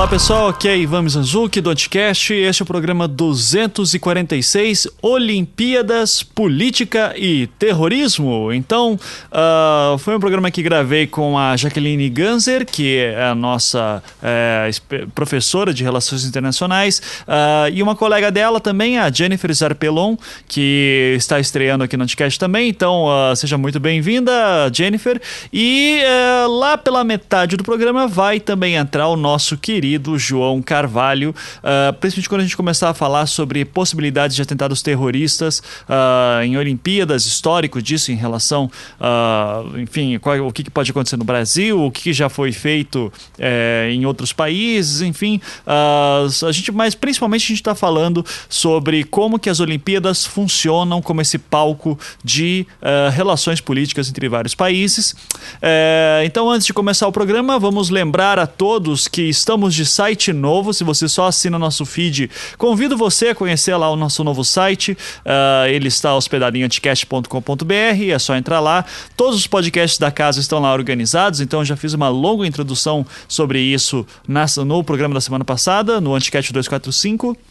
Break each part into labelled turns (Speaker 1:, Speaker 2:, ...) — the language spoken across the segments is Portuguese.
Speaker 1: Olá pessoal, aqui é Ivan Mizanzuki do Anticast. Este é o programa 246 Olimpíadas, Política e Terrorismo. Então, uh, foi um programa que gravei com a Jaqueline Ganser, que é a nossa é, professora de Relações Internacionais, uh, e uma colega dela também, a Jennifer Zarpelon, que está estreando aqui no Anticast também. Então, uh, seja muito bem-vinda, Jennifer. E eh, lá pela metade do programa vai também entrar o nosso querido querido João Carvalho, uh, principalmente quando a gente começar a falar sobre possibilidades de atentados terroristas uh, em Olimpíadas, histórico disso em relação, uh, enfim, qual, o que, que, pode acontecer no Brasil, o que, que já foi feito eh, em outros países, enfim, a gente, mas principalmente a gente está falando sobre como que as Olimpíadas funcionam como esse palco de relações políticas entre vários países. Eh, então, antes de começar o programa, vamos lembrar a todos que estamos de site novo. Se você só assina nosso feed, convido você a conhecer lá o nosso novo site. Uh, ele está hospedado em anticast.com.br. É só entrar lá. Todos os podcasts da casa estão lá organizados. Então, já fiz uma longa introdução sobre isso no programa da semana passada, no Anticast 245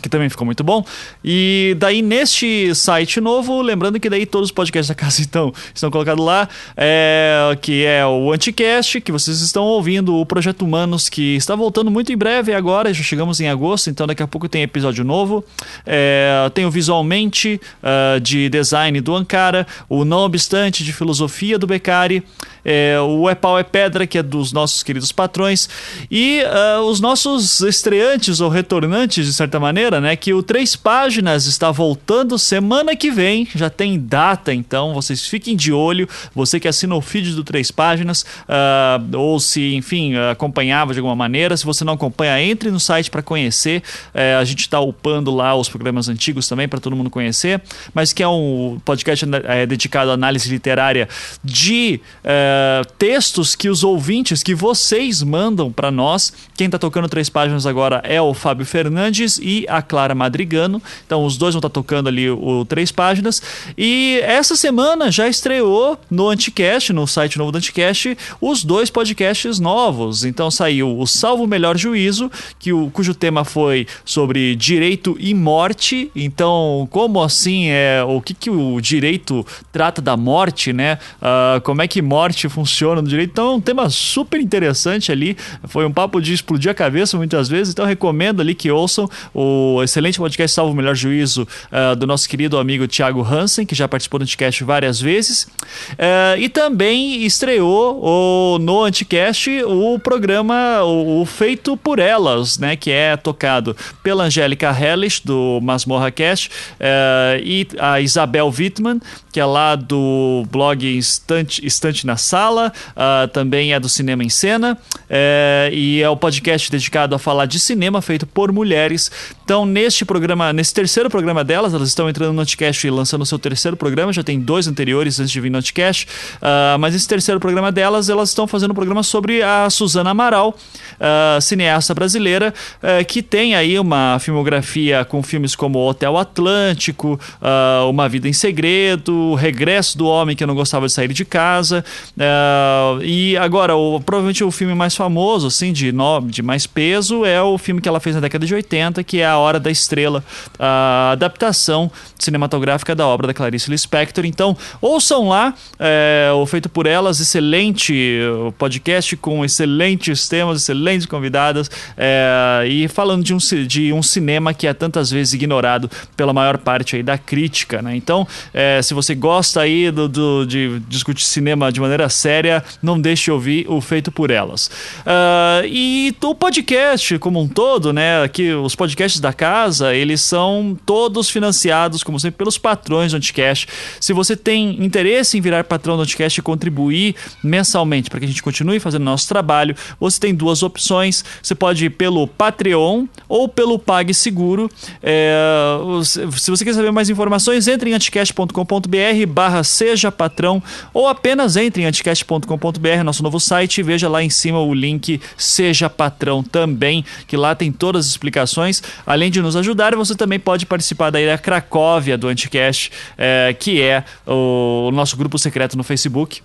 Speaker 1: que também ficou muito bom. E daí, neste site novo, lembrando que daí todos os podcasts da casa então, estão colocados lá, é, que é o Anticast, que vocês estão ouvindo, o Projeto Humanos, que está voltando muito em breve agora, já chegamos em agosto, então daqui a pouco tem episódio novo. É, tem o Visualmente, uh, de design do Ankara, o Não Obstante, de filosofia do Beccari, é, o É Pau é Pedra, que é dos nossos queridos patrões, e uh, os nossos estreantes ou retornantes, de certa maneira, né? Que o Três Páginas está voltando semana que vem, já tem data, então vocês fiquem de olho. Você que assina o feed do Três Páginas, uh, ou se, enfim, acompanhava de alguma maneira, se você não acompanha, entre no site para conhecer. Uh, a gente está upando lá os programas antigos também para todo mundo conhecer, mas que é um podcast é, dedicado à análise literária de. Uh, eh, textos que os ouvintes, que vocês mandam para nós. Quem está tocando três páginas agora é o Fábio Fernandes e a Clara Madrigano. Então os dois vão estar tá tocando ali o, o três páginas. E essa semana já estreou no Anticast, no site novo do Anticast, os dois podcasts novos. Então saiu o Salvo Melhor Juízo, que o, cujo tema foi sobre direito e morte. Então, como assim é o que, que o direito trata da morte, né? Uh, como é que morte funciona no direito. Então é um tema super interessante ali. Foi um papo de explodir a cabeça muitas vezes. Então recomendo ali que ouçam o excelente podcast Salvo o Melhor Juízo uh, do nosso querido amigo Thiago Hansen, que já participou do Anticast várias vezes. Uh, e também estreou o, no Anticast o programa o, o, Feito por Elas, né? Que é tocado pela Angélica Hellish, do Masmorra Cast, uh, e a Isabel Wittmann, que é lá do blog Estante, Estante na Sala, uh, também é do Cinema em Cena, é, e é o podcast dedicado a falar de cinema feito por mulheres. Então, neste programa, nesse terceiro programa delas, elas estão entrando no Notcast e lançando o seu terceiro programa, já tem dois anteriores antes de vir no Notcast, uh, mas esse terceiro programa delas, elas estão fazendo um programa sobre a Suzana Amaral, uh, cineasta brasileira, uh, que tem aí uma filmografia com filmes como Hotel Atlântico, Uma Vida em Segredo, Regresso do Homem que não gostava de sair de casa, e agora, o, provavelmente o filme mais famoso, assim, de, no, de mais peso, é o filme que ela fez na década de 80, que é A Hora da Estrela, a adaptação cinematográfica da obra da Clarice Lispector. Então, ouçam lá, é, o Feito por Elas, excelente podcast com excelentes temas, excelentes convidadas, é, e falando de um, de um cinema que é tantas vezes ignorado pela maior parte aí da crítica, né? Então, é, se você gosta aí do, do, de discutir cinema de maneira séria, não deixe de ouvir o Feito por Elas. Uh, e o podcast como um todo, né? Aqui os podcasts da casa, eles são todos financiados, como sempre, pelos patrões do Anticast. Se você tem interesse em virar patrão do Anticast e contribuir mensalmente para que a gente continue fazendo nosso trabalho, você tem duas opções. Você pode ir pelo Patreon ou pelo PagSeguro. É, se você quer saber mais informações, entre em anticast.com.br barra seja patrão ou apenas entre em anticast.com.br, nosso novo site, e veja lá em cima o link Seja Patrão também, que lá tem todas as explicações. Além de nos ajudar, você também pode participar da Ilha Cracóvia do Anticast, é, que é o nosso grupo secreto no Facebook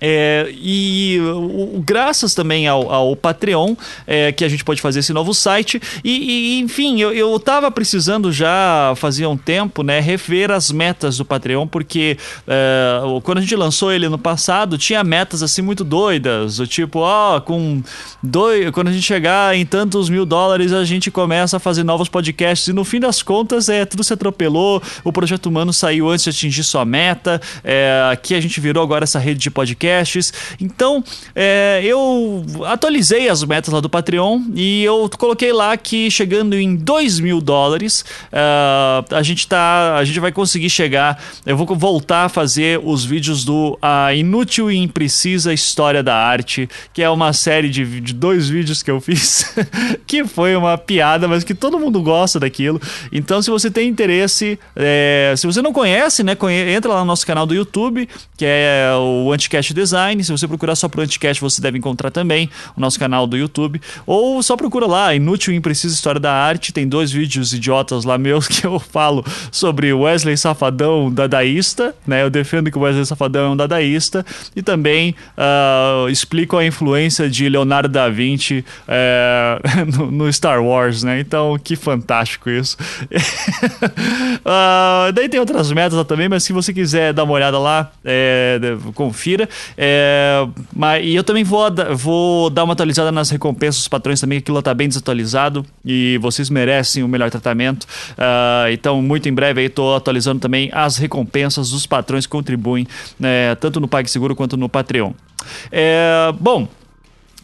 Speaker 1: É, e o, graças também ao, ao Patreon, é, que a gente pode fazer esse novo site. E, e enfim, eu, eu tava precisando já, fazia um tempo, né, rever as metas do Patreon, porque é, quando a gente lançou ele no passado, tinha metas assim muito doidas, do tipo, ó, oh, com dois, quando a gente chegar em tantos mil dólares, a gente começa a fazer novos podcasts. E no fim das contas, é, tudo se atropelou, o Projeto Humano saiu antes de atingir sua meta. É, aqui a gente virou agora essa rede de podcasts podcasts. Então, é, eu atualizei as metas lá do Patreon e eu coloquei lá que chegando em 2 mil dólares, uh, a gente tá. A gente vai conseguir chegar. Eu vou voltar a fazer os vídeos do A Inútil e Imprecisa História da Arte, que é uma série de, de dois vídeos que eu fiz, que foi uma piada, mas que todo mundo gosta daquilo. Então, se você tem interesse, é, se você não conhece, né, entra lá no nosso canal do YouTube, que é o Anticast Design. Se você procurar só pro Anticast, você deve encontrar também o nosso canal do YouTube. Ou só procura lá, Inútil e Imprecisa História da Arte. Tem dois vídeos idiotas lá meus que eu falo sobre Wesley Safadão dadaísta, né? Eu defendo que o Wesley Safadão é um dadaísta. E também uh, explico a influência de Leonardo da Vinci uh, no, no, Star Wars, né? Então, que fantástico isso. uh, daí tem outras metas lá também, mas se você quiser dar uma olhada lá, é, confira. É, mas, e eu também vou, vou dar uma atualizada nas recompensas dos patrões também, aquilo está bem desatualizado e vocês merecem o melhor tratamento. Uh, então, muito em breve aí estou atualizando também as recompensas dos patrões que contribuem, né, tanto no PagSeguro quanto no Patreon. É, bom,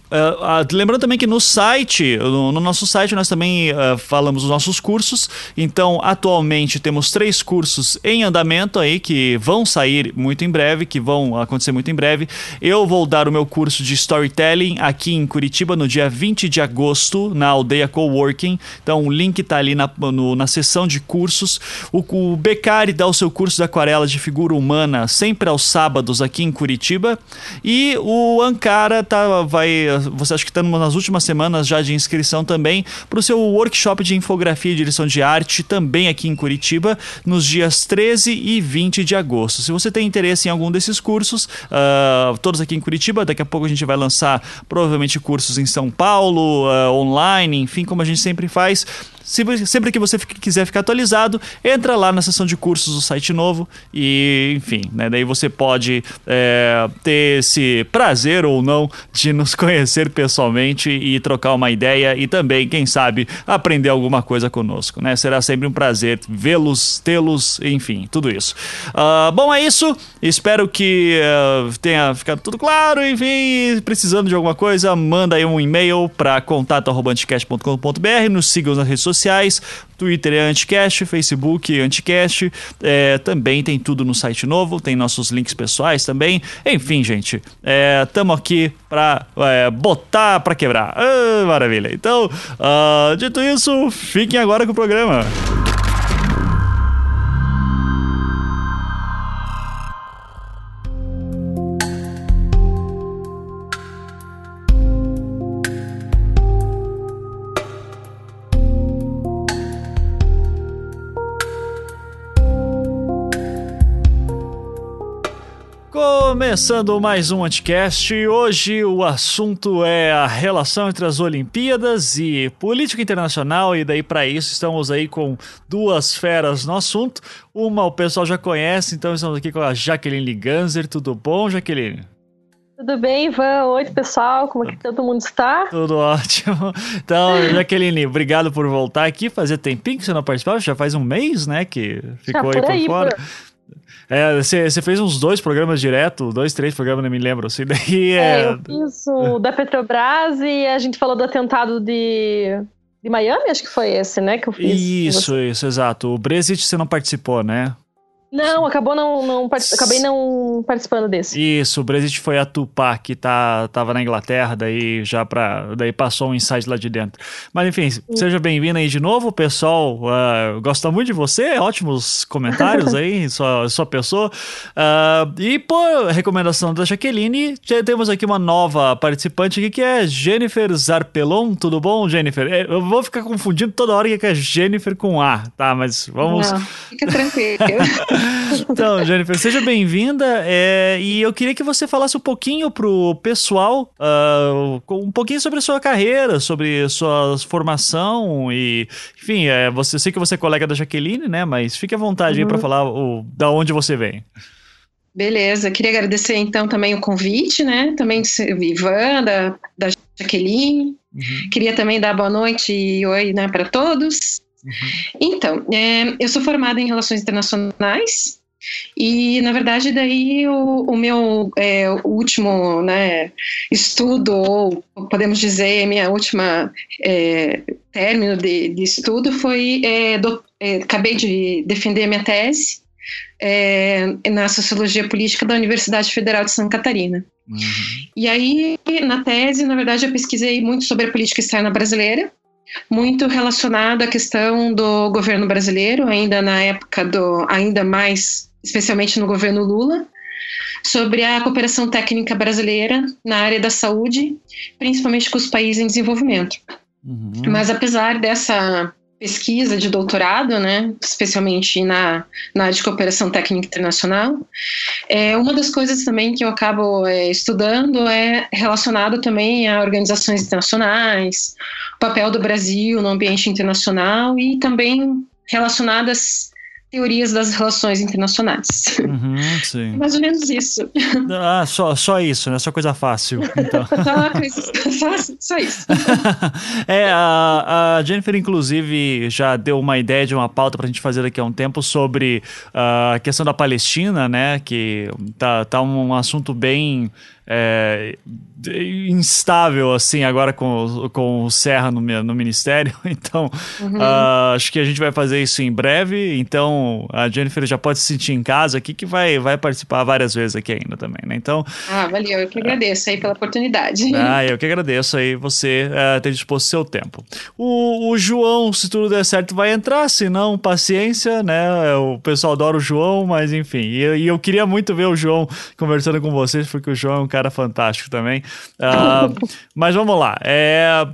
Speaker 1: Uh, uh, lembrando também que no site, no, no nosso site, nós também uh, falamos dos nossos cursos. Então, atualmente temos três cursos em andamento aí que vão sair muito em breve, que vão acontecer muito em breve. Eu vou dar o meu curso de storytelling aqui em Curitiba no dia 20 de agosto, na aldeia Coworking. Então, o link está ali na, no, na seção de cursos. O, o Becari dá o seu curso de aquarela de figura humana sempre aos sábados aqui em Curitiba. E o Ankara tá, vai você acha que estamos nas últimas semanas já de inscrição também para o seu workshop de infografia e direção de arte, também aqui em Curitiba, nos dias 13 e 20 de agosto. Se você tem interesse em algum desses cursos, uh, todos aqui em Curitiba, daqui a pouco a gente vai lançar provavelmente cursos em São Paulo, uh, online, enfim, como a gente sempre faz. Sempre que você quiser ficar atualizado, entra lá na seção de cursos do site novo e, enfim, né, daí você pode é, ter esse prazer ou não de nos conhecer pessoalmente e trocar uma ideia e também, quem sabe, aprender alguma coisa conosco, né? Será sempre um prazer vê-los, tê-los, enfim, tudo isso. Uh, bom, é isso. Espero que uh, tenha ficado tudo claro. Enfim, precisando de alguma coisa, manda aí um e-mail para contato.anticast.com.br, nos sigam nas redes sociais sociais. Twitter é Anticast, Facebook é Anticast. É, também tem tudo no site novo, tem nossos links pessoais também. Enfim, gente, estamos é, aqui para é, botar para quebrar. Ah, maravilha. Então, uh, dito isso, fiquem agora com o programa. Começando mais um Anticast, hoje o assunto é a relação entre as Olimpíadas e política internacional, e daí para isso estamos aí com duas feras no assunto. Uma o pessoal já conhece, então estamos aqui com a Jaqueline Liganzer. Tudo bom, Jaqueline?
Speaker 2: Tudo bem, Ivan? Oi, pessoal, como é que todo mundo está?
Speaker 1: Tudo ótimo. Então, Jaqueline, obrigado por voltar aqui. Fazia tempinho que você não participava, já faz um mês, né, que ficou já, por aí por fora. Por... É, você fez uns dois programas direto, dois, três programas, não me lembro. Assim, daí
Speaker 2: é... é... eu fiz o da Petrobras e a gente falou do atentado de, de Miami, acho que foi esse, né, que eu fiz.
Speaker 1: Isso, isso, exato. O Brexit você não participou, né?
Speaker 2: Não, acabou não, não acabei não participando desse.
Speaker 1: Isso, o Brexit foi a Tupá, que tá, tava na Inglaterra, daí já para daí passou um insight lá de dentro. Mas enfim, Sim. seja bem-vindo aí de novo, pessoal uh, gosta muito de você, ótimos comentários aí, sua, sua pessoa. Uh, e por recomendação da Jaqueline, já temos aqui uma nova participante aqui que é Jennifer Zarpelon, tudo bom, Jennifer? É, eu vou ficar confundindo toda hora que é Jennifer com A, tá? Mas vamos...
Speaker 3: Não, fica tranquilo.
Speaker 1: então, Jennifer, seja bem-vinda. É, e eu queria que você falasse um pouquinho pro pessoal, uh, um pouquinho sobre a sua carreira, sobre sua formação e, enfim, é, você, eu sei que você é colega da Jaqueline, né? Mas fique à vontade uhum. aí para falar o, da onde você vem.
Speaker 3: Beleza, queria agradecer então também o convite, né? Também do Ivan, da, da Jaqueline. Uhum. Queria também dar boa noite e oi né, para todos. Uhum. Então, é, eu sou formada em Relações Internacionais e, na verdade, daí o, o meu é, o último né, estudo, ou podemos dizer, minha última é, término de, de, estudo foi, é, do, é, acabei de defender minha tese é, na Sociologia Política da Universidade Federal de Santa Catarina. Uhum. E aí, na tese, na verdade, eu pesquisei muito sobre a política externa brasileira, muito relacionado à questão do governo brasileiro, ainda na época do, ainda mais, especialmente no governo Lula, sobre a cooperação técnica brasileira na área da saúde, principalmente com os países em desenvolvimento. Uhum. Mas apesar dessa pesquisa de doutorado, né, especialmente na, na área de cooperação técnica internacional. É, uma das coisas também que eu acabo é, estudando é relacionado também a organizações internacionais, o papel do Brasil no ambiente internacional e também relacionadas teorias das relações internacionais. Uhum, sim. Mais ou menos isso.
Speaker 1: Ah, só, só isso, né? Só coisa fácil. Então.
Speaker 3: só, só, isso.
Speaker 1: é, a, a, Jennifer, inclusive, já deu uma ideia de uma pauta pra gente fazer daqui a um tempo sobre uh, a questão da Palestina, né? Que tá, tá um assunto bem é, instável assim agora com, com o Serra no, no ministério. Então, uhum. uh, acho que a gente vai fazer isso em breve. Então, a Jennifer já pode se sentir em casa aqui, que vai, vai participar várias vezes aqui ainda também, né? Então.
Speaker 3: Ah, valeu. Eu que agradeço aí pela oportunidade.
Speaker 1: Ah, eu que agradeço aí você uh, ter disposto seu tempo. O, o João, se tudo der certo, vai entrar, se não, paciência, né? O pessoal adora o João, mas enfim. E, e eu queria muito ver o João conversando com vocês, porque o João é um cara fantástico também. Uh, mas vamos lá. É,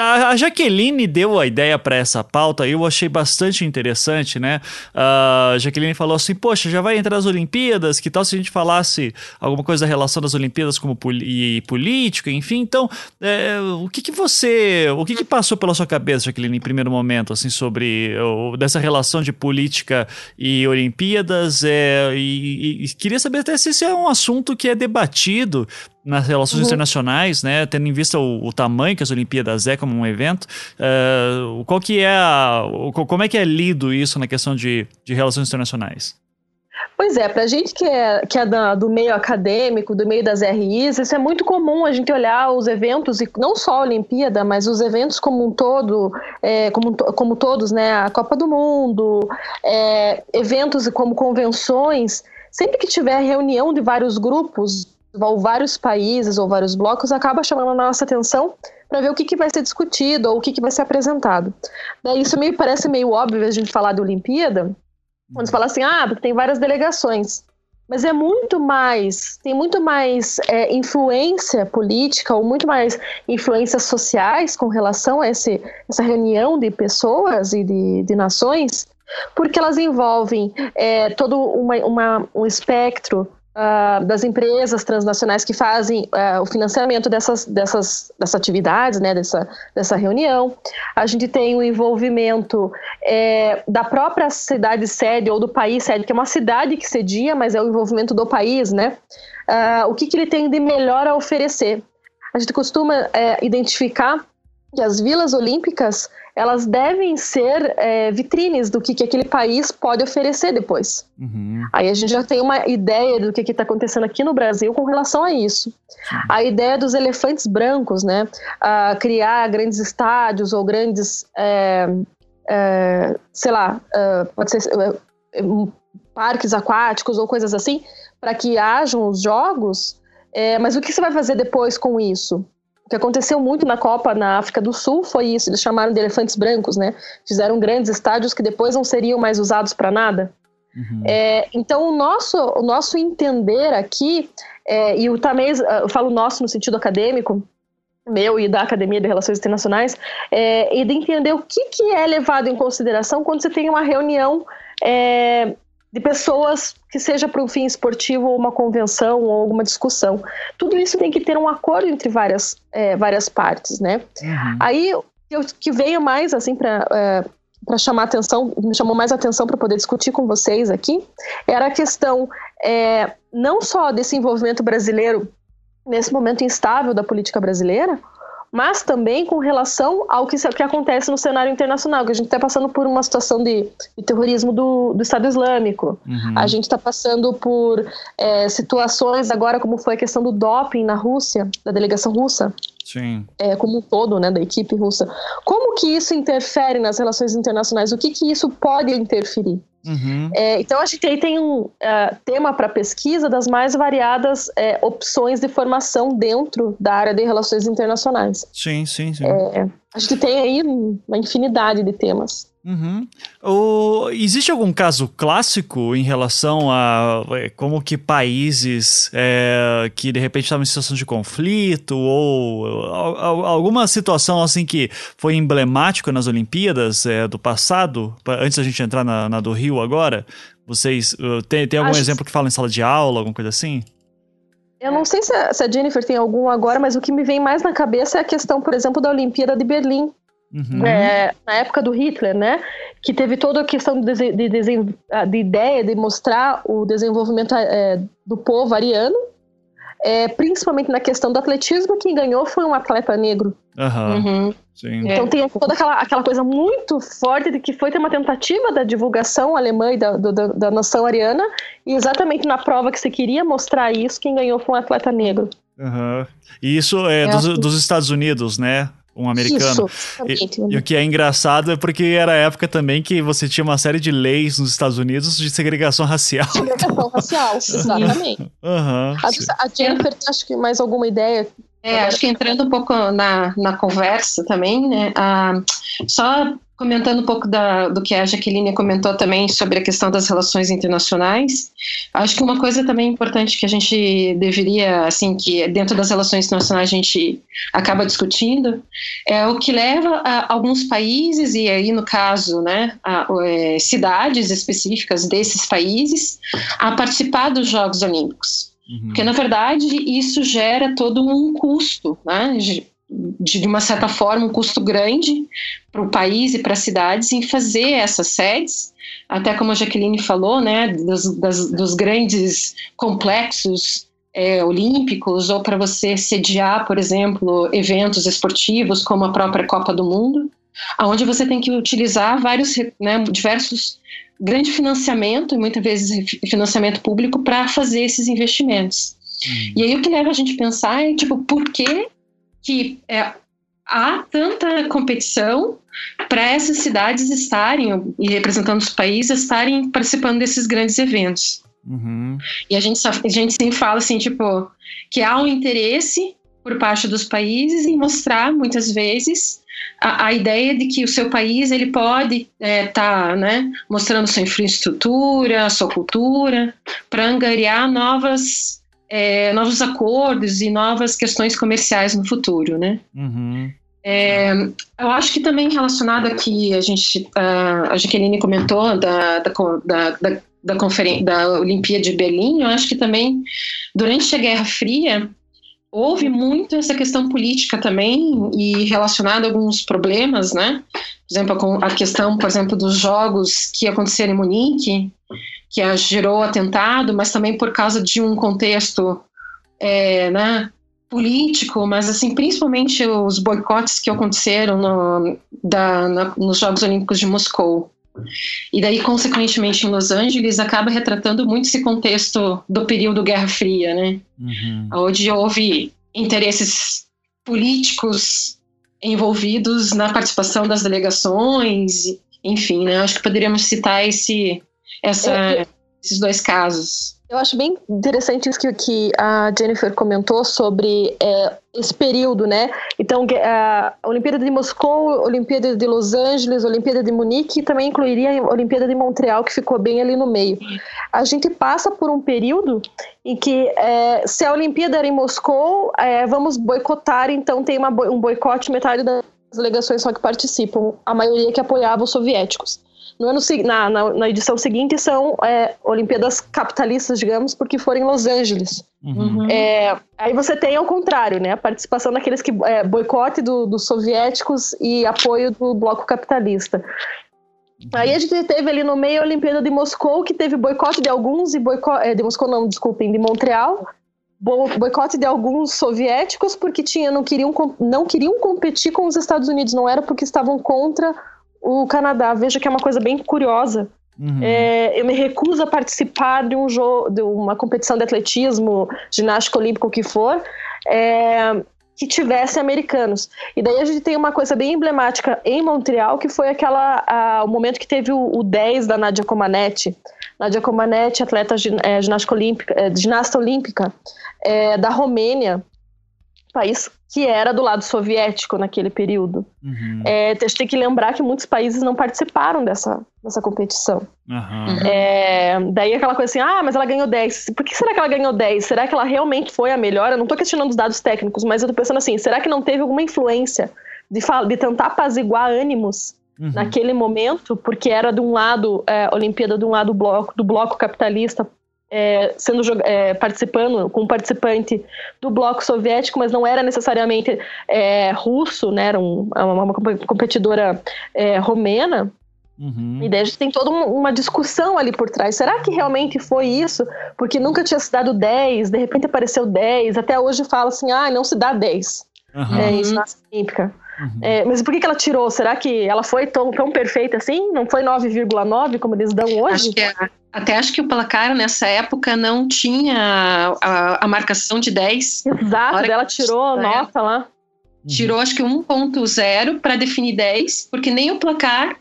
Speaker 1: a Jaqueline deu a ideia para essa pauta e eu achei bastante interessante, né? Uh, a Jaqueline falou assim: Poxa, já vai entrar as Olimpíadas, que tal se a gente falasse alguma coisa da relação das Olimpíadas como e política, enfim. Então, é, o que, que você. O que, que passou pela sua cabeça, Jaqueline, em primeiro momento, assim, sobre o, dessa relação de política e Olimpíadas? É, e, e, queria saber até se esse é um assunto que é debatido nas relações uhum. internacionais, né, tendo em vista o, o, tamanho que as Olimpíadas é como um evento, uh, qual que é a, como é que é lido isso na questão de, de relações internacionais?
Speaker 2: Pois é, para a gente que é, que é da, do meio acadêmico, do meio das RIs, isso é muito comum a gente olhar os eventos, e não só a Olimpíada, mas os eventos como um todo, é, como, como todos, né, a Copa do Mundo, é, eventos como convenções, sempre que tiver reunião de vários grupos, ou vários países ou vários blocos, acaba chamando a nossa atenção para ver o que, que vai ser discutido ou o que, que vai ser apresentado. Daí isso me parece meio óbvio a gente falar de Olimpíada, quando fala assim, ah, porque tem várias delegações. Mas é muito mais, tem muito mais é, influência política ou muito mais influências sociais com relação a esse, essa reunião de pessoas e de, de nações, porque elas envolvem é, todo uma, uma, um espectro uh, das empresas transnacionais que fazem uh, o financiamento dessas, dessas, dessas atividades, né, dessa, dessa reunião. A gente tem o envolvimento é, da própria cidade sede ou do país sede, que é uma cidade que cedia, mas é o envolvimento do país, né? Uh, o que, que ele tem de melhor a oferecer? A gente costuma é, identificar que as vilas olímpicas elas devem ser é, vitrines do que, que aquele país pode oferecer depois. Uhum. Aí a gente já tem uma ideia do que está acontecendo aqui no Brasil com relação a isso. Uhum. A ideia dos elefantes brancos, né? Criar grandes estádios ou grandes, é, é, sei lá, é, pode ser é, parques aquáticos ou coisas assim, para que hajam os jogos. É, mas o que você vai fazer depois com isso? O que aconteceu muito na Copa na África do Sul foi isso. Eles chamaram de elefantes brancos, né? Fizeram grandes estádios que depois não seriam mais usados para nada. Uhum. É, então, o nosso, o nosso entender aqui, é, e o também eu falo nosso no sentido acadêmico, meu e da Academia de Relações Internacionais, é, de entender o que, que é levado em consideração quando você tem uma reunião é, de pessoas que seja para um fim esportivo ou uma convenção ou alguma discussão. Tudo isso tem que ter um acordo entre várias, é, várias partes, né? Uhum. Aí o que veio mais assim para é, para chamar atenção, me chamou mais atenção para poder discutir com vocês aqui, era a questão é, não só desse envolvimento brasileiro nesse momento instável da política brasileira, mas também com relação ao que, que acontece no cenário internacional, que a gente está passando por uma situação de, de terrorismo do, do, Estado Islâmico, uhum. a gente está passando por é, situações agora, como foi a questão do doping na Rússia, da delegação russa,
Speaker 1: Sim.
Speaker 2: É, como um todo, né, da equipe russa. Como que isso interfere nas relações internacionais? O que que isso pode interferir? Uhum. É, então a gente aí tem um uh, tema para pesquisa das mais variadas é, opções de formação dentro da área de relações internacionais.
Speaker 1: Sim, sim, sim.
Speaker 2: É, a gente tem aí uma infinidade de temas.
Speaker 1: Uhum. O, existe algum caso clássico em relação a é, como que países é, que de repente estavam em situação de conflito ou alguma situação assim que foi emblemática nas Olimpíadas é, do passado, antes da gente entrar na, na do Rio agora? Vocês uh, tem, tem algum Acho... exemplo que fala em sala de aula, alguma coisa assim?
Speaker 2: Eu não sei se a, se a Jennifer tem algum agora, mas o que me vem mais na cabeça é a questão, por exemplo, da Olimpíada de Berlim, Uhum. É, na época do Hitler, né? Que teve toda a questão de, de, de, de ideia de mostrar o desenvolvimento é, do povo ariano, é, principalmente na questão do atletismo, quem ganhou foi um atleta negro.
Speaker 1: Uhum. Uhum.
Speaker 2: Então tem toda aquela, aquela coisa muito forte de que foi ter uma tentativa da divulgação alemã e da, do, da, da nação ariana, e exatamente na prova que você queria mostrar isso, quem ganhou foi um atleta negro.
Speaker 1: Uhum. E isso é, dos, dos Estados Unidos, né? Um americano. Isso, e, e, o que é engraçado é porque era a época também que você tinha uma série de leis nos Estados Unidos de segregação racial.
Speaker 2: Segregação racial, exatamente.
Speaker 1: Uhum,
Speaker 2: a, a Jennifer, acho que mais alguma ideia
Speaker 3: é, acho que entrando um pouco na, na conversa também, né? Ah, só comentando um pouco da, do que a Jaqueline comentou também sobre a questão das relações internacionais, acho que uma coisa também importante que a gente deveria, assim, que dentro das relações internacionais a gente acaba discutindo, é o que leva a alguns países, e aí no caso, né, a, é, cidades específicas desses países, a participar dos Jogos Olímpicos. Uhum. Porque, na verdade, isso gera todo um custo, né? De uma certa forma, um custo grande para o país e para as cidades em fazer essas sedes, até como a Jaqueline falou, né, dos, das, dos grandes complexos é, olímpicos, ou para você sediar, por exemplo, eventos esportivos como a própria Copa do Mundo, aonde você tem que utilizar vários, né, diversos grande financiamento e muitas vezes financiamento público para fazer esses investimentos. Hum. E aí o que leva a gente a pensar é tipo por que que é, há tanta competição para essas cidades estarem e representando os países estarem participando desses grandes eventos. Uhum. E a gente, a gente sempre fala assim, tipo, que há um interesse por parte dos países em mostrar, muitas vezes, a, a ideia de que o seu país ele pode estar é, tá, né, mostrando sua infraestrutura, sua cultura, para angariar novas é, novos acordos e novas questões comerciais no futuro, né?
Speaker 1: Uhum.
Speaker 3: É, eu acho que também relacionado aqui, a gente, a, a Jaqueline comentou da, da, da, da, da Olimpíada de Berlim, eu acho que também, durante a Guerra Fria, houve muito essa questão política também e relacionada a alguns problemas, né? Por exemplo, a questão, por exemplo, dos jogos que aconteceram em Munique, que gerou atentado, mas também por causa de um contexto é, né, político, mas assim principalmente os boicotes que aconteceram no, da, na, nos Jogos Olímpicos de Moscou. E daí, consequentemente, em Los Angeles, acaba retratando muito esse contexto do período Guerra Fria, né? Uhum. Onde houve interesses políticos envolvidos na participação das delegações, enfim, né? Acho que poderíamos citar esse, essa, é, esses dois casos.
Speaker 2: Eu acho bem interessante isso que, que a Jennifer comentou sobre é, esse período, né? Então, a Olimpíada de Moscou, Olimpíada de Los Angeles, Olimpíada de Munique e também incluiria a Olimpíada de Montreal, que ficou bem ali no meio. A gente passa por um período em que, é, se a Olimpíada era em Moscou, é, vamos boicotar, então tem uma, um boicote metade das delegações só que participam, a maioria que apoiava os soviéticos. No ano, na, na, na edição seguinte são é, Olimpíadas capitalistas, digamos, porque foram em Los Angeles. Uhum. É, aí você tem ao contrário, né? A participação daqueles que é, boicote do, dos soviéticos e apoio do bloco capitalista. Uhum. Aí a gente teve ali no meio a Olimpíada de Moscou, que teve boicote de alguns e boicote. É, de Moscou, não, desculpem, de Montreal. Boicote de alguns soviéticos porque tinha, não, queriam, não queriam competir com os Estados Unidos, não era porque estavam contra o Canadá. Veja que é uma coisa bem curiosa. Uhum. É, eu me recuso a participar de um jogo, de uma competição de atletismo, ginástica olímpica, o que for, é, que tivesse americanos. E daí a gente tem uma coisa bem emblemática em Montreal, que foi aquela a, o momento que teve o, o 10 da Nadia Comaneci. Nadia Comaneci, atleta é, ginástica olímpica, é, ginasta olímpica é, da Romênia, país que era do lado soviético naquele período. Uhum. É, a gente tem que lembrar que muitos países não participaram dessa, dessa competição. Uhum. É, daí aquela coisa assim, ah, mas ela ganhou 10. Por que será que ela ganhou 10? Será que ela realmente foi a melhor? Eu não estou questionando os dados técnicos, mas eu estou pensando assim, será que não teve alguma influência de, de tentar apaziguar ânimos uhum. naquele momento? Porque era de um lado, é, Olimpíada de um lado bloco, do bloco capitalista é, sendo é, participando com um participante do bloco soviético, mas não era necessariamente é, russo, né? Era um, uma, uma competidora é, romena. Uhum. E daí a gente tem toda uma discussão ali por trás. Será que realmente foi isso? Porque nunca tinha se dado 10, de repente apareceu 10. Até hoje fala assim: ah, não se dá 10. Uhum. É isso na Olímpica. Uhum. É, mas por que, que ela tirou? Será que ela foi tão, tão perfeita assim? Não foi 9,9 como eles dão hoje?
Speaker 3: Acho que é, até acho que o placar nessa época não tinha a, a marcação de 10.
Speaker 2: Exato, ela tirou nota lá.
Speaker 3: Tirou acho que 1.0 para definir 10, porque nem o placar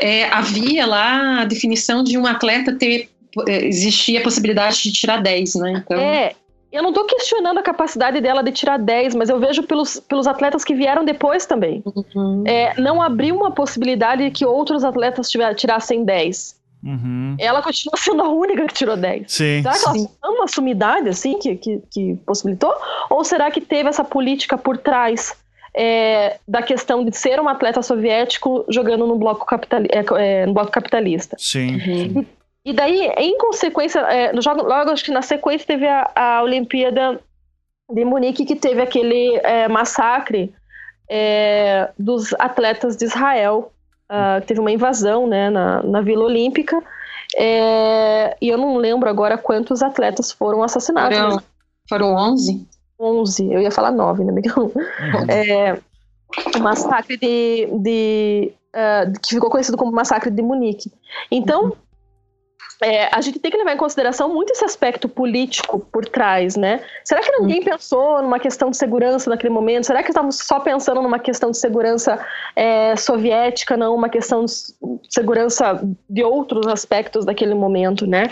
Speaker 3: é, havia lá a definição de um atleta ter é, existia a possibilidade de tirar 10, né?
Speaker 2: Então... É, eu não estou questionando a capacidade dela de tirar 10, mas eu vejo pelos, pelos atletas que vieram depois também. Uhum. É, não abriu uma possibilidade de que outros atletas tiver, tirassem 10. Uhum. Ela continua sendo a única que tirou 10.
Speaker 1: Sim,
Speaker 2: será que ela tem uma sumidade assim que, que, que, possibilitou? Ou será que teve essa política por trás é, da questão de ser um atleta soviético jogando no bloco, capitali é, é, no bloco capitalista?
Speaker 1: Sim. Uhum.
Speaker 2: E, e daí, em consequência, é, no jogo, logo acho que na sequência teve a, a Olimpíada de Munique, que teve aquele é, massacre é, dos atletas de Israel. Uh, teve uma invasão né, na, na Vila Olímpica. É, e eu não lembro agora quantos atletas foram assassinados.
Speaker 3: Foram, foram 11?
Speaker 2: 11, eu ia falar 9, né, Miguel? Uhum. É, o massacre de, de uh, que ficou conhecido como massacre de Munique. Então, uhum é, a gente tem que levar em consideração muito esse aspecto político por trás, né? Será que ninguém pensou numa questão de segurança naquele momento? Será que estávamos só pensando numa questão de segurança é, soviética, não uma questão de segurança de outros aspectos daquele momento, né?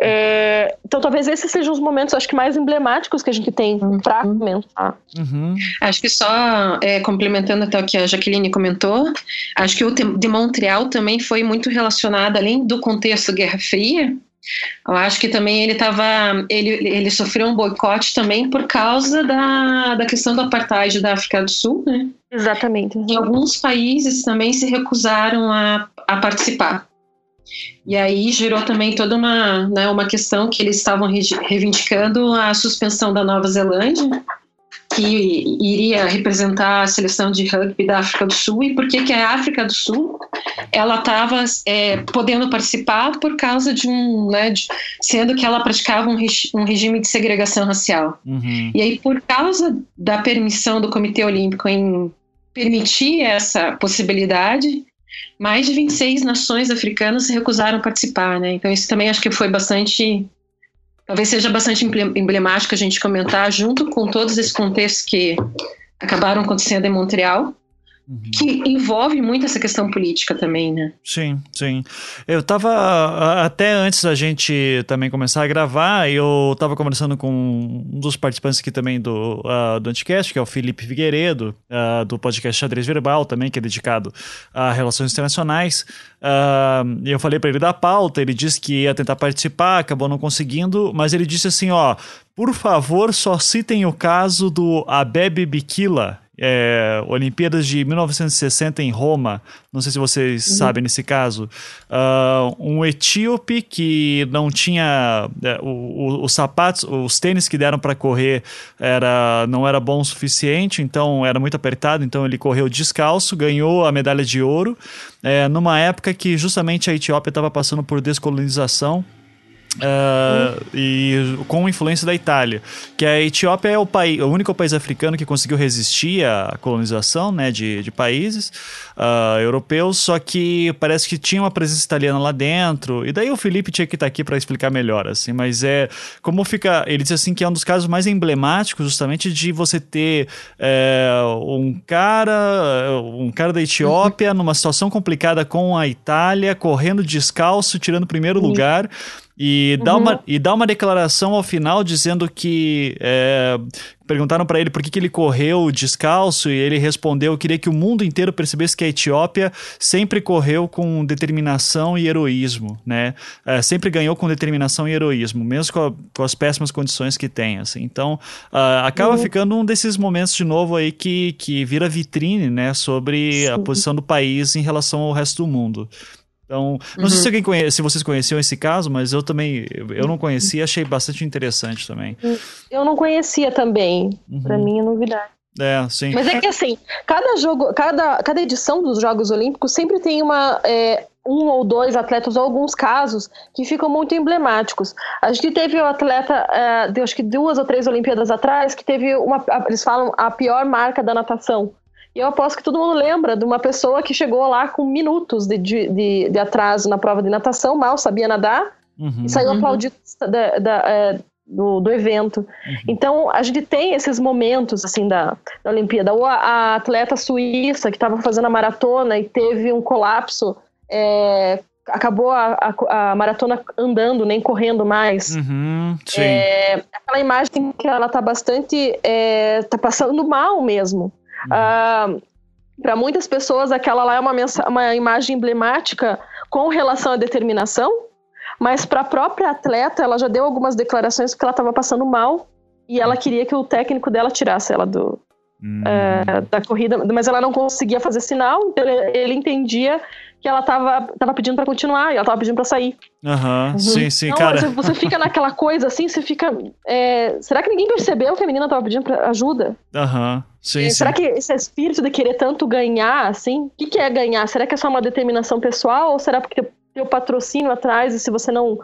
Speaker 2: É, então, talvez esses sejam os momentos, acho que mais emblemáticos que a gente tem uhum. para comentar.
Speaker 3: Uhum. Acho que só é, complementando até o que a Jaqueline comentou, acho que o de Montreal também foi muito relacionado, além do contexto Guerra Fria, eu acho que também ele estava. Ele, ele sofreu um boicote também por causa da, da questão do apartheid da África do Sul, né?
Speaker 2: Exatamente.
Speaker 3: E alguns países também se recusaram a, a participar. E aí gerou também toda uma, né, uma questão que eles estavam reivindicando a suspensão da Nova Zelândia que iria representar a seleção de rugby da África do Sul e por que que a África do Sul ela estava é, podendo participar por causa de um, né, de, sendo que ela praticava um, um regime de segregação racial. Uhum. E aí por causa da permissão do Comitê Olímpico em permitir essa possibilidade, mais de 26 nações africanas se recusaram a participar, né? Então isso também acho que foi bastante talvez seja bastante emblemático a gente comentar, junto com todos esses contextos que acabaram acontecendo em Montreal. Que envolve muito essa questão política também, né?
Speaker 1: Sim, sim. Eu estava até antes da gente também começar a gravar, eu estava conversando com um dos participantes aqui também do, uh, do Anticast, que é o Felipe Figueiredo, uh, do podcast Xadrez Verbal, também, que é dedicado a relações internacionais. Uh, e eu falei para ele da pauta, ele disse que ia tentar participar, acabou não conseguindo, mas ele disse assim: ó, por favor, só citem o caso do Abebe Bikila, é, Olimpíadas de 1960 em Roma, não sei se vocês uhum. sabem nesse caso, uh, um etíope que não tinha uh, o, o, os sapatos, os tênis que deram para correr era não era bom o suficiente, então era muito apertado, então ele correu descalço, ganhou a medalha de ouro, é, numa época que justamente a Etiópia estava passando por descolonização Uh, e com influência da Itália, que a Etiópia é o, país, o único país africano que conseguiu resistir à colonização né, de, de países uh, europeus, só que parece que tinha uma presença italiana lá dentro, e daí o Felipe tinha que estar aqui para explicar melhor, assim, mas é como fica, ele diz assim que é um dos casos mais emblemáticos justamente de você ter é, um cara, um cara da Etiópia uhum. numa situação complicada com a Itália, correndo descalço, tirando o primeiro uhum. lugar, e, uhum. dá uma, e dá uma declaração ao final dizendo que. É, perguntaram para ele por que, que ele correu descalço e ele respondeu: queria que o mundo inteiro percebesse que a Etiópia sempre correu com determinação e heroísmo, né? É, sempre ganhou com determinação e heroísmo, mesmo com, a, com as péssimas condições que tem. Assim. Então, uh, acaba uhum. ficando um desses momentos de novo aí que, que vira vitrine, né? Sobre Sim. a posição do país em relação ao resto do mundo. Então, não uhum. sei se, alguém conhece, se vocês conheciam esse caso, mas eu também, eu não conhecia, achei bastante interessante também.
Speaker 2: Eu não conhecia também, uhum. para mim é novidade.
Speaker 1: É, sim.
Speaker 2: Mas é que assim, cada jogo, cada, cada edição dos Jogos Olímpicos sempre tem uma, é, um ou dois atletas, ou alguns casos, que ficam muito emblemáticos. A gente teve o um atleta, é, de, acho que duas ou três Olimpíadas atrás, que teve uma, eles falam, a pior marca da natação. E eu aposto que todo mundo lembra de uma pessoa que chegou lá com minutos de, de, de atraso na prova de natação, mal sabia nadar, uhum, e saiu uhum. aplaudido da, da, é, do, do, evento. Uhum. Então, a gente tem esses momentos, assim, da, da Olimpíada. Ou a, a atleta suíça que estava fazendo a maratona e teve um colapso, é, acabou a, a, a, maratona andando, nem correndo mais.
Speaker 1: Uhum,
Speaker 2: é, aquela imagem que ela está bastante... É, tá passando mal mesmo. Uh, ah, para muitas pessoas, aquela lá é uma, uma imagem emblemática com relação à determinação, mas para a própria atleta, ela já deu algumas declarações porque ela estava passando mal e ela queria que o técnico dela tirasse ela do, uhum. é, da corrida, mas ela não conseguia fazer sinal, então ele, ele entendia que ela tava, tava pedindo para continuar e ela tava pedindo para sair.
Speaker 1: Uhum. uhum. Sim, sim, então, cara.
Speaker 2: Você fica naquela coisa assim, você fica. É, será que ninguém percebeu que a menina tava pedindo ajuda?
Speaker 1: Aham. Uhum. Sim,
Speaker 2: será
Speaker 1: sim.
Speaker 2: que esse espírito de querer tanto ganhar, assim, o que, que é ganhar? Será que é só uma determinação pessoal ou será porque tem o patrocínio atrás e se você não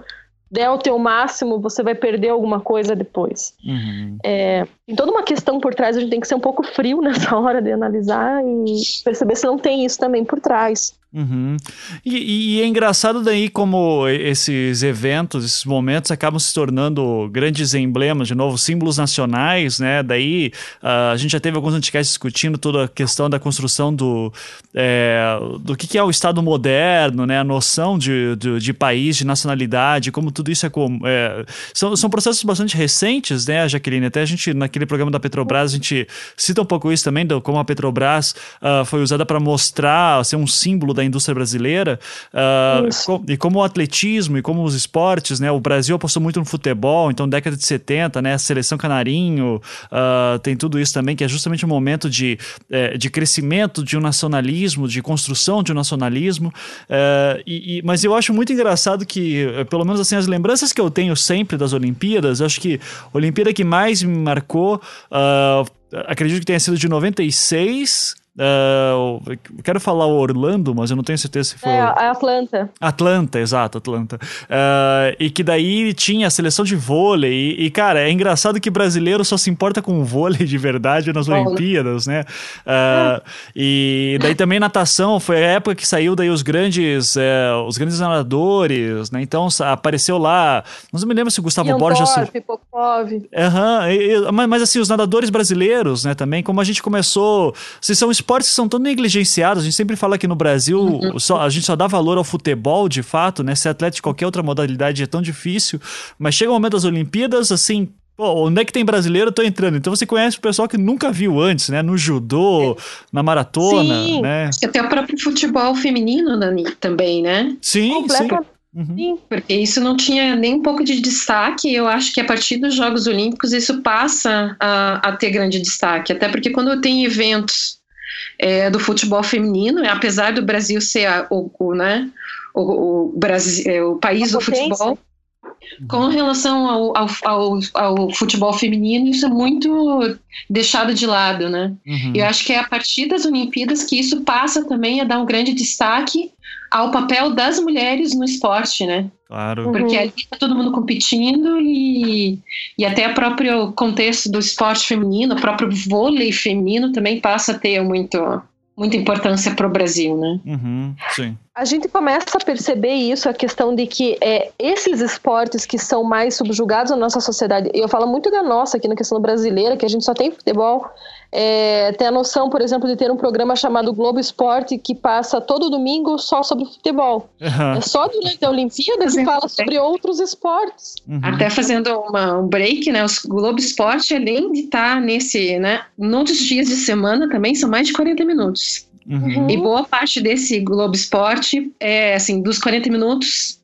Speaker 2: der o teu máximo, você vai perder alguma coisa depois.
Speaker 1: Uhum.
Speaker 2: É, tem toda uma questão por trás, a gente tem que ser um pouco frio nessa hora de analisar e perceber se não tem isso também por trás.
Speaker 1: Uhum. E, e, é engraçado daí como esses eventos, esses momentos acabam se tornando grandes emblemas, de novo, símbolos nacionais, né? Daí uh, a gente já teve alguns anticasts discutindo toda a questão da construção do, é, do que, que, é o Estado moderno, né? A noção de, de, de país, de nacionalidade, como tudo isso é. É, são, são processos bastante recentes, né, Jaqueline? Até a gente, naquele programa da Petrobras, a gente cita um pouco isso também, do, como a Petrobras uh, foi usada para mostrar, ser um símbolo da indústria brasileira uh, e como o atletismo e como os esportes, né? O Brasil apostou muito no futebol, então década de 70, né? A seleção canarinho uh, tem tudo isso também, que é justamente um momento de, eh, de crescimento de um nacionalismo, de construção de um nacionalismo. Uh, e, e, mas eu acho muito engraçado que, eh, pelo menos assim, as lembranças que eu tenho sempre das Olimpíadas, acho que a Olimpíada que mais me marcou, acredito que tenha sido de 96 Uh, quero falar Orlando, mas eu não tenho certeza se foi. É,
Speaker 2: Atlanta.
Speaker 1: Atlanta, exato, Atlanta. Uh, e que daí tinha a seleção de vôlei. E, e, cara, é engraçado que brasileiro só se importa com vôlei de verdade nas Olimpíadas, né? Uh, e daí também natação, foi a época que saiu daí os grandes, é, os grandes nadadores, né? Então apareceu lá. Não me lembro se o Gustavo
Speaker 2: Ian
Speaker 1: Borges.
Speaker 2: Thorpe, Popov.
Speaker 1: Uhum, mas, mas assim, os nadadores brasileiros, né, também, como a gente começou. Vocês são esportes são tão negligenciados. A gente sempre fala que no Brasil uhum. só, a gente só dá valor ao futebol, de fato, né? Ser atleta de qualquer outra modalidade é tão difícil. Mas chega o momento das Olimpíadas, assim, Pô, onde é que tem brasileiro? Eu tô entrando. Então você conhece o pessoal que nunca viu antes, né? No judô, na maratona,
Speaker 3: sim.
Speaker 1: né?
Speaker 3: Até o próprio futebol feminino, Dani, também, né?
Speaker 1: Sim, sim.
Speaker 3: Uhum. Porque isso não tinha nem um pouco de destaque. Eu acho que a partir dos Jogos Olímpicos isso passa a, a ter grande destaque. Até porque quando tem eventos é, do futebol feminino, apesar do Brasil ser a, o, o, né, o, o, Brasil, é, o país do futebol, com relação ao, ao, ao, ao, futebol feminino, isso é muito deixado de lado, né? Uhum. Eu acho que é a partir das Olimpíadas que isso passa também a dar um grande destaque ao papel das mulheres no esporte, né?
Speaker 1: Claro.
Speaker 3: Porque uhum. ali está todo mundo competindo e, e até o próprio contexto do esporte feminino, o próprio vôlei feminino também passa a ter muito, muita importância para o Brasil, né?
Speaker 1: Uhum, sim.
Speaker 2: A gente começa a perceber isso, a questão de que é, esses esportes que são mais subjugados na nossa sociedade, eu falo muito da nossa aqui na questão brasileira, que a gente só tem futebol, é, tem a noção, por exemplo, de ter um programa chamado Globo Esporte, que passa todo domingo só sobre futebol. Uhum. É só durante a Olimpíada que fala sobre outros esportes.
Speaker 3: Uhum. Até fazendo uma, um break, né? O Globo Esporte, além de estar tá nesse, né? Nos dias de semana também são mais de 40 minutos. Uhum. E boa parte desse Globo Esporte é assim, dos 40 minutos,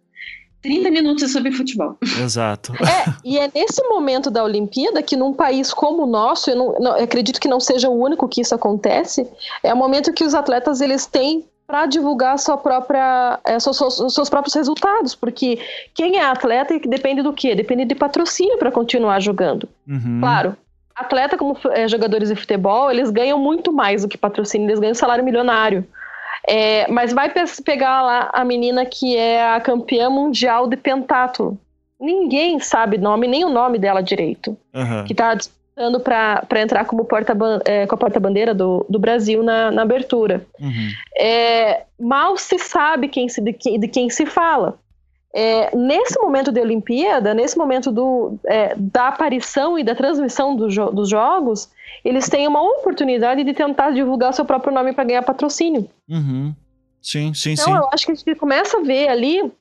Speaker 3: 30 minutos é sobre futebol.
Speaker 1: Exato.
Speaker 2: É, e é nesse momento da Olimpíada que num país como o nosso, eu, não, não, eu acredito que não seja o único que isso acontece, é o momento que os atletas eles têm para divulgar sua própria, é, seus, seus, seus, próprios resultados, porque quem é atleta depende do quê? Depende de patrocínio para continuar jogando. Uhum. Claro, atleta como é, jogadores de futebol, eles ganham muito mais do que patrocínio, eles ganham salário milionário. É, mas vai pegar lá a menina que é a campeã mundial de pentatlo. Ninguém sabe nome, nem o nome dela direito. Uhum. Que está disputando para entrar como porta, é, com a porta-bandeira do, do Brasil na, na abertura. Uhum. É, mal se sabe quem se, de, de quem se fala. É, nesse momento de Olimpíada, nesse momento do, é, da aparição e da transmissão do jo dos jogos, eles têm uma oportunidade de tentar divulgar seu próprio nome para ganhar patrocínio.
Speaker 1: Uhum. Sim, sim,
Speaker 2: então,
Speaker 1: sim.
Speaker 2: Então, eu acho que a gente começa a ver ali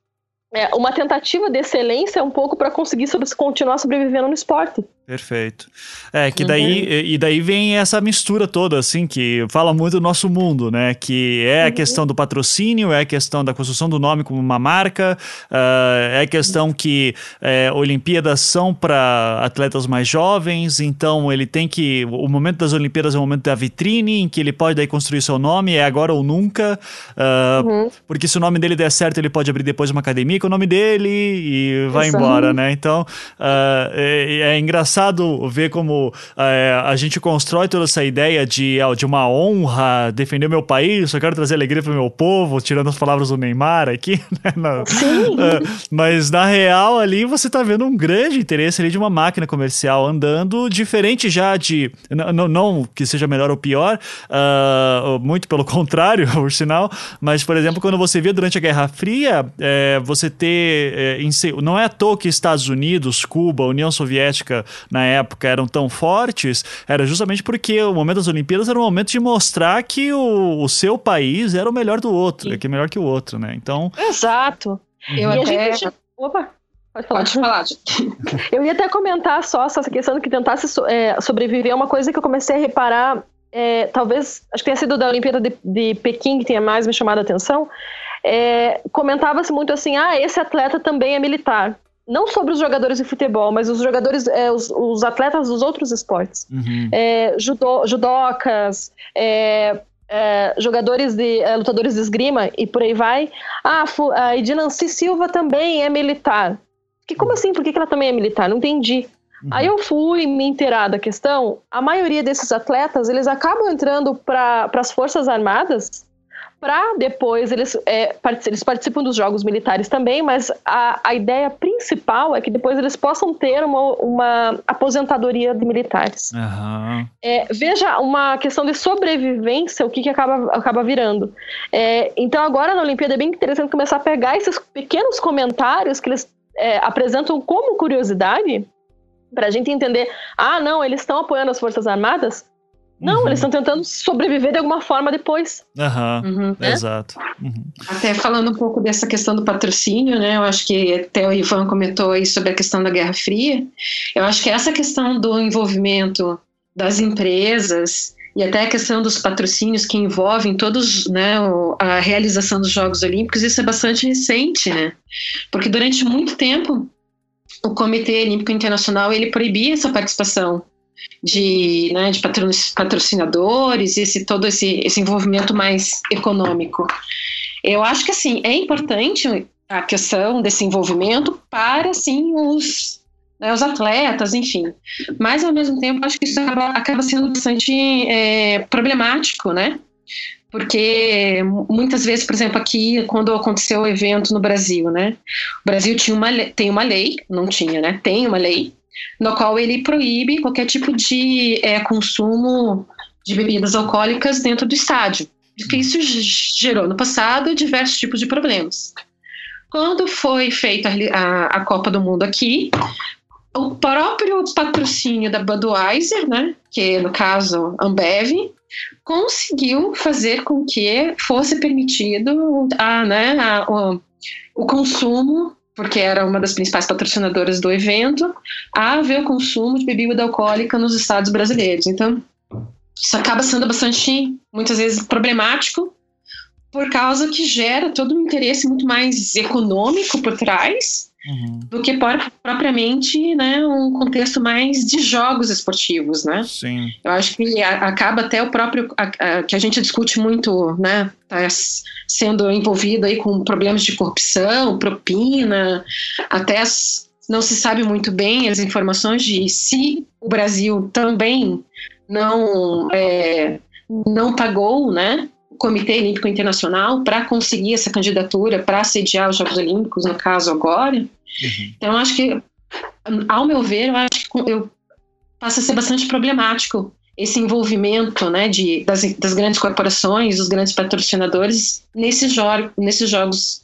Speaker 2: é, uma tentativa de excelência um pouco para conseguir sobre, continuar sobrevivendo no esporte.
Speaker 1: Perfeito. É, que daí, uhum. e daí vem essa mistura toda, assim, que fala muito do nosso mundo, né? Que é a uhum. questão do patrocínio, é a questão da construção do nome como uma marca, uh, é a questão que é, Olimpíadas são para atletas mais jovens, então ele tem que. O momento das Olimpíadas é o momento da vitrine, em que ele pode daí construir seu nome, é agora ou nunca. Uh, uhum. Porque se o nome dele der certo, ele pode abrir depois uma academia com o nome dele e vai embora, né? Então, uh, é, é engraçado engraçado ver como é, a gente constrói toda essa ideia de, de uma honra, defender meu país, só quero trazer alegria para o meu povo, tirando as palavras do Neymar aqui, né? Na, é, mas na real ali você está vendo um grande interesse ali de uma máquina comercial andando, diferente já de, não, não que seja melhor ou pior, uh, muito pelo contrário, por sinal, mas por exemplo, quando você via durante a Guerra Fria, é, você ter, é, não é à toa que Estados Unidos, Cuba, União Soviética na época eram tão fortes, era justamente porque o momento das Olimpíadas era um momento de mostrar que o, o seu país era o melhor do outro, Sim. que é melhor que o outro, né? Então.
Speaker 2: Exato.
Speaker 3: Eu e até. Gente... Opa! Pode falar. Pode falar.
Speaker 2: eu ia até comentar só essa questão que tentasse é, sobreviver é uma coisa que eu comecei a reparar, é, talvez, acho que tenha sido da Olimpíada de, de Pequim que tenha mais me chamado a atenção. É, Comentava-se muito assim: ah, esse atleta também é militar não sobre os jogadores de futebol, mas os jogadores, é, os, os, atletas dos outros esportes. Uhum. É, judo, judocas, é, é jogadores de é, lutadores de esgrima e por aí vai. Ah, a Edinanci Silva também é militar. Que, como assim? Por que, que ela também é militar? Não entendi. Uhum. Aí eu fui me inteirar da questão. A maioria desses atletas, eles acabam entrando para as Forças Armadas para depois eles, é, eles participam dos jogos militares também, mas a, a ideia principal é que depois eles possam ter uma, uma aposentadoria de militares.
Speaker 1: Uhum.
Speaker 2: É, veja uma questão de sobrevivência, o que, que acaba, acaba virando. É, então agora na Olimpíada é bem interessante começar a pegar esses pequenos comentários que eles é, apresentam como curiosidade para a gente entender, ah, não, eles estão apoiando as Forças Armadas, não, uhum. eles estão tentando sobreviver de alguma forma depois.
Speaker 1: Uhum. Uhum, né? Exato. Uhum.
Speaker 3: Até falando um pouco dessa questão do patrocínio, né? Eu acho que até o Ivan comentou aí sobre a questão da Guerra Fria. Eu acho que essa questão do envolvimento das empresas e até a questão dos patrocínios que envolvem todos, né, a realização dos Jogos Olímpicos, isso é bastante recente, né? Porque durante muito tempo o Comitê Olímpico Internacional ele proibia essa participação de, né, de patrocinadores, esse todo esse, esse envolvimento mais econômico. Eu acho que assim é importante a questão desse envolvimento para assim os né, os atletas, enfim. Mas, ao mesmo tempo, acho que isso acaba, acaba sendo bastante é, problemático, né? Porque muitas vezes, por exemplo, aqui, quando aconteceu o evento no Brasil, né? O Brasil tinha uma, tem uma lei, não tinha, né? Tem uma lei, no qual ele proíbe qualquer tipo de é, consumo de bebidas alcoólicas dentro do estádio. Porque isso gerou no passado diversos tipos de problemas. Quando foi feita a, a Copa do Mundo aqui, o próprio patrocínio da Budweiser, né, que no caso Ambev, conseguiu fazer com que fosse permitido a, né, a, o, o consumo porque era uma das principais patrocinadoras do evento, a haver o consumo de bebida alcoólica nos estados brasileiros. Então, isso acaba sendo bastante, muitas vezes, problemático, por causa que gera todo um interesse muito mais econômico por trás uhum. do que por, propriamente né, um contexto mais de jogos esportivos, né?
Speaker 1: Sim.
Speaker 3: Eu acho que a, acaba até o próprio a, a, que a gente discute muito, né? Tá sendo envolvido aí com problemas de corrupção, propina, até as, não se sabe muito bem as informações de se o Brasil também não é, não pagou, né? Comitê Olímpico Internacional para conseguir essa candidatura para sediar os Jogos Olímpicos, no caso agora. Uhum. Então, acho que, ao meu ver, eu acho que eu, passa a ser bastante problemático esse envolvimento né, de, das, das grandes corporações, dos grandes patrocinadores nesses, jo nesses jogos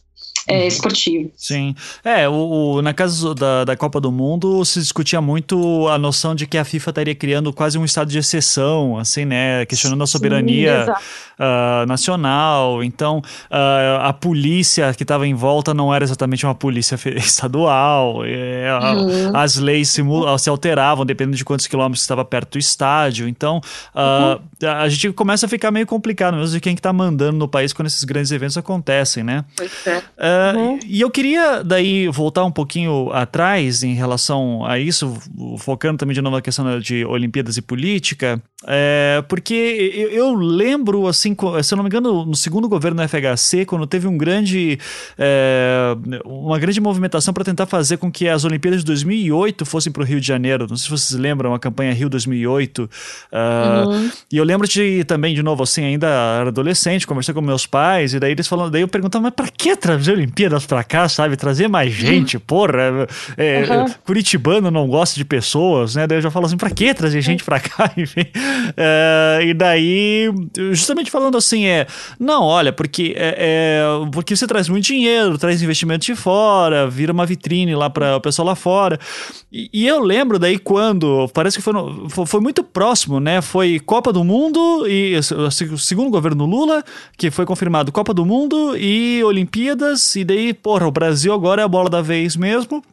Speaker 3: é, esportivo.
Speaker 1: Sim. É, o, o, na casa da, da Copa do Mundo se discutia muito a noção de que a FIFA estaria criando quase um estado de exceção, assim, né? Questionando a soberania Sim, uh, nacional. Então, uh, a polícia que estava em volta não era exatamente uma polícia estadual. É, uhum. As leis se, se, alteravam dependendo de quantos quilômetros estava perto do estádio. Então, uh, uhum. a gente começa a ficar meio complicado mesmo de quem está mandando no país quando esses grandes eventos acontecem, né?
Speaker 3: Pois é.
Speaker 1: Uhum. E eu queria daí voltar um pouquinho atrás em relação a isso, focando também de novo na questão de Olimpíadas e política, é, porque eu, eu, lembro, assim, se eu não me engano, no segundo governo do FHC, quando teve um grande, é, uma grande movimentação para tentar fazer com que as Olimpíadas de 2008 fossem para o Rio de Janeiro. Não sei se vocês lembram, a campanha Rio 2008. Uh, ah, uhum. E eu lembro de também, de novo, assim, ainda era adolescente, conversei com meus pais, e daí eles falando, daí eu perguntava, mas para que trazer Olimpíadas para cá, sabe? Trazer mais gente, uhum. porra. É, uhum. Curitibano não gosta de pessoas, né? Daí eu já falo assim, para que trazer gente para cá? Enfim. Uh, e daí, justamente falando assim, é. Não, olha, porque, é, é, porque você traz muito dinheiro, traz investimento de fora, vira uma vitrine lá para o pessoal lá fora. E, e, eu lembro daí quando, parece que foi, no, foi, foi, muito próximo, né? Foi Copa do Mundo e o segundo governo Lula, que foi confirmado Copa do Mundo e Olimpíadas, e daí, porra, o Brasil agora é a bola da vez mesmo.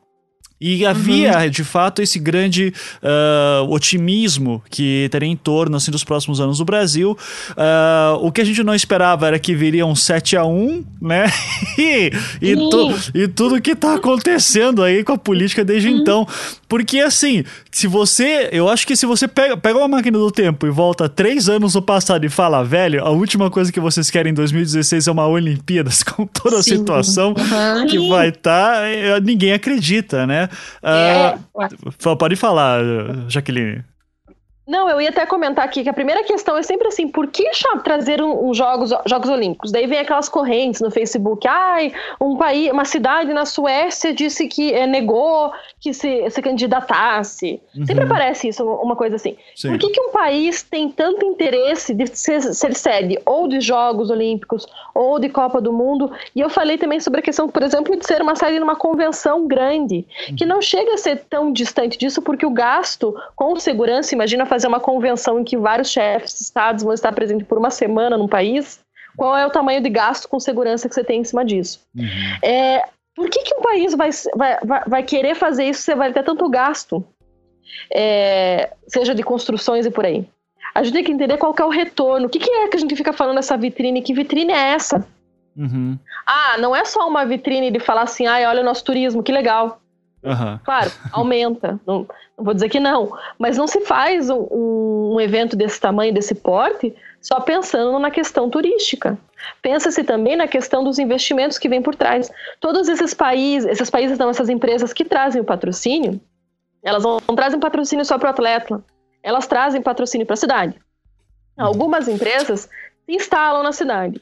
Speaker 1: E havia, uhum. de fato, esse grande uh, otimismo que teria em torno assim, dos próximos anos do Brasil. Uh, o que a gente não esperava era que viria um 7 a 1 né? e, e, tu, e tudo que está acontecendo aí com a política desde uhum. então. Porque, assim, se você. Eu acho que se você pega, pega uma máquina do tempo e volta três anos no passado e fala, velho, a última coisa que vocês querem em 2016 é uma Olimpíadas com toda a Sim. situação uhum. que vai estar. Tá, eh, ninguém acredita, né? Uh, pode falar, Jaqueline.
Speaker 2: Não, eu ia até comentar aqui que a primeira questão é sempre assim, por que trazer um, um jogos, jogos Olímpicos? Daí vem aquelas correntes no Facebook, ai, um país, uma cidade na Suécia disse que é, negou que se, se candidatasse. Uhum. Sempre aparece isso, uma coisa assim. Sim. Por que, que um país tem tanto interesse de ser, ser sede ou de Jogos Olímpicos ou de Copa do Mundo? E eu falei também sobre a questão, por exemplo, de ser uma sede numa convenção grande, uhum. que não chega a ser tão distante disso, porque o gasto com segurança, imagina fazer fazer uma convenção em que vários chefes de estados vão estar presentes por uma semana no país, qual é o tamanho de gasto com segurança que você tem em cima disso? Uhum. É, por que, que um país vai, vai, vai querer fazer isso se vai ter tanto gasto? É, seja de construções e por aí. A gente tem que entender qual que é o retorno. O que, que é que a gente fica falando dessa vitrine? Que vitrine é essa?
Speaker 1: Uhum.
Speaker 2: Ah, não é só uma vitrine de falar assim, ai, olha o nosso turismo, que legal.
Speaker 1: Uhum.
Speaker 2: Claro, aumenta. não, não, vou dizer que não. Mas não se faz um, um evento desse tamanho, desse porte, só pensando na questão turística. Pensa-se também na questão dos investimentos que vêm por trás. Todos esses países, esses países não, essas empresas que trazem o patrocínio, elas não, não trazem patrocínio só para o atleta, elas trazem patrocínio para a cidade. Algumas empresas se instalam na cidade.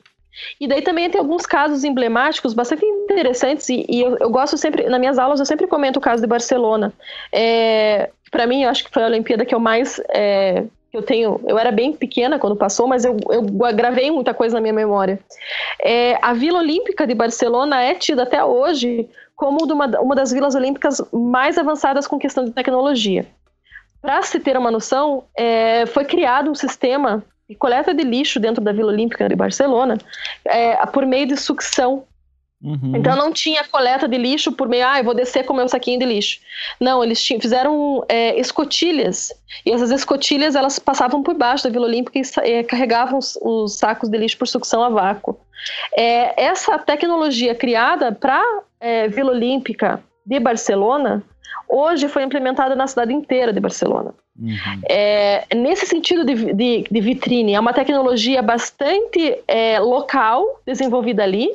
Speaker 2: E daí também tem alguns casos emblemáticos bastante interessantes, e, e eu, eu, gosto sempre, nas minhas aulas eu sempre comento o caso de Barcelona. É, para mim, eu acho que foi a Olimpíada que eu mais. É, eu tenho. Eu era bem pequena quando passou, mas eu, eu gravei muita coisa na minha memória. É, a Vila Olímpica de Barcelona é tida até hoje como uma, uma das vilas olímpicas mais avançadas com questão de tecnologia. Para se ter uma noção, é, foi criado um sistema de coleta de lixo dentro da Vila Olímpica de Barcelona é, por meio de sucção. Uhum. Então não tinha coleta de lixo por meio, ah, eu vou descer com meu saquinho de lixo. Não, eles tinham, fizeram é, escotilhas e essas escotilhas elas passavam por baixo da Vila Olímpica e é, carregavam os, os, sacos de lixo por sucção a vácuo. É, essa tecnologia criada para é, Vila Olímpica de Barcelona hoje foi implementada na cidade inteira de Barcelona. Uhum. É, nesse sentido de, de, de, vitrine, é uma tecnologia bastante é, local desenvolvida ali,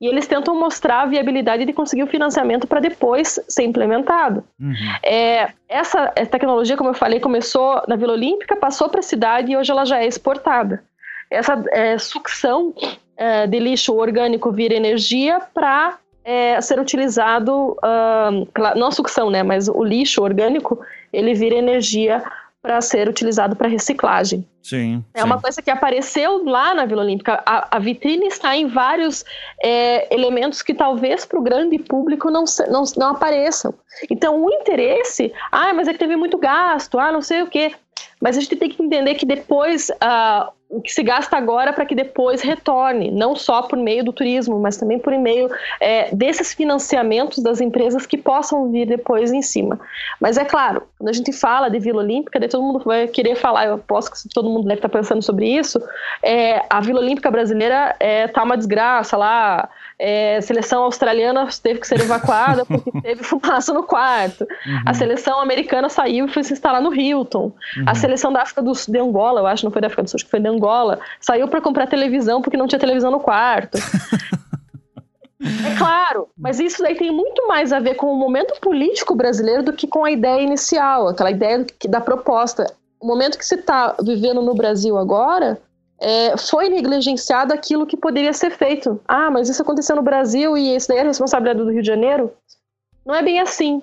Speaker 2: e eles tentam mostrar a viabilidade de conseguir o financiamento para depois ser implementado. Uhum. É, essa tecnologia, como eu falei, começou na Vila Olímpica, passou para a cidade e hoje ela já é exportada. Essa é, sucção é, de lixo orgânico vira energia para é, ser utilizado, uh, não a sucção, né, mas o lixo orgânico, ele vira energia para ser utilizado para reciclagem.
Speaker 1: Sim.
Speaker 2: É
Speaker 1: sim.
Speaker 2: uma coisa que apareceu lá na Vila Olímpica. A, a vitrine está em vários é, elementos que talvez para o grande público não, não, não apareçam. Então, o interesse, ah, mas é que teve muito gasto, ah, não sei o quê. Mas a gente tem que entender que depois uh, o que se gasta agora para que depois retorne, não só por meio do turismo, mas também por meio é, desses financiamentos das empresas que possam vir depois em cima. Mas é claro, quando a gente fala de Vila Olímpica, todo mundo vai querer falar, eu aposto que todo mundo deve estar pensando sobre isso, é, a Vila Olímpica brasileira está é, tá uma desgraça lá, é, seleção australiana teve que ser evacuada porque teve fumaça no quarto. Uhum. A seleção americana saiu e foi se instalar no Hilton. Uhum. A seleção da África do Sul, de Angola, eu acho, não foi da África do Sul, acho que foi de Angola, saiu para comprar televisão porque não tinha televisão no quarto. É claro, mas isso daí tem muito mais a ver com o momento político brasileiro do que com a ideia inicial, aquela ideia da proposta. O momento que se está vivendo no Brasil agora é, foi negligenciado aquilo que poderia ser feito. Ah, mas isso aconteceu no Brasil e isso daí é responsabilidade do Rio de Janeiro? Não é bem assim.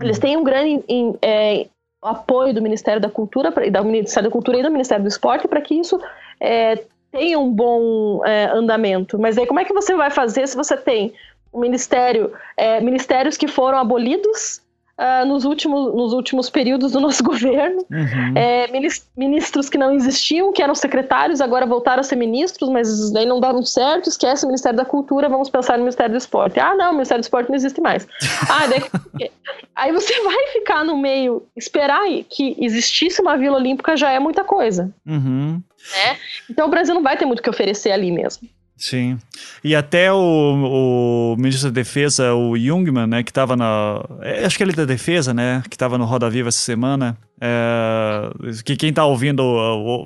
Speaker 2: Eles têm um grande em, é, apoio do Ministério da Cultura, do Ministério da Cultura e do Ministério do Esporte para que isso é, tenha um bom é, andamento. Mas aí como é que você vai fazer se você tem ministério, é, ministérios que foram abolidos uh, nos, últimos, nos últimos períodos do nosso governo. Uhum. É, ministros que não existiam, que eram secretários, agora voltaram a ser ministros, mas daí não davam certo, esquece o Ministério da Cultura, vamos pensar no Ministério do Esporte. Ah, não, o Ministério do Esporte não existe mais. Ah, daí, aí você vai ficar no meio, esperar que existisse uma Vila Olímpica já é muita coisa.
Speaker 1: Uhum.
Speaker 2: Né? Então o Brasil não vai ter muito o que oferecer ali mesmo.
Speaker 1: Sim. E até o, o ministro da Defesa, o Jungmann, né, que estava na. É, acho que ele é da Defesa, né? Que estava no Roda Viva essa semana. É, que quem tá ouvindo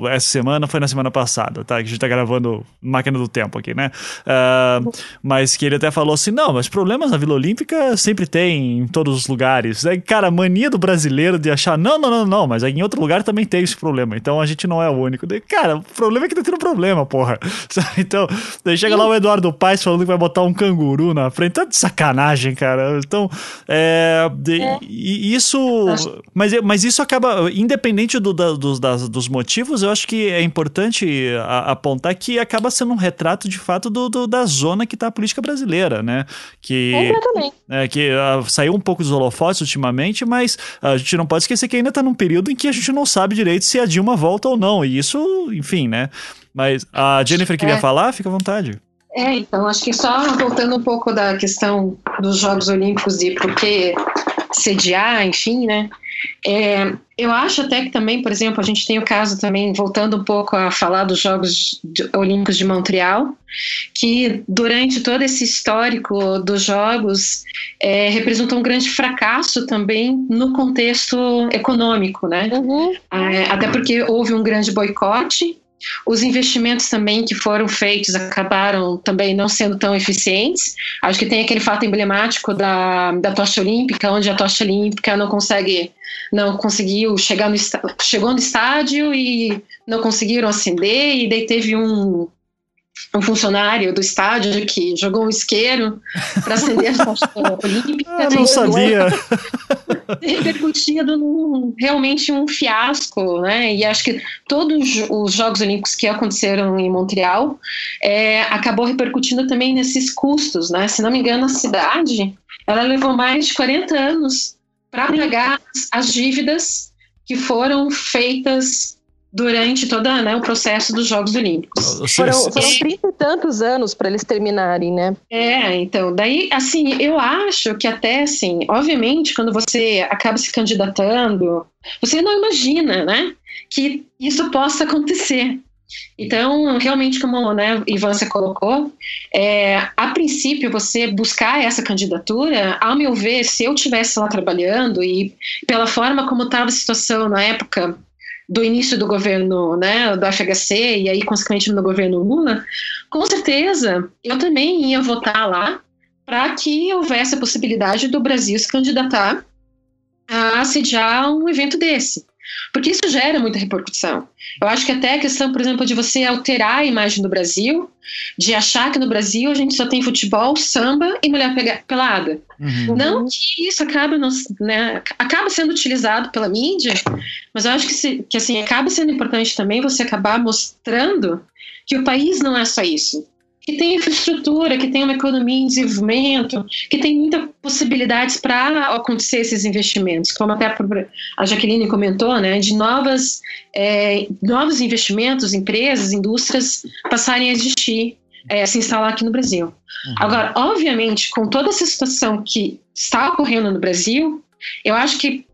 Speaker 1: essa semana foi na semana passada, tá? Que a gente tá gravando máquina do tempo aqui, né? É, mas que ele até falou assim: não, mas problemas na Vila Olímpica sempre tem em todos os lugares. É, cara, mania do brasileiro de achar: não, não, não, não, mas em outro lugar também tem esse problema. Então a gente não é o único. Cara, o problema é que tá tendo problema, porra. Então, daí chega lá o Eduardo Paes falando que vai botar um canguru na frente. Tá de sacanagem, cara. Então, é. De, é. Isso. Mas, mas isso acaba acaba, independente do, da, dos, das, dos motivos, eu acho que é importante a, apontar que acaba sendo um retrato de fato do, do da zona que está a política brasileira, né? Que, é, que uh, saiu um pouco dos holofotes ultimamente, mas a gente não pode esquecer que ainda está num período em que a gente não sabe direito se a Dilma volta ou não. E isso, enfim, né? Mas a Jennifer queria é. falar, fica à vontade.
Speaker 3: É, então, acho que só voltando um pouco da questão dos Jogos Olímpicos e por que sediar, enfim, né? É, eu acho até que também, por exemplo, a gente tem o caso também, voltando um pouco a falar dos Jogos Olímpicos de Montreal, que durante todo esse histórico dos Jogos é, representou um grande fracasso também no contexto econômico, né? Uhum. É, até porque houve um grande boicote os investimentos também que foram feitos acabaram também não sendo tão eficientes. Acho que tem aquele fato emblemático da, da tocha olímpica, onde a tocha olímpica não consegue, não conseguiu chegar no chegou no estádio e não conseguiram acender e daí teve um um funcionário do estádio que jogou um isqueiro para acender a tocha olímpica.
Speaker 1: Eu não sabia.
Speaker 3: Repercutia num, realmente um fiasco, né? E acho que todos os Jogos Olímpicos que aconteceram em Montreal é, acabou repercutindo também nesses custos, né? Se não me engano, a cidade ela levou mais de 40 anos para pagar as dívidas que foram feitas durante todo né, o processo dos Jogos Olímpicos.
Speaker 2: Foram, foram 30 e tantos anos para eles terminarem, né?
Speaker 3: É, então, daí, assim, eu acho que até, assim, obviamente, quando você acaba se candidatando, você não imagina, né, que isso possa acontecer. Então, realmente, como né, Ivan você colocou, é, a princípio, você buscar essa candidatura, ao meu ver, se eu estivesse lá trabalhando e pela forma como estava a situação na época do início do governo, né, do FHC e aí consequentemente no governo Lula, com certeza eu também ia votar lá para que houvesse a possibilidade do Brasil se candidatar a sediar um evento desse. Porque isso gera muita repercussão. Eu acho que até a questão, por exemplo, de você alterar a imagem do Brasil, de achar que no Brasil a gente só tem futebol, samba e mulher pelada. Uhum. Não que isso acaba, né, acaba sendo utilizado pela mídia, mas eu acho que, se, que assim, acaba sendo importante também você acabar mostrando que o país não é só isso que tem infraestrutura, que tem uma economia em desenvolvimento, que tem muitas possibilidades para acontecer esses investimentos, como até a Jaqueline comentou, né, de novas, é, novos investimentos, empresas, indústrias passarem a existir, é, se instalar aqui no Brasil. Uhum. Agora, obviamente, com toda essa situação que está ocorrendo no Brasil, eu acho que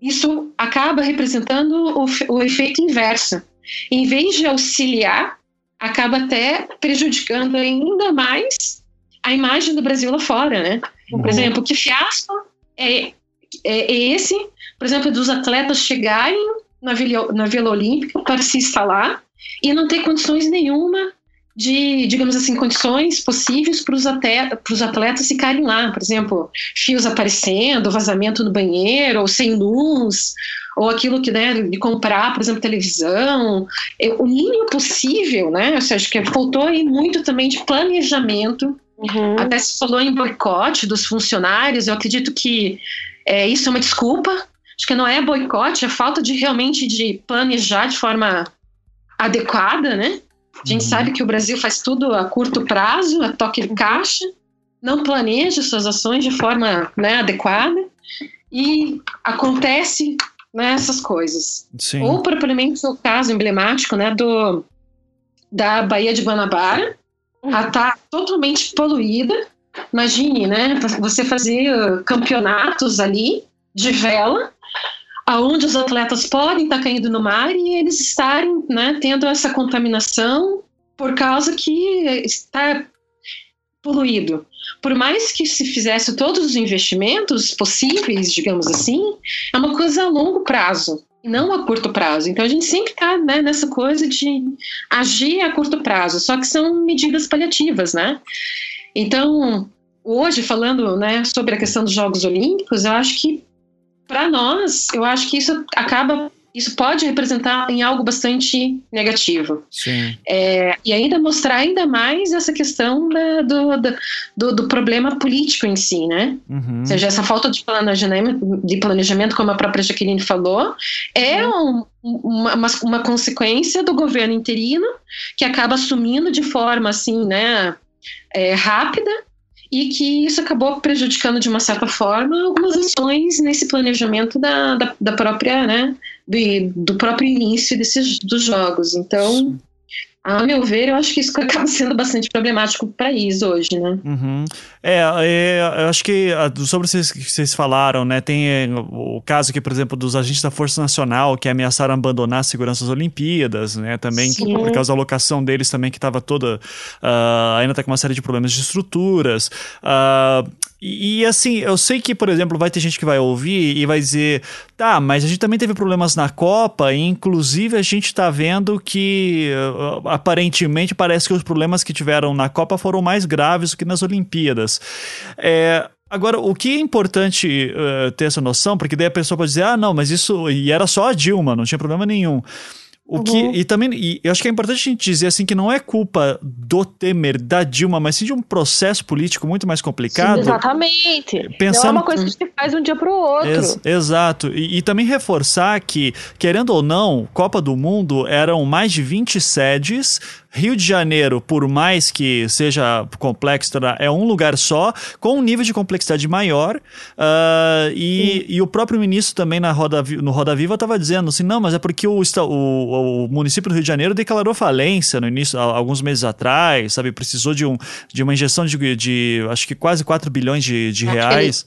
Speaker 3: isso acaba representando o, o efeito inverso. Em vez de auxiliar acaba até prejudicando ainda mais a imagem do Brasil lá fora, né? Por uhum. exemplo, que fiasco é, é, é, esse, por exemplo, dos atletas chegarem na Vila, na Vila Olímpica para se instalar e não ter condições nenhuma de, digamos assim, condições possíveis para os atletas, atletas ficarem lá. Por exemplo, fios aparecendo, vazamento no banheiro, ou sem luz, ou aquilo que, né, de comprar, por exemplo, televisão, o mínimo possível, né, eu acho que faltou aí muito também de planejamento, uhum. até se falou em boicote dos funcionários, eu acredito que é, isso é uma desculpa, acho que não é boicote, é falta de realmente de planejar de forma adequada, né, a gente uhum. sabe que o Brasil faz tudo a curto prazo, a toque de caixa, não planeja suas ações de forma né, adequada e acontece né, essas coisas. Sim. Ou propriamente o caso emblemático né, do, da Baía de Guanabara, uhum. ela está totalmente poluída. Imagine, né, você fazer campeonatos ali de vela, aonde os atletas podem estar tá caindo no mar e eles estarem né, tendo essa contaminação por causa que está poluído. Por mais que se fizesse todos os investimentos possíveis, digamos assim, é uma coisa a longo prazo não a curto prazo. Então a gente sempre está né, nessa coisa de agir a curto prazo, só que são medidas paliativas, né? Então hoje falando né, sobre a questão dos Jogos Olímpicos, eu acho que para nós, eu acho que isso acaba isso pode representar em algo bastante negativo.
Speaker 1: Sim.
Speaker 3: É, e ainda mostrar ainda mais essa questão da, do, do, do, problema político em si, né? Uhum. Ou seja, essa falta de planejamento, de planejamento, como a própria Jaqueline falou, é uhum. um, uma, uma, uma, consequência do governo interino que acaba assumindo de forma assim, né, é, rápida e que isso acabou prejudicando de uma certa forma algumas ações nesse planejamento da, da, da própria, né, do, do próprio início desses dos jogos. Então, a meu ver, eu acho que isso acaba sendo bastante problemático para o país hoje, né?
Speaker 1: Uhum. É, é, eu acho que sobre o que vocês falaram, né? Tem é, o caso aqui, por exemplo, dos agentes da Força Nacional que ameaçaram abandonar a segurança das Olimpíadas, né? Também que, por causa da alocação deles também que estava toda uh, ainda está com uma série de problemas de estruturas. Uh, e, e, assim, eu sei que, por exemplo, vai ter gente que vai ouvir e vai dizer, tá, mas a gente também teve problemas na Copa, e inclusive a gente tá vendo que uh, aparentemente parece que os problemas que tiveram na Copa foram mais graves do que nas Olimpíadas. É, Agora, o que é importante uh, ter essa noção, porque daí a pessoa pode dizer, ah, não, mas isso. E era só a Dilma, não tinha problema nenhum. O uhum. que, e também, e eu acho que é importante a gente dizer assim que não é culpa do Temer, da Dilma, mas sim de um processo político muito mais complicado. Sim,
Speaker 2: exatamente. Pensando... Não é uma coisa que se faz um dia para o outro. Ex
Speaker 1: exato. E, e, também reforçar que, querendo ou não, Copa do Mundo eram mais de 20 sedes, Rio de Janeiro, por mais que seja complexo, é um lugar só, com um nível de complexidade maior. Uh, e, e, o próprio ministro também na Roda, no Roda Viva estava dizendo assim: não, mas é porque o, o, o, município do Rio de Janeiro declarou falência no início, alguns meses atrás, sabe? Precisou de, um, de uma injeção de, de acho que quase 4 bilhões de, de reais.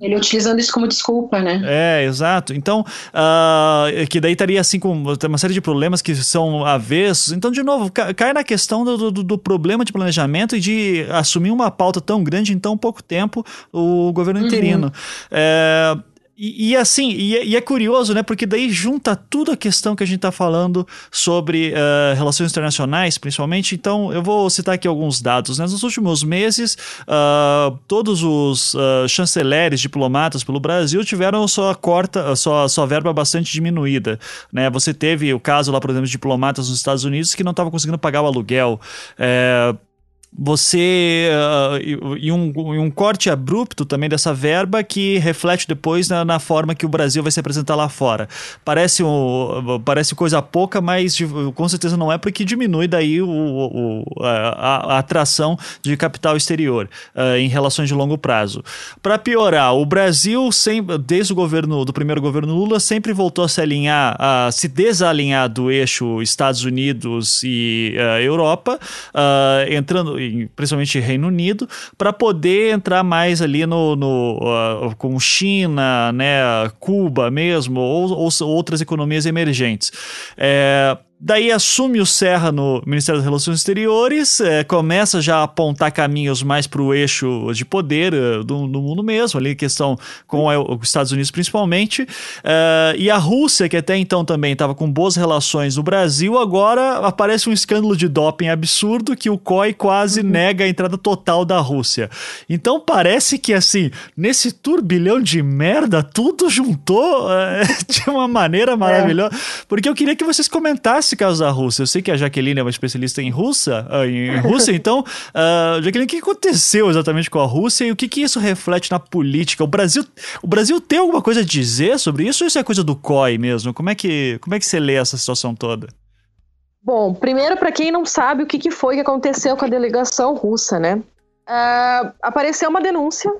Speaker 3: Ele utilizando isso como desculpa, né? É,
Speaker 1: exato. Então, uh, que daí estaria assim com uma série de problemas que são avessos. Então, de novo, cai na questão do, do, do, problema de planejamento e de assumir uma pauta tão grande em tão pouco tempo o governo uhum. interino. Uhum. É, e, e, assim, e, é, e, é curioso, né? Porque daí junta tudo a questão que a gente está falando sobre uh, relações internacionais, principalmente. Então, eu vou citar aqui alguns dados. Né? Nos últimos meses, uh, todos os uh, chanceleres, diplomatas pelo Brasil tiveram sua corta, sua, sua verba bastante diminuída. Né? Você teve o caso lá, por exemplo, de diplomatas nos Estados Unidos que não estavam conseguindo pagar o aluguel. É, você uh, e, um, e, um, corte abrupto também dessa verba que reflete depois na, na, forma que o Brasil vai se apresentar lá fora. Parece, um, parece coisa pouca, mas com certeza não é porque diminui daí o, o a, a, atração de capital exterior uh, em relações de longo prazo. Para piorar, o Brasil sempre, desde o governo do primeiro governo Lula sempre voltou a se alinhar, a se desalinhar do eixo Estados Unidos e uh, Europa, entrando principalmente Reino Unido, para poder entrar mais ali no, no uh, com China, né, Cuba mesmo, ou, ou outras economias emergentes. É, Daí assume o Serra no Ministério das Relações Exteriores, é, começa já a apontar caminhos mais para o eixo de poder é, do, do, mundo mesmo, ali questão com os Estados Unidos principalmente. É, e a Rússia, que até então também estava com boas relações no Brasil, agora aparece um escândalo de doping absurdo que o COI quase uhum. nega a entrada total da Rússia. Então parece que assim, nesse turbilhão de merda, tudo juntou é, de uma maneira maravilhosa. Porque eu queria que vocês comentassem esse caso da Rússia, eu sei que a Jaqueline é uma especialista em Rússia, uh, em Rússia, então, uh, Jaqueline, o que aconteceu exatamente com a Rússia e o que, que isso reflete na política? O Brasil, o Brasil tem alguma coisa a dizer sobre isso ou isso é coisa do COI mesmo? Como é que, como é que você lê essa situação toda?
Speaker 2: Bom, primeiro, para quem não sabe o que, que foi que aconteceu com a delegação russa, né? Uh, apareceu uma denúncia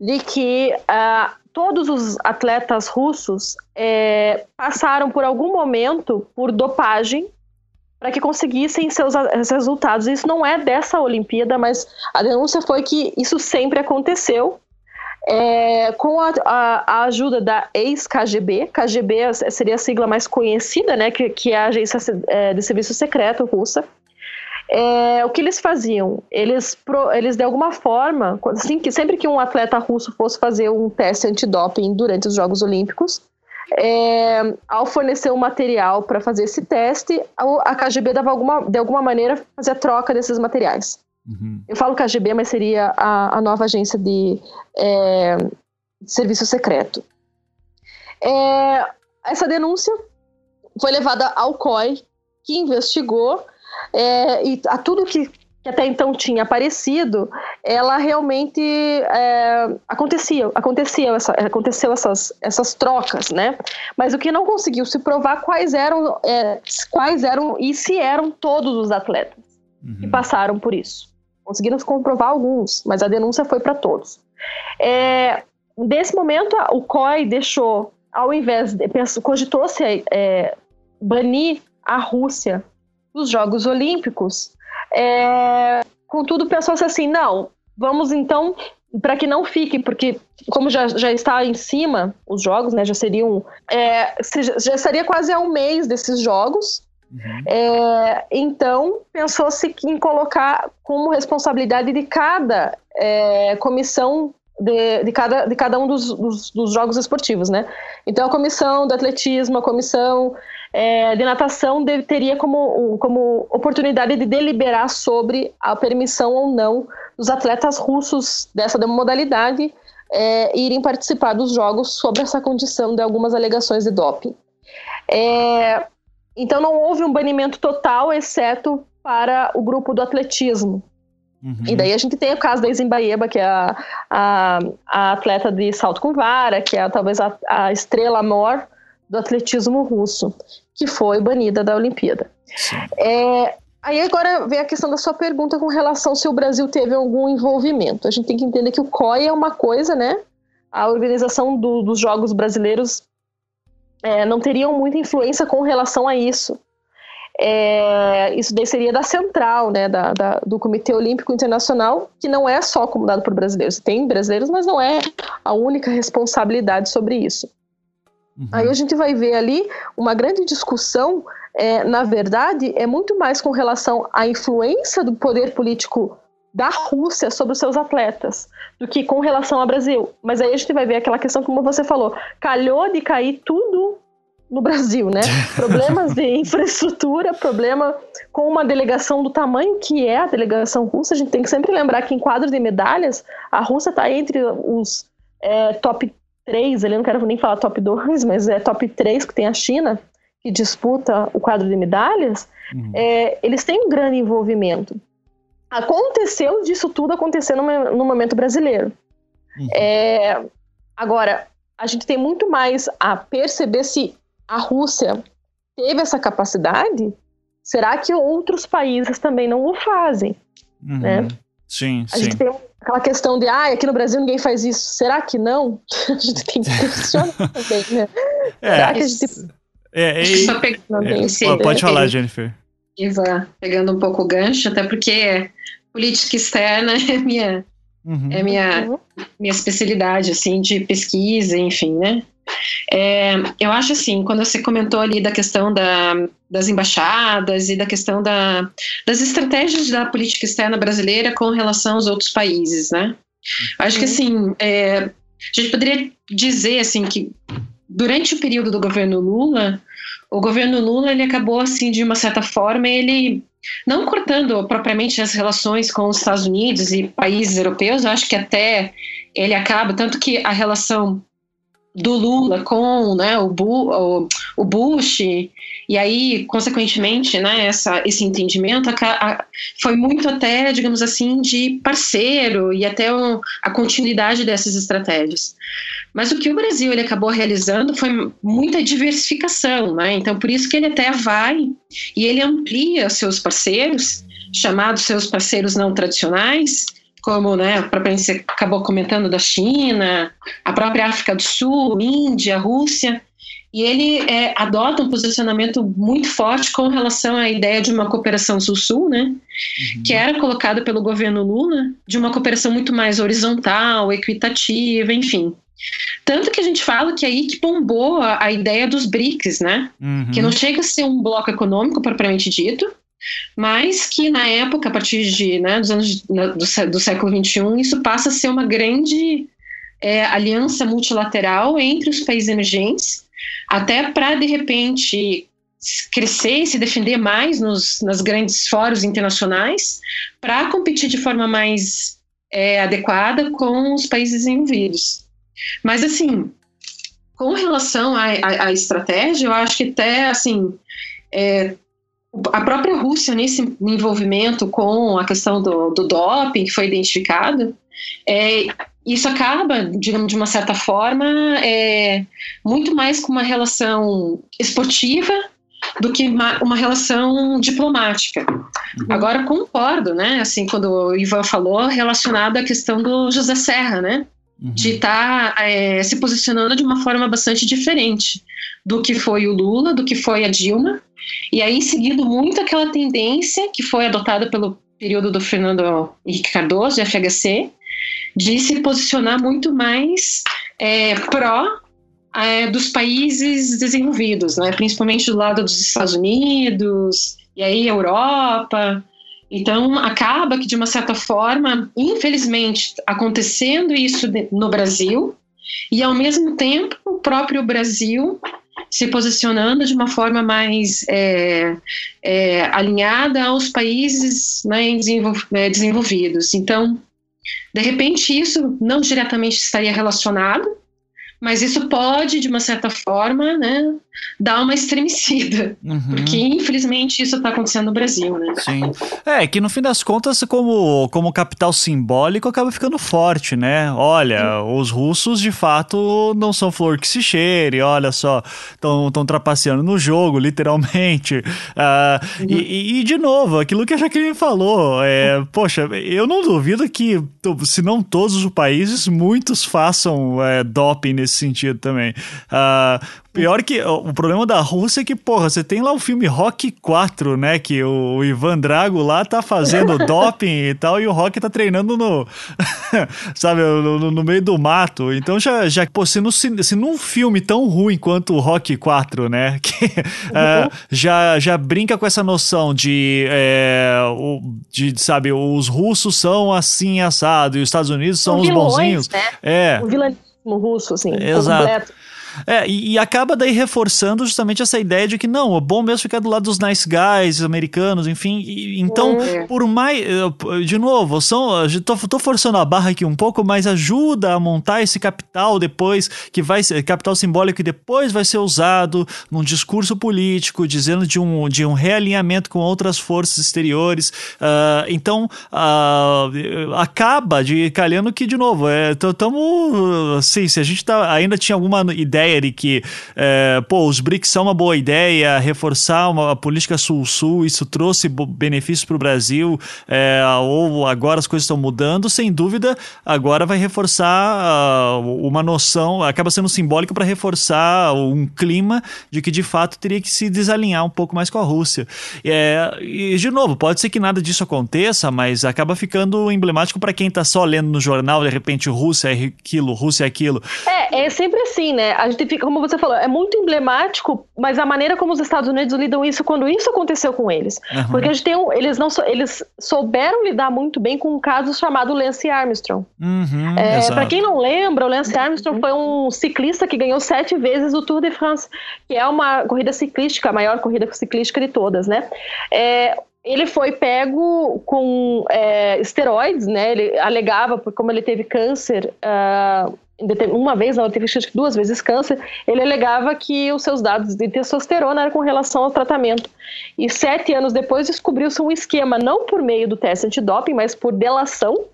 Speaker 2: de que uh, todos os atletas russos é, passaram por algum momento por dopagem para que conseguissem seus resultados. Isso não é dessa Olimpíada, mas a denúncia foi que isso sempre aconteceu. É, com a, a, a, ajuda da ex-KGB, KGB seria a sigla mais conhecida, né, que, que é a agência é, de serviço secreto russa, é, o que eles faziam? Eles, eles de alguma forma, assim, que sempre que um atleta russo fosse fazer um teste antidoping durante os Jogos Olímpicos, é, ao fornecer o um material para fazer esse teste, a, KGB dava alguma, de alguma maneira fazia troca desses materiais. Uhum. Eu falo KGB, mas seria a, a nova agência de, é, de serviço secreto. É, essa denúncia foi levada ao COI, que investigou é, e a tudo que, que, até então tinha aparecido, ela realmente é, acontecia, acontecia essa, aconteceu essas, essas trocas, né? Mas o que não conseguiu se provar quais eram, é, quais eram e se eram todos os atletas uhum. que passaram por isso. Conseguiram comprovar alguns, mas a denúncia foi para todos. É, nesse momento, o COI deixou, ao invés de cogitou-se é, banir a Rússia dos Jogos Olímpicos, é, contudo pensou-se assim, não, vamos então para que não fique, porque como já, já está em cima os jogos, né, já seriam, é, já estaria quase a um mês desses jogos, uhum. é, então pensou-se em colocar como responsabilidade de cada é, comissão de, de, cada, de cada um dos, dos, dos, jogos esportivos, né? Então a comissão do atletismo, a comissão é, de natação deve, teria como, como oportunidade de deliberar sobre a permissão ou não dos atletas russos dessa modalidade é, irem participar dos jogos sob essa condição de algumas alegações de doping. É, então não houve um banimento total, exceto para o grupo do atletismo. Uhum. E daí a gente tem o caso da Izimbaeba, que é a, a, a, atleta de salto com vara, que é talvez a, a estrela maior do atletismo russo, que foi banida da Olimpíada. É, aí agora vem a questão da sua pergunta com relação se o Brasil teve algum envolvimento. A gente tem que entender que o COI é uma coisa, né? A organização do, dos Jogos Brasileiros é, não teriam muita influência com relação a isso. É, isso daí seria da central, né, da, da, do Comitê Olímpico Internacional, que não é só comandado por brasileiros. Tem brasileiros, mas não é a única responsabilidade sobre isso. Uhum. Aí a gente vai ver ali uma grande discussão, é, na verdade, é muito mais com relação à influência do poder político da Rússia sobre os seus atletas do que com relação ao Brasil. Mas aí a gente vai ver aquela questão, como você falou, calhou de cair tudo no Brasil, né? Problemas de infraestrutura, problema com uma delegação do tamanho que é a delegação russa. A gente tem que sempre lembrar que em quadro de medalhas, a Rússia está entre os é, top 3, ali não quero nem falar top 2, mas é top 3 que tem a China, que disputa o quadro de medalhas, uhum. é, eles têm um grande envolvimento. Aconteceu disso tudo acontecer no, no momento brasileiro. Uhum. É, agora, a gente tem muito mais a perceber se a Rússia teve essa capacidade, será que outros países também não o fazem? Uhum. Né?
Speaker 1: Sim,
Speaker 2: a
Speaker 1: sim.
Speaker 2: gente tem aquela questão de, ah, aqui no Brasil ninguém faz isso. Será que não? a gente tem que questionar também, né?
Speaker 1: É, Será que a gente... É, e... Só pegando é, esse, pode falar, Jennifer.
Speaker 3: Iva, pegando um pouco o gancho, até porque política externa é minha, uhum. é minha, uhum. minha especialidade, assim, de pesquisa, enfim, né? É, eu acho assim, quando você comentou ali da questão da, das embaixadas e da questão da, das estratégias da política externa brasileira com relação aos outros países, né? Acho que assim, é, a gente poderia dizer assim que durante o período do governo Lula, o governo Lula ele acabou assim de uma certa forma ele não cortando propriamente as relações com os Estados Unidos e países europeus, eu acho que até ele acaba tanto que a relação do Lula com né, o, Bu, o, Bush, e aí, consequentemente, né, essa, esse entendimento a, a, foi muito até, digamos assim, de parceiro e até a continuidade dessas estratégias. Mas o que o Brasil ele acabou realizando foi muita diversificação, né? então por isso que ele até vai e ele amplia seus parceiros, chamados seus parceiros não tradicionais, como né, a própria você acabou comentando da China, a própria África do Sul, Índia, Rússia, e ele é, adota um posicionamento muito forte com relação à ideia de uma cooperação sul-sul, né, uhum. que era colocada pelo governo Lula, de uma cooperação muito mais horizontal, equitativa, enfim. Tanto que a gente fala que é aí que bombou a, a ideia dos BRICS, né? Uhum. Que não chega a ser um bloco econômico propriamente dito, mas que na época, a partir de, né, dos anos do, do século XXI, isso passa a ser uma grande é, aliança multilateral entre os países emergentes, até para, de repente, crescer e se defender mais nos, nas grandes fóruns internacionais, para competir de forma mais é, adequada com os países envolvidos. Mas, assim, com relação à estratégia, eu acho que até, assim, é, a própria Rússia nesse envolvimento com a questão do, do doping que foi identificado, é, isso acaba, digamos, de uma certa forma, é, muito mais com uma relação esportiva do que uma, uma relação diplomática. Uhum. Agora concordo, né? Assim, quando o Ivan falou relacionado à questão do José Serra, né? Uhum. De estar tá, é, se posicionando de uma forma bastante diferente. Do que foi o Lula, do que foi a Dilma, e aí seguindo muito aquela tendência que foi adotada pelo período do Fernando Henrique Cardoso, de FHC, de se posicionar muito mais é, pró é, dos países desenvolvidos, né? principalmente do lado dos Estados Unidos, e aí Europa. Então, acaba que, de uma certa forma, infelizmente, acontecendo isso no Brasil, e ao mesmo tempo o próprio Brasil se posicionando de uma forma mais é, é, alinhada aos países né, é, desenvolvidos. Então, de repente, isso não diretamente estaria relacionado, mas isso pode, de uma certa forma, né, dar uma estremecida. Uhum. Porque, infelizmente, isso está acontecendo no Brasil, né?
Speaker 1: Sim. É, que no fim das contas, como, como capital simbólico, acaba ficando forte, né? Olha, Sim. os russos, de fato, não são flor que se cheire, olha só, estão trapaceando no jogo, literalmente. Uh, uhum. e, e, de novo, aquilo que a Jaqueline falou, é, poxa, eu não duvido que, se não todos os países, muitos façam é, doping nesse nesse sentido também. Uh, pior que o problema da Rússia é que, porra, você tem lá o filme Rock 4, né? Que o Ivan Drago lá tá fazendo doping e tal, e o Rock tá treinando no. sabe, no, no, meio do mato. Então já, já pô, se, no, se num filme tão ruim quanto o Rock 4, né? Que uh, já, já brinca com essa noção de, é, o, de, sabe, os russos são assim assado e os Estados Unidos são, são os vilões, bonzinhos.
Speaker 2: Né? É. O russo, assim,
Speaker 1: Exato. completo. É, e, e, acaba daí reforçando justamente essa ideia de que não, é bom mesmo ficar do lado dos nice guys americanos, enfim. E, então, é. por mais. De novo, são, tô, tô forçando a barra aqui um pouco, mas ajuda a montar esse capital depois, que vai ser capital simbólico que depois vai ser usado num discurso político, dizendo de um, de um realinhamento com outras forças exteriores. Uh, então, uh, acaba de calhando que, de novo, estamos. É, assim, se a gente tá, ainda tinha alguma ideia ideia de que, é, pô, os BRICS são uma boa ideia, reforçar uma política sul-sul, isso trouxe benefícios para o Brasil, é, ou agora as coisas estão mudando, sem dúvida, agora vai reforçar uh, uma noção, acaba sendo simbólico para reforçar um clima de que de fato teria que se desalinhar um pouco mais com a Rússia. É, e, de novo, pode ser que nada disso aconteça, mas acaba ficando emblemático para quem está só lendo no jornal, de repente, Rússia é aquilo, Rússia é aquilo.
Speaker 2: É, é sempre assim, né? A gente fica, como você falou, é muito emblemático, mas a maneira como os Estados Unidos lidam isso quando isso aconteceu com eles. Uhum. Porque a gente tem um, eles não eles souberam lidar muito bem com um caso chamado Lance Armstrong.
Speaker 1: Uhum, é,
Speaker 2: Para quem não lembra, o Lance Armstrong foi um ciclista que ganhou sete vezes o Tour de France, que é uma corrida ciclística, a maior corrida ciclística de todas, né? É, ele foi pego com é, esteroides, né? Ele alegava, por como ele teve câncer, uh, uma vez, não, ele teve acho que duas vezes câncer, ele alegava que os seus dados de testosterona eram com relação ao tratamento. E sete anos depois descobriu-se um esquema, não por meio do teste antidoping, mas por delação,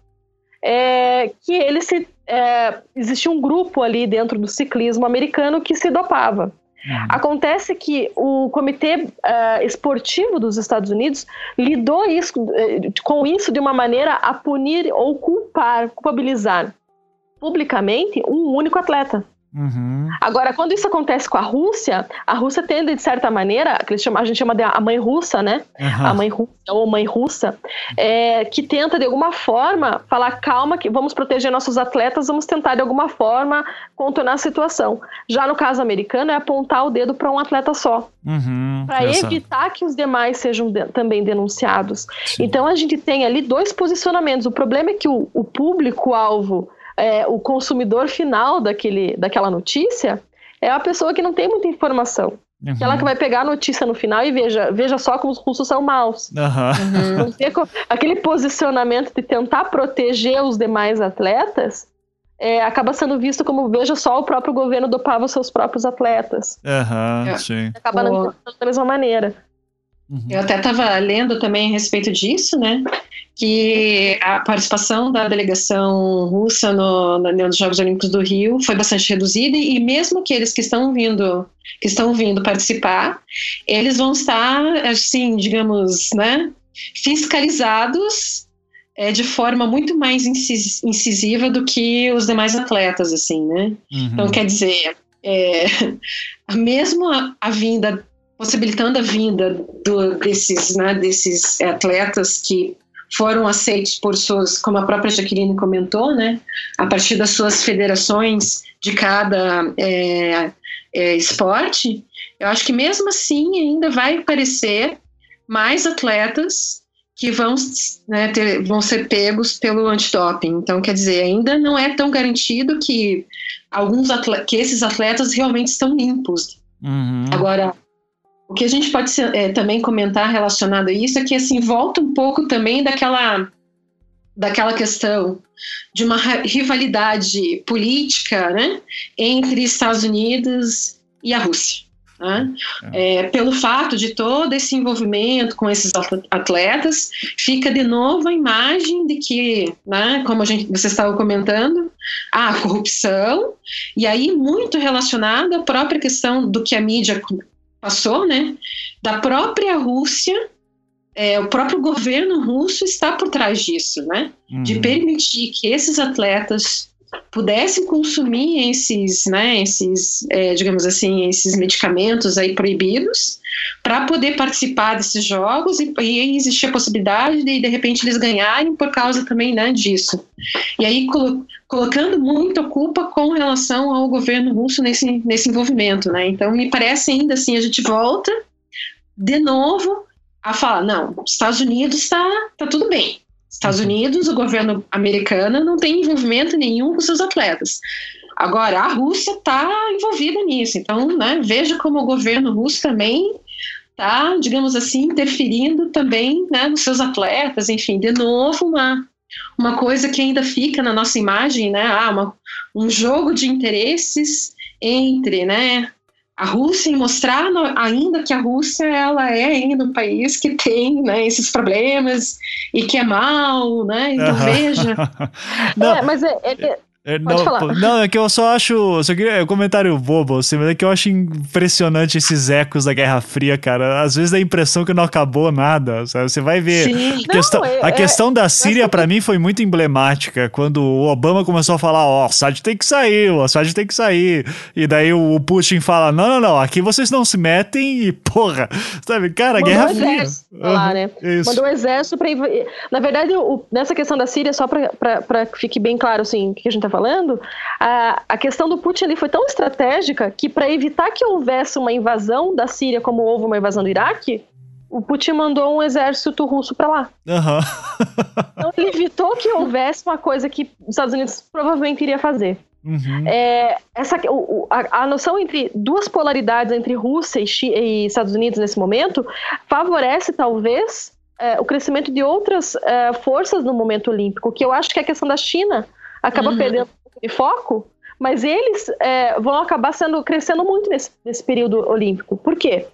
Speaker 2: é, que ele se. É, existia um grupo ali dentro do ciclismo americano que se dopava. Uhum. Acontece que o Comitê uh, Esportivo dos Estados Unidos lidou isso, uh, com isso de uma maneira a punir ou culpar, culpabilizar publicamente um único atleta.
Speaker 1: Uhum.
Speaker 2: Agora, quando isso acontece com a Rússia, a Rússia tende, de certa maneira, que a gente chama de a mãe russa, né? Uhum. A mãe russa ou mãe russa, é, que tenta, de alguma forma, falar: calma, que vamos proteger nossos atletas, vamos tentar, de alguma forma, contornar a situação. Já no caso americano, é apontar o dedo para um atleta só.
Speaker 1: Uhum.
Speaker 2: Para evitar que os demais sejam de, também denunciados. Sim. Então, a gente tem ali dois posicionamentos. O problema é que o, o público-alvo é, o consumidor final daquele, daquela notícia é a pessoa que não tem muita informação. Uhum. Aquela que vai pegar a notícia no final e veja, veja só como os russos são maus.
Speaker 1: Uhum.
Speaker 2: Uhum. Aquele posicionamento de tentar proteger os demais atletas é, acaba sendo visto como veja só o próprio governo dopava os seus próprios atletas.
Speaker 1: Uhum, é. sim.
Speaker 2: Acaba não da mesma maneira.
Speaker 3: Uhum. Eu até estava lendo também a respeito disso, né? Que a participação da delegação russa no, no, nos Jogos Olímpicos do Rio foi bastante reduzida e mesmo aqueles que estão vindo que estão vindo participar, eles vão estar, assim, digamos, né, fiscalizados é, de forma muito mais incisiva do que os demais atletas, assim, né? Uhum. Então, quer dizer, é, mesmo a, a, vinda, possibilitando a vinda do, desses, né, desses atletas que foram aceitos por suas, como a própria Jaqueline comentou, né, a partir das suas federações de cada é, é, esporte, eu acho que mesmo assim ainda vai aparecer mais atletas que vão, né, ter, vão ser pegos pelo antidoping. Então, quer dizer, ainda não é tão garantido que alguns atletas, que esses atletas realmente estão limpos. Uhum. Agora, o que a gente pode é, também comentar relacionado a isso é que assim volta um pouco também daquela daquela questão de uma rivalidade política, né, entre Estados Unidos e a Rússia. Né? É. é, pelo fato de todo esse envolvimento com esses atletas, fica de novo a imagem de que, né, como a gente, você estava comentando, a corrupção, e aí muito relacionado à própria questão do que a mídia passou, né, da própria Rússia, é, o próprio governo russo está por trás disso, né, uhum. de permitir que esses atletas pudessem consumir esses, né, esses, é, digamos assim, esses medicamentos aí proibidos para poder participar desses jogos e, e existir a possibilidade de de repente eles ganharem por causa também, né, disso. E aí colo colocando muito a culpa com relação ao governo russo nesse nesse envolvimento, né? Então me parece ainda assim a gente volta de novo a falar, não, Estados Unidos está tá tudo bem. Estados Unidos, o governo americano não tem envolvimento nenhum com seus atletas. Agora, a Rússia está envolvida nisso. Então, né, veja como o governo russo também está, digamos assim, interferindo também né, nos seus atletas. Enfim, de novo, uma, uma coisa que ainda fica na nossa imagem, né? Ah, uma, um jogo de interesses entre né, a Rússia e mostrar ainda que a Rússia ela é ainda um país que tem né, esses problemas e que é mal, né? Então uhum. veja.
Speaker 2: Não, é, mas é, é,
Speaker 1: é, não, não, é que eu só acho. Só queria, é um comentário bobo, assim, mas é que eu acho impressionante esses ecos da Guerra Fria, cara. Às vezes dá a impressão que não acabou nada. Sabe? Você vai ver. Sim. A questão, não, é, a questão da Síria, para mim, foi muito emblemática. Quando o Obama começou a falar: Ó, oh, o Assad tem que sair, o Assad tem que sair. E daí o Putin fala: Não, não, não, aqui vocês não se metem e, porra, sabe, cara, Mandou Guerra Fria.
Speaker 2: Lá, né? Isso. Mandou o exército pra. Na verdade, o, nessa questão da Síria, só pra, pra, pra que fique bem claro, assim, o que a gente tá falando falando, a, a questão do Putin ali foi tão estratégica que, para evitar que houvesse uma invasão da Síria, como houve uma invasão do Iraque, o Putin mandou um exército russo para lá. Uhum. então ele evitou que houvesse uma coisa que os Estados Unidos provavelmente iria fazer. Uhum. É, essa, o, a, a, noção entre duas polaridades entre Rússia e, e, Estados Unidos nesse momento favorece talvez é, o crescimento de outras é, forças no momento olímpico, que eu acho que é a questão da China acaba uhum. perdendo um pouco de foco, mas eles é, vão acabar sendo crescendo muito nesse, nesse período olímpico. Por quê?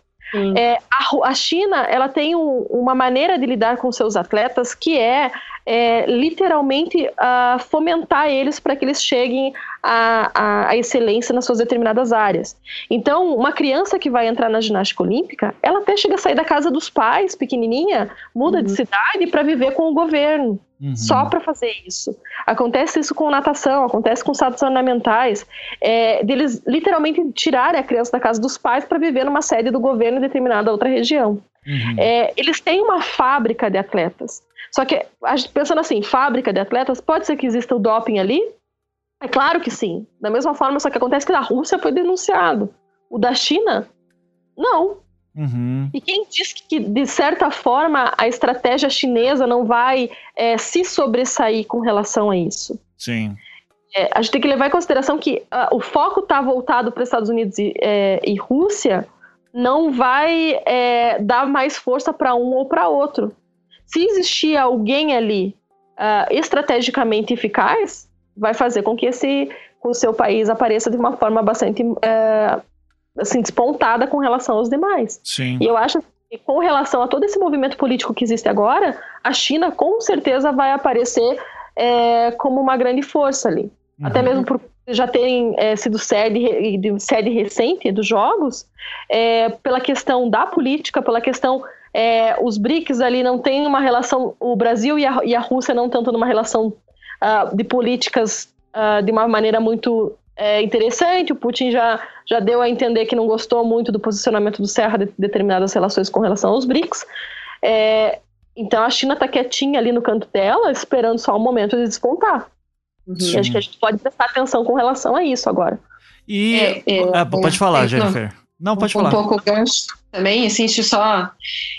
Speaker 2: É, a, a, China ela tem um, uma maneira de lidar com seus atletas que é, é literalmente uh, fomentar eles para que eles cheguem à, à, excelência nas suas determinadas áreas. Então, uma criança que vai entrar na ginástica olímpica, ela até chega a sair da casa dos pais, pequenininha, muda uhum. de cidade para viver com o governo. Uhum. Só para fazer isso. Acontece isso com natação, acontece com saltos ornamentais, é, deles literalmente tirarem a criança da casa dos pais para viver numa sede do governo em determinada outra região. Uhum. É, eles têm uma fábrica de atletas. Só que, pensando assim, fábrica de atletas, pode ser que exista o doping ali? É claro que sim. Da mesma forma, só que acontece que na Rússia foi denunciado. O da China, não. Uhum. E quem diz que, de certa forma, a estratégia chinesa não vai é, se sobressair com relação a isso?
Speaker 1: Sim.
Speaker 2: É, a gente tem que levar em consideração que uh, o foco está voltado para Estados Unidos e, é, e, Rússia, não vai é, dar mais força para um ou para outro. Se existir alguém ali uh, estrategicamente eficaz, vai fazer com que esse com o seu país apareça de uma forma bastante uh, assim, despontada com relação aos demais.
Speaker 1: Sim.
Speaker 2: E eu acho que com relação a todo esse movimento político que existe agora, a China com certeza vai aparecer é, como uma grande força ali. Uhum. Até mesmo por já terem é, sido sede, sede recente dos jogos, é, pela questão da política, pela questão. É, os BRICS ali não tem uma relação. O Brasil e a, e a Rússia não tanto numa relação uh, de políticas uh, de uma maneira muito é, interessante. O Putin já, já deu a entender que não gostou muito do posicionamento do Serra de determinadas relações com relação aos BRICS. É, então a China está quietinha ali no canto dela, esperando só o momento de despontar. Uhum. E acho que a gente pode prestar atenção com relação a isso agora.
Speaker 1: E é, é, ah, pode falar, é, Jennifer. Não, não pode
Speaker 3: um
Speaker 1: falar.
Speaker 3: Um pouco gancho também, assim, só.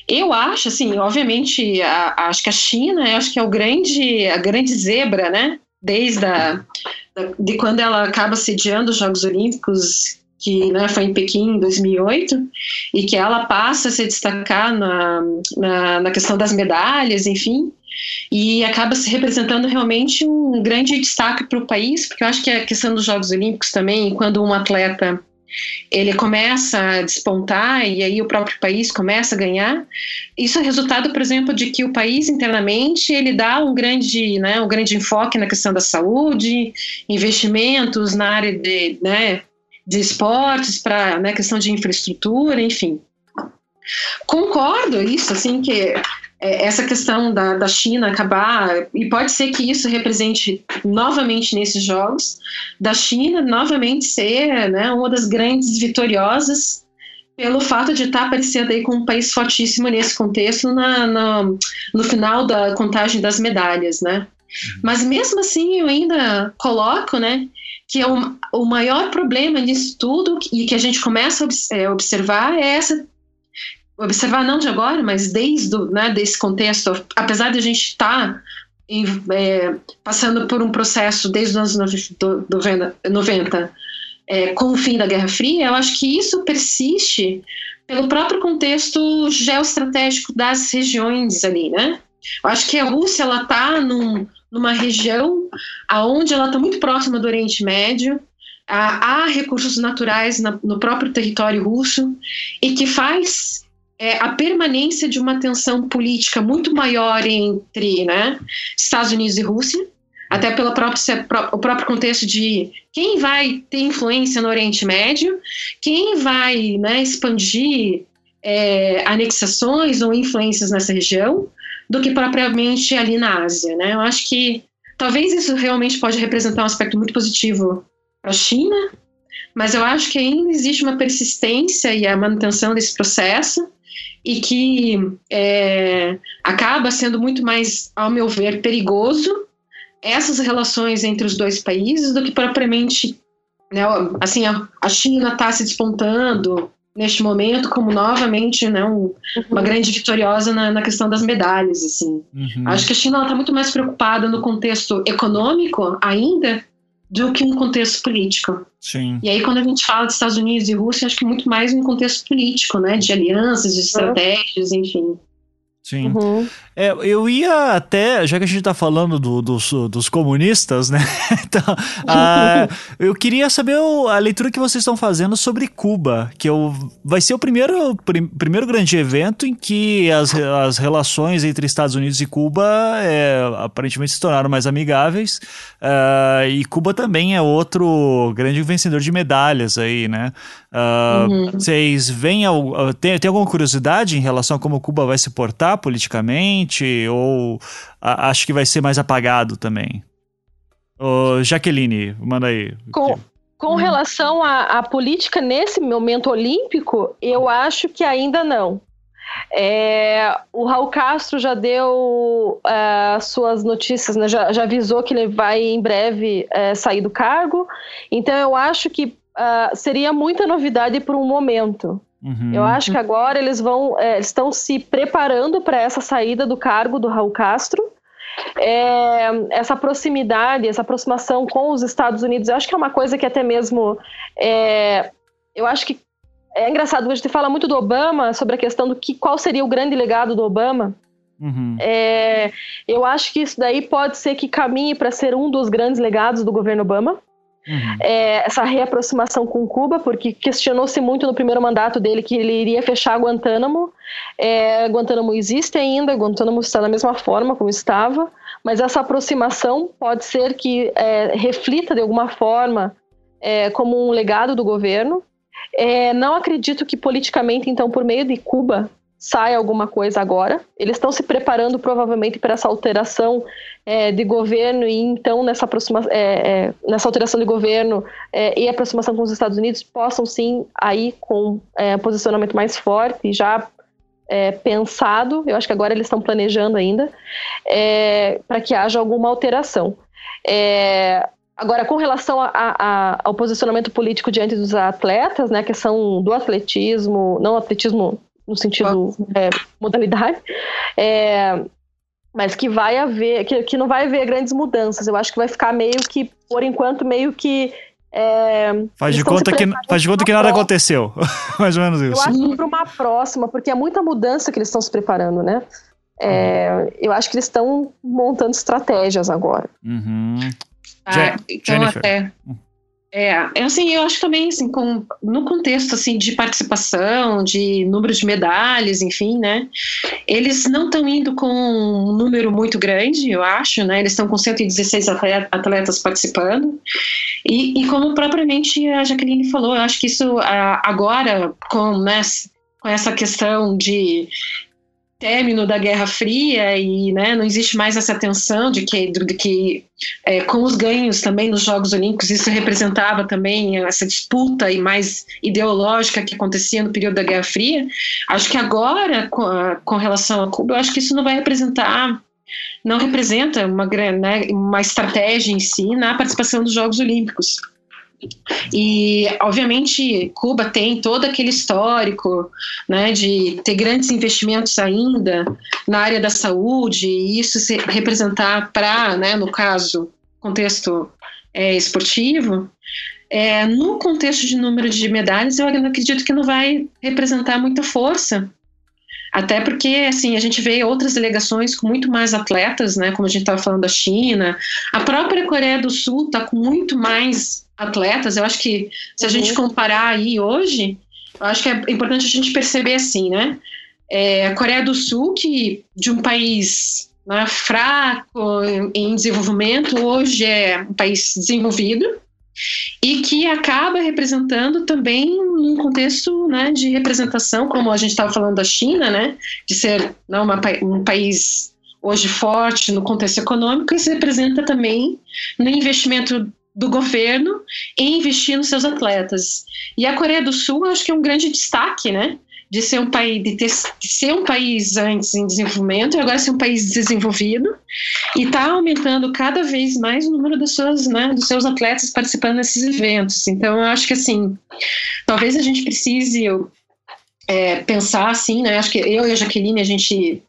Speaker 3: Eu acho, assim, obviamente, a, acho que a China, acho que é o grande, a grande zebra, né? Desde a, de quando ela acaba sediando os Jogos Olímpicos, que né, foi em Pequim em 2008, e que ela passa a se destacar na, na, na questão das medalhas, enfim, e acaba se representando realmente um grande destaque para o país, porque eu acho que a questão dos Jogos Olímpicos também, quando um atleta ele começa a despontar e aí o próprio país começa a ganhar. Isso é resultado, por exemplo, de que o país internamente ele dá um grande, né, um grande enfoque na questão da saúde, investimentos na área de, né, de esportes para né, questão de infraestrutura, enfim. Concordo isso, assim que é, essa questão da, da China acabar, e pode ser que isso represente novamente nesses jogos, da China novamente ser né, uma das grandes vitoriosas pelo fato de estar aparecendo aí como um país fortíssimo nesse contexto na, na, no final da contagem das medalhas, né? Mas mesmo assim eu ainda coloco, né, que é o, o maior problema disso tudo e que a gente começa a é, observar é essa observar não de agora, mas desde né, desse contexto, apesar de a gente estar tá é, passando por um processo desde os anos 90, 90 é, com o fim da Guerra Fria, eu acho que isso persiste pelo próprio contexto geoestratégico das regiões ali, né? Eu acho que a Rússia ela está num, numa região aonde ela está muito próxima do Oriente Médio, há, há recursos naturais na, no próprio território russo e que faz é, a permanência de uma tensão política muito maior entre né, Estados Unidos e Rússia, até pelo próprio, o próprio contexto de quem vai ter influência no Oriente Médio, quem vai né, expandir é, anexações ou influências nessa região, do que propriamente ali na Ásia. Né? Eu acho que talvez isso realmente pode representar um aspecto muito positivo para a China, mas eu acho que ainda existe uma persistência e a manutenção desse processo e que é, acaba sendo muito mais, ao meu ver, perigoso essas relações entre os dois países do que propriamente, né, assim, a, a China está se despontando neste momento como novamente né, um, uma uhum. grande vitoriosa na, na, questão das medalhas, assim. Uhum. Acho que a China está muito mais preocupada no contexto econômico ainda do que um contexto político.
Speaker 1: Sim.
Speaker 3: E aí, quando a gente fala de Estados Unidos e Rússia, acho que muito mais um contexto político, né? De alianças, de estratégias, enfim.
Speaker 1: Sim. Uhum. É, eu ia até, já que a gente está falando do, dos, dos comunistas, né? então, a, eu queria saber o, a leitura que vocês estão fazendo sobre Cuba, que eu, vai ser o primeiro, prim, primeiro grande evento em que as, as relações entre Estados Unidos e Cuba é, aparentemente se tornaram mais amigáveis. Uh, e Cuba também é outro grande vencedor de medalhas aí, né? Uh, uhum. Vocês veem, tem, tem alguma curiosidade em relação a como Cuba vai se portar politicamente? Ou a, acho que vai ser mais apagado também? Ô, Jaqueline, manda aí.
Speaker 2: Com, com uhum. relação à, à política nesse momento olímpico, eu acho que ainda não. É, o Raul Castro já deu uh, suas notícias, né, já, já, avisou que ele vai em breve uh, sair do cargo. Então eu acho que uh, seria muita novidade por um momento. Uhum. Eu acho que agora eles vão, é, estão se preparando para essa saída do cargo do Raul Castro. É, essa proximidade, essa aproximação com os Estados Unidos, eu acho que é uma coisa que até mesmo é, eu acho que é engraçado, a gente fala muito do Obama sobre a questão do que qual seria o grande legado do Obama. Uhum. É, eu acho que isso daí pode ser que caminhe para ser um dos grandes legados do governo Obama. Uhum. É, essa reaproximação com Cuba, porque questionou-se muito no primeiro mandato dele que ele iria fechar Guantánamo. É, Guantánamo existe ainda, Guantánamo está da mesma forma como estava, mas essa aproximação pode ser que é, reflita de alguma forma é, como um legado do governo. É, não acredito que politicamente, então, por meio de Cuba, sai alguma coisa agora. Eles estão se preparando provavelmente para essa alteração é, de governo e então nessa, aproxima, é, é, nessa alteração de governo é, e aproximação com os Estados Unidos possam sim aí com é, posicionamento mais forte já é, pensado. Eu acho que agora eles estão planejando ainda para que haja alguma alteração. Agora, com relação a, a, ao posicionamento político diante dos atletas, né, a questão do atletismo, não atletismo no sentido é, modalidade, é, mas que vai haver, que, que não vai haver grandes mudanças. Eu acho que vai ficar meio que, por enquanto, meio que é,
Speaker 1: faz, de conta que, faz de conta que nada aconteceu. Mais ou menos isso.
Speaker 2: Eu acho que para uma próxima, porque é muita mudança que eles estão se preparando, né? É, eu acho que eles estão montando estratégias agora.
Speaker 1: Uhum.
Speaker 3: Ah, então Jennifer. até. É, é, assim, eu acho também, assim, com, no contexto, assim, de participação, de número de medalhas, enfim, né, eles não estão indo com um número muito grande, eu acho, né, eles estão com 116 atletas participando, e, e, como propriamente a Jaqueline falou, eu acho que isso agora, com, né, com essa questão de término da Guerra Fria e né, não existe mais essa tensão de que, de que é, com os ganhos também nos Jogos Olímpicos isso representava também essa disputa e mais ideológica que acontecia no período da Guerra Fria. Acho que agora, com, com relação a Cuba, eu acho que isso não vai representar não representa uma, né, uma estratégia em si na participação dos Jogos Olímpicos. E, obviamente, Cuba tem todo aquele histórico né, de ter grandes investimentos ainda na área da saúde, e isso se representar para, né, no caso, contexto é, esportivo. É, no contexto de número de medalhas, eu acredito que não vai representar muita força, até porque, assim, a gente vê outras delegações com muito mais atletas, né? Como a gente estava falando da China. A própria Coreia do Sul está com muito mais atletas. Eu acho que se a gente uhum. comparar aí hoje, eu acho que é importante a gente perceber assim, né? É, a Coreia do Sul, que de um país né, fraco em desenvolvimento, hoje é um país desenvolvido e que acaba representando também num contexto né, de representação, como a gente estava falando da China, né, de ser não, uma, um país hoje forte no contexto econômico, isso representa também no investimento do governo em investir nos seus atletas. E a Coreia do Sul, acho que é um grande destaque, né? De ser um país, de, ter, de ser um país antes em desenvolvimento e agora ser um país desenvolvido e está aumentando cada vez mais o número das suas, né, dos seus atletas participando desses eventos. Então, eu acho que assim, talvez a gente precise é, pensar assim, né? Acho que eu e a Jaqueline a gente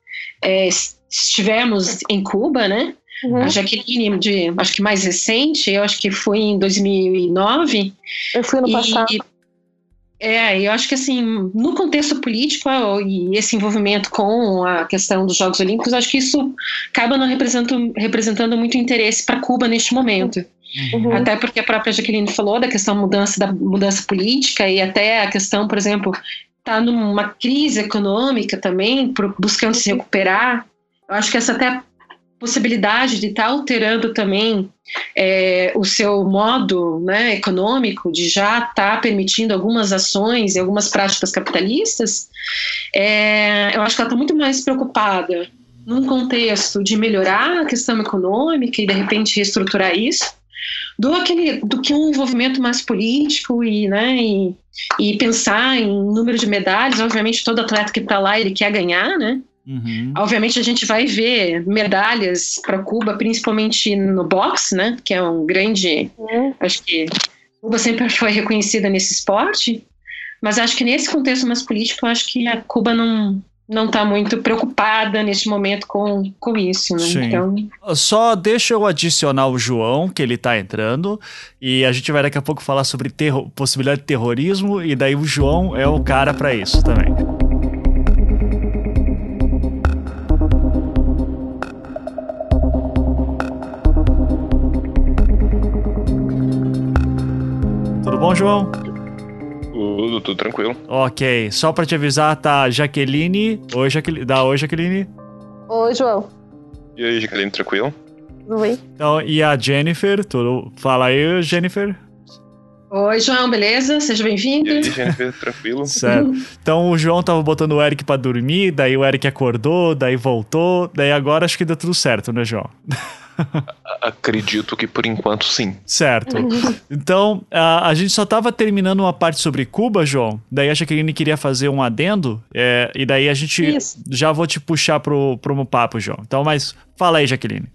Speaker 3: é, estivemos em Cuba, né? Uhum. A Jaqueline, de, acho que mais recente, eu acho que foi em 2009.
Speaker 2: Eu fui no e, passado.
Speaker 3: É, eu acho que assim, no contexto político e esse envolvimento com a questão dos Jogos Olímpicos, acho que isso acaba não representando, representando muito interesse para Cuba neste momento. Uhum. Até porque a própria Jaqueline falou da questão mudança da mudança política e até a questão, por exemplo, está numa crise econômica também, buscando se recuperar. Eu acho que essa até possibilidade de estar tá alterando também é, o seu modo né, econômico, de já estar tá permitindo algumas ações e algumas práticas capitalistas, é, eu acho que ela está muito mais preocupada num contexto de melhorar a questão econômica e de repente reestruturar isso, do, aquele, do que um envolvimento mais político e, né, e, e pensar em número de medalhas. Obviamente, todo atleta que está lá ele quer ganhar, né? Uhum. Obviamente a gente vai ver medalhas para Cuba, principalmente no boxe, né? Que é um grande, uhum. acho que Cuba sempre foi reconhecida nesse esporte, mas acho que nesse contexto mais político, acho que a Cuba não não está muito preocupada neste momento com, com isso, né?
Speaker 1: Sim. Então... Só deixa eu adicionar o João, que ele está entrando, e a gente vai daqui a pouco falar sobre possibilidade de terrorismo, e daí o João é o cara para isso também. João?
Speaker 4: Tudo, tudo tranquilo.
Speaker 1: Ok, só pra te avisar, tá Jaqueline. Oi, Jaqueline. Dá oi, Jaqueline.
Speaker 2: Oi, João.
Speaker 4: E aí, Jaqueline, tranquilo?
Speaker 2: Oi.
Speaker 1: Então, e a Jennifer, tudo. Fala aí, Jennifer.
Speaker 3: Oi, João, beleza? Seja bem-vindo. E
Speaker 4: aí, Jennifer, tranquilo?
Speaker 1: Certo. Então o João tava botando o Eric para dormir, daí o Eric acordou, daí voltou, daí agora acho que deu tudo certo, né, João?
Speaker 4: Acredito que por enquanto sim.
Speaker 1: Certo. Então, a, a gente só estava terminando uma parte sobre Cuba, João. Daí a Jaqueline queria fazer um adendo. É, e daí a gente Isso. já vou te puxar pro, pro papo, João. Então, mas fala aí, Jaqueline.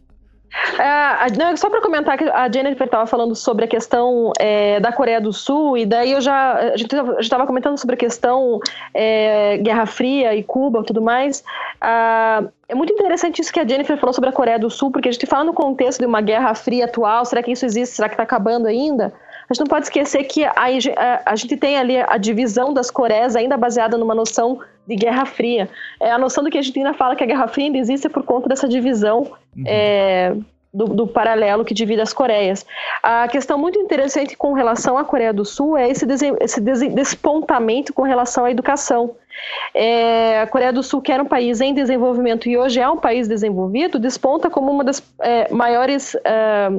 Speaker 2: É, não, só para comentar que a Jennifer estava falando sobre a questão é, da Coreia do Sul, e daí eu já. A gente estava comentando sobre a questão é, Guerra Fria e Cuba e tudo mais. Ah, é muito interessante isso que a Jennifer falou sobre a Coreia do Sul, porque a gente fala no contexto de uma Guerra Fria atual, será que isso existe? Será que está acabando ainda? A gente não pode esquecer que a, a, a, gente tem ali a divisão das Coreias ainda baseada numa noção de Guerra Fria. É, a noção do que a gente ainda fala que a Guerra Fria ainda existe é por conta dessa divisão uhum. é, do, do, paralelo que divide as Coreias. A questão muito interessante com relação à Coreia do Sul é esse, esse despontamento com relação à educação. É, a Coreia do Sul, que era um país em desenvolvimento e hoje é um país desenvolvido, desponta como uma das é, maiores é,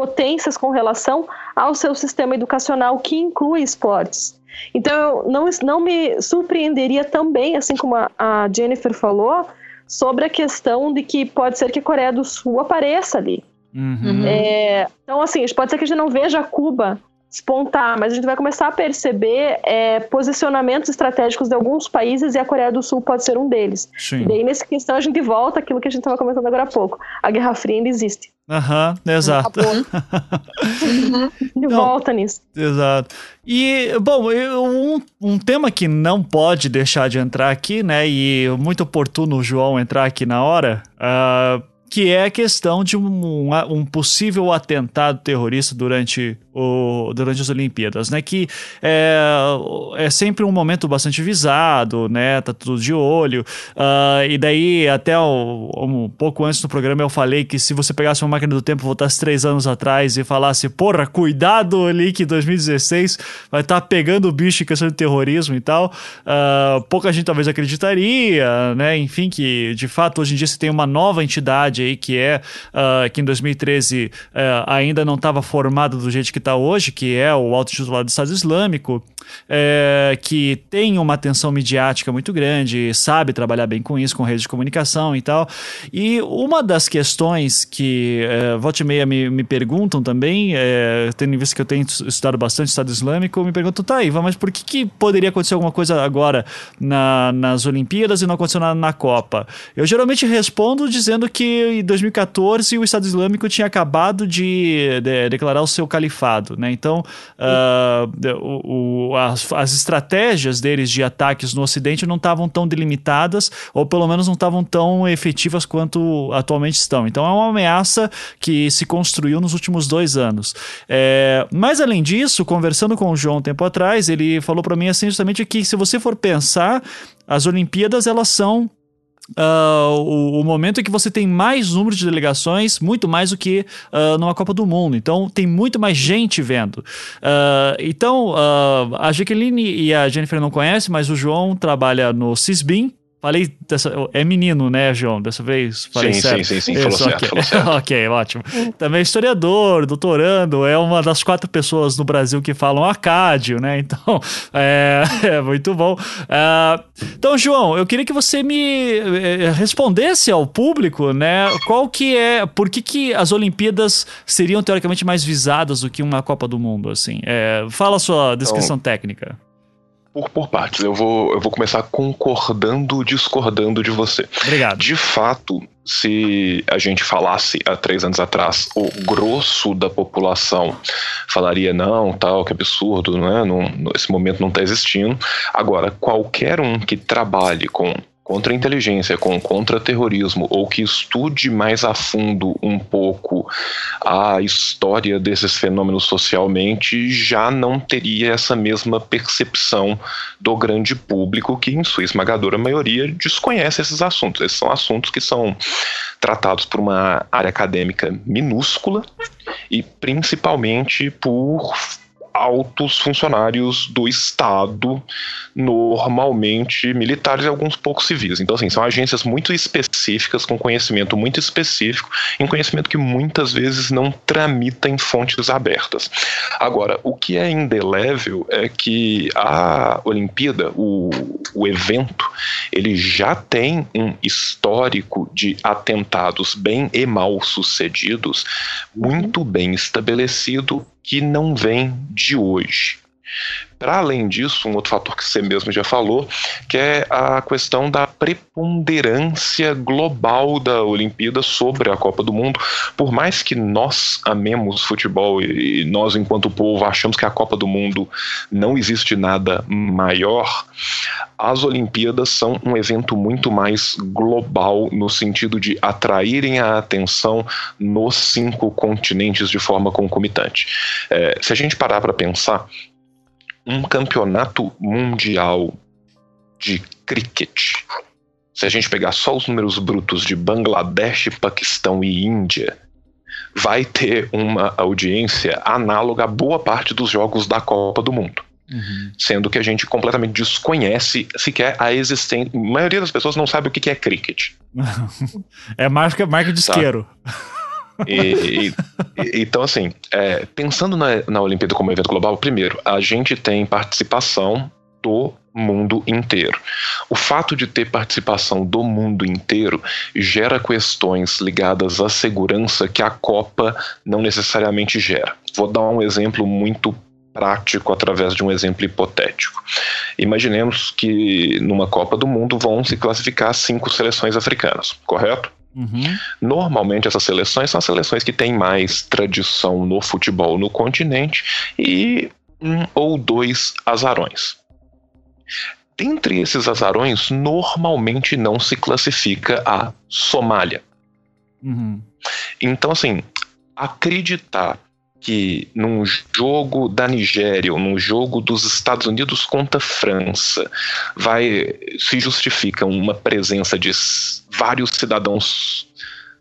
Speaker 2: potências com relação ao seu sistema educacional, que inclui esportes. Então, não, não me surpreenderia também, assim como a, a Jennifer falou, sobre a questão de que pode ser que a Coreia do Sul apareça ali. Uhum. É, então, assim, pode ser que a gente não veja Cuba despontar, mas a gente vai começar a perceber é, posicionamentos estratégicos de alguns países e a Coreia do Sul pode ser um deles. Sim. E daí, nessa questão, a gente volta àquilo que a gente estava comentando agora há pouco. A Guerra Fria ainda existe.
Speaker 1: Aham, uhum, exato.
Speaker 2: De volta nisso.
Speaker 1: Exato. E, bom, um, um tema que não pode deixar de entrar aqui, né, e muito oportuno o João entrar aqui na hora, uh, que é a questão de um, um, possível atentado terrorista durante, o, durante as Olimpíadas, né? Que é, é sempre um momento bastante visado, né? Tá tudo de olho. Uh, e daí, até o, um pouco antes do programa, eu falei que se você pegasse uma máquina do tempo, voltasse três anos atrás e falasse, porra, cuidado ali que 2016 vai estar tá pegando o bicho em questão de terrorismo e tal, uh, pouca gente talvez acreditaria, né? Enfim, que de fato hoje em dia você tem uma nova entidade aí que é uh, que em 2013 uh, eh, ainda não estava formado do jeito que está hoje, que é o Alto Titular do Estado Islâmico, uh, que tem uma atenção midiática muito grande, sabe trabalhar bem com isso, com redes de comunicação e tal. E uma das questões que uh, volta e meia me, me perguntam também, tendo em vista que eu tenho estudado bastante Estado Islâmico, me perguntam, tá aí, mas por que, que poderia acontecer alguma coisa agora na, nas Olimpíadas e não aconteceu nada na Copa? Eu geralmente respondo dizendo que em 2014 o Estado Islâmico tinha acabado de, de declarar o seu califado, né? Então, uh, o, o, as, as, estratégias deles de ataques no Ocidente não estavam tão delimitadas, ou pelo menos não estavam tão efetivas quanto atualmente estão. Então, é uma ameaça que se construiu nos últimos dois anos. É, mas, além disso, conversando com o João um tempo atrás, ele falou para mim assim, justamente que se você for pensar, as Olimpíadas elas são Uh, o, o, momento em que você tem mais número de delegações, muito mais do que uh, numa Copa do Mundo. Então, tem muito mais gente vendo. Uh, então, a Jaqueline e a Jennifer não conhecem, mas o João trabalha no Cisbim, Falei dessa. É menino, né, João? Dessa vez? Falei
Speaker 4: sim,
Speaker 1: certo.
Speaker 4: sim, sim, sim. Falou
Speaker 1: Isso,
Speaker 4: certo,
Speaker 1: okay.
Speaker 4: falou certo.
Speaker 1: ok, ótimo. Também historiador, doutorando, é uma das quatro pessoas no Brasil que falam acádio, né? Então, é, é muito bom. Uh, então, João, eu queria que você me eh, respondesse ao público, né? Qual que é. Por que, que as Olimpíadas seriam teoricamente mais visadas do que uma Copa do Mundo, assim? É, fala a sua descrição então, técnica.
Speaker 4: Por, por partes, eu vou, eu vou começar concordando, discordando de você.
Speaker 1: Obrigado.
Speaker 4: De fato, se a gente falasse há três anos atrás, o grosso da população falaria não, tal, que absurdo, né? Não, esse momento não está existindo. Agora, qualquer um que trabalhe com contra inteligência, com contra-terrorismo, ou que estude mais a fundo um pouco a história desses fenômenos socialmente, já não teria essa mesma percepção do grande público que, em sua esmagadora maioria, desconhece esses assuntos. Esses são assuntos que são tratados por uma área acadêmica minúscula e principalmente por altos funcionários do Estado, normalmente militares e alguns poucos civis. Então, assim, são agências muito específicas, com conhecimento muito específico, em conhecimento que muitas vezes não tramita em fontes abertas. Agora, o que é indelével é que a Olimpíada, o, o evento, ele já tem um histórico de atentados bem e mal sucedidos, muito bem estabelecido que não vem de hoje. Para além disso, um outro fator que você mesmo já falou, que é a questão da preponderância global da Olimpíada sobre a Copa do Mundo. Por mais que nós amemos futebol e nós, enquanto povo, achamos que a Copa do Mundo não existe nada maior, as Olimpíadas são um evento muito mais global no sentido de atraírem a atenção nos cinco continentes de forma concomitante. É, se a gente parar para pensar, um campeonato mundial de cricket, se a gente pegar só os números brutos de Bangladesh, Paquistão e Índia, vai ter uma audiência análoga a boa parte dos jogos da Copa do Mundo. Uhum. Sendo que a gente completamente desconhece sequer a existência. A maioria das pessoas não sabe o que é cricket.
Speaker 1: é marca, marca de tá.
Speaker 4: E, e, então, assim, é, pensando na, na Olimpíada como evento global, primeiro, a gente tem participação do mundo inteiro. O fato de ter participação do mundo inteiro gera questões ligadas à segurança que a Copa não necessariamente gera. Vou dar um exemplo muito prático através de um exemplo hipotético. Imaginemos que numa Copa do Mundo vão se classificar cinco seleções africanas, correto? Uhum. Normalmente essas seleções são seleções que têm mais tradição no futebol no continente e um ou dois azarões. Dentre esses azarões, normalmente não se classifica a Somália. Uhum. Então, assim, acreditar que num jogo da Nigéria ou num jogo dos Estados Unidos contra a França vai se justifica uma presença de vários cidadãos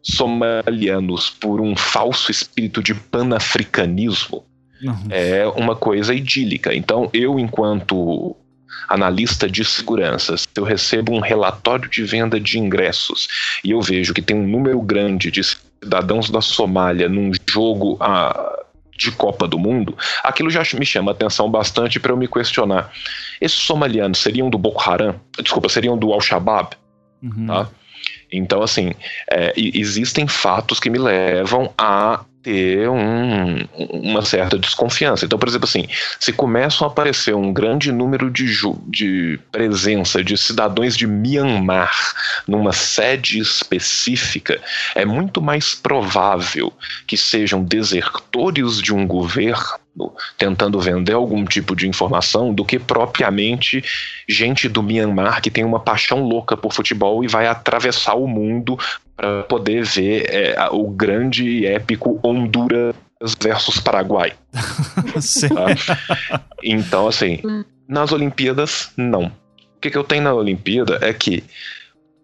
Speaker 4: somalianos por um falso espírito de panafricanismo uhum. é uma coisa idílica. Então eu enquanto analista de segurança, se eu recebo um relatório de venda de ingressos e eu vejo que tem um número grande de cidadãos da Somália num jogo a de Copa do Mundo, aquilo já me chama atenção bastante para eu me questionar. Esses somalianos seriam do Boko Haram? Desculpa, seriam do Al-Shabaab? Uhum. Tá? Então, assim, é, existem fatos que me levam a ter um, uma certa desconfiança. Então, por exemplo, assim, se começam a aparecer um grande número de, de presença de cidadãos de Myanmar numa sede específica, é muito mais provável que sejam desertores de um governo tentando vender algum tipo de informação do que propriamente gente do Myanmar que tem uma paixão louca por futebol e vai atravessar o mundo para poder ver é, o grande e épico Honduras versus Paraguai. tá? Então, assim, nas Olimpíadas, não. O que, que eu tenho na Olimpíada é que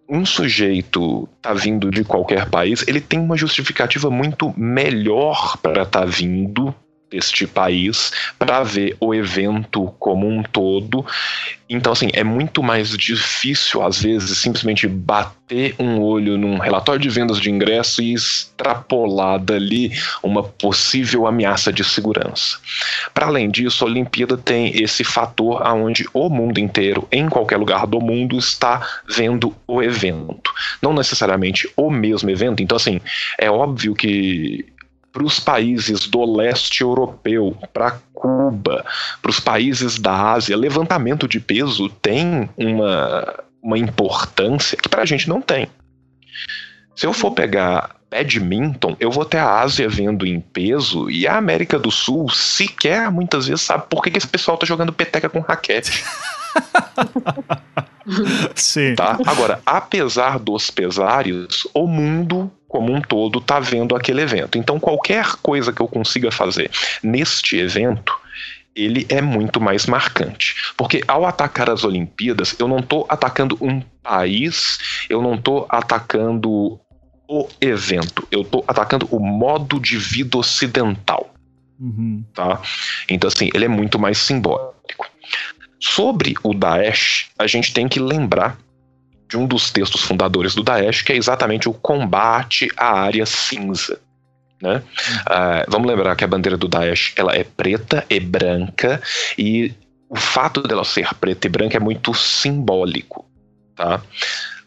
Speaker 4: um sujeito tá vindo de qualquer país, ele tem uma justificativa muito melhor para estar tá vindo deste país para ver o evento como um todo. Então, assim, é muito mais difícil, às vezes, simplesmente bater um olho num relatório de vendas de ingresso e extrapolar dali uma possível ameaça de segurança. Para além disso, a Olimpíada tem esse fator aonde o mundo inteiro, em qualquer lugar do mundo, está vendo o evento. Não necessariamente o mesmo evento. Então, assim, é óbvio que para os países do leste europeu, para Cuba, para os países da Ásia, levantamento de peso tem uma, uma importância que para a gente não tem. Se eu for pegar badminton, eu vou ter a Ásia vendo em peso e a América do Sul sequer muitas vezes sabe por que, que esse pessoal tá jogando peteca com raquete.
Speaker 1: Sim.
Speaker 4: Tá? Agora, apesar dos pesares, o mundo como um todo está vendo aquele evento. Então, qualquer coisa que eu consiga fazer neste evento, ele é muito mais marcante. Porque ao atacar as Olimpíadas, eu não estou atacando um país, eu não estou atacando o evento, eu estou atacando o modo de vida ocidental. Uhum. Tá? Então, assim, ele é muito mais simbólico. Sobre o Daesh, a gente tem que lembrar de um dos textos fundadores do Daesh, que é exatamente o combate à área cinza. Né? Uh, vamos lembrar que a bandeira do Daesh ela é preta e branca e o fato dela ser preta e branca é muito simbólico, tá?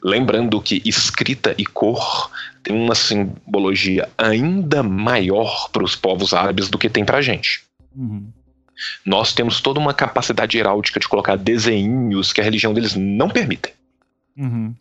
Speaker 4: Lembrando que escrita e cor tem uma simbologia ainda maior para os povos árabes do que tem para a gente. Uhum. Nós temos toda uma capacidade heráldica de colocar desenhos que a religião deles não permite. Uhum.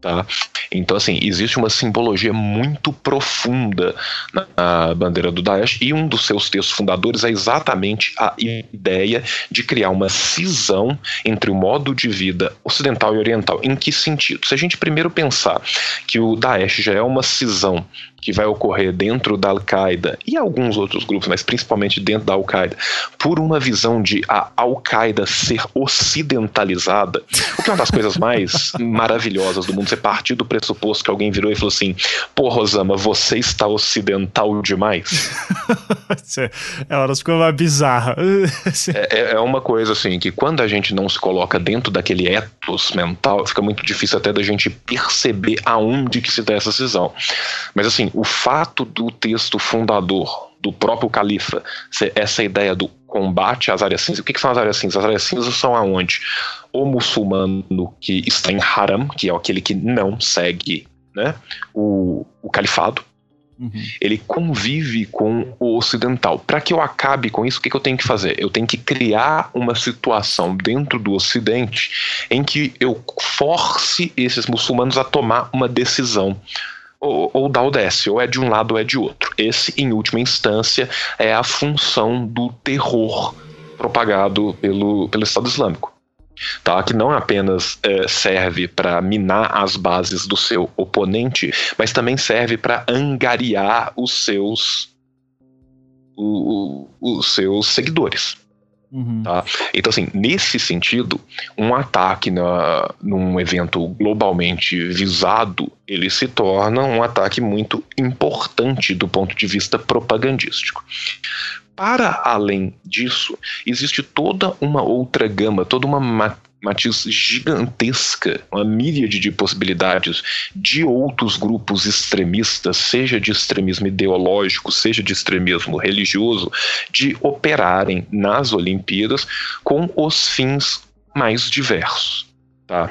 Speaker 4: Tá? Então, assim, existe uma simbologia muito profunda na bandeira do Daesh e um dos seus textos fundadores é exatamente a ideia de criar uma cisão entre o modo de vida ocidental e oriental. Em que sentido? Se a gente primeiro pensar que o Daesh já é uma cisão que vai ocorrer dentro da Al-Qaeda e alguns outros grupos, mas principalmente dentro da Al-Qaeda, por uma visão de a Al-Qaeda ser ocidentalizada, o que é uma das coisas mais maravilhosas do mundo, você partir do pressuposto que alguém virou e falou assim: pô, Rosama, você está ocidental demais.
Speaker 1: é, hora ficou uma bizarra.
Speaker 4: É, é, é uma coisa assim que quando a gente não se coloca dentro daquele ethos mental, fica muito difícil até da gente perceber aonde que se dá essa cisão. Mas assim, o fato do texto fundador do próprio califa essa ideia do combate às áreas cinzas. O que, que, são as áreas cinzas? As áreas cinzas são aonde o muçulmano que está em haram, que é aquele que não segue né, o, o califado, uhum. ele convive com o ocidental. Para que eu acabe com isso, o que, que eu tenho que fazer? Eu tenho que criar uma situação dentro do ocidente em que eu force esses muçulmanos a tomar uma decisão ou, ou dá ou desce, ou é de um lado ou é de outro. Esse, em última instância, é a função do terror propagado pelo, pelo Estado Islâmico. Tá, que não apenas é, serve para minar as bases do seu oponente, mas também serve para angariar os seus o, o, os seus seguidores. Uhum. Tá? Então, assim, nesse sentido, um ataque na, num evento globalmente visado, ele se torna um ataque muito importante do ponto de vista propagandístico. Para além disso, existe toda uma outra gama, toda uma matiz gigantesca, uma míriade de possibilidades de outros grupos extremistas, seja de extremismo ideológico, seja de extremismo religioso, de operarem nas Olimpíadas com os fins mais diversos. Tá?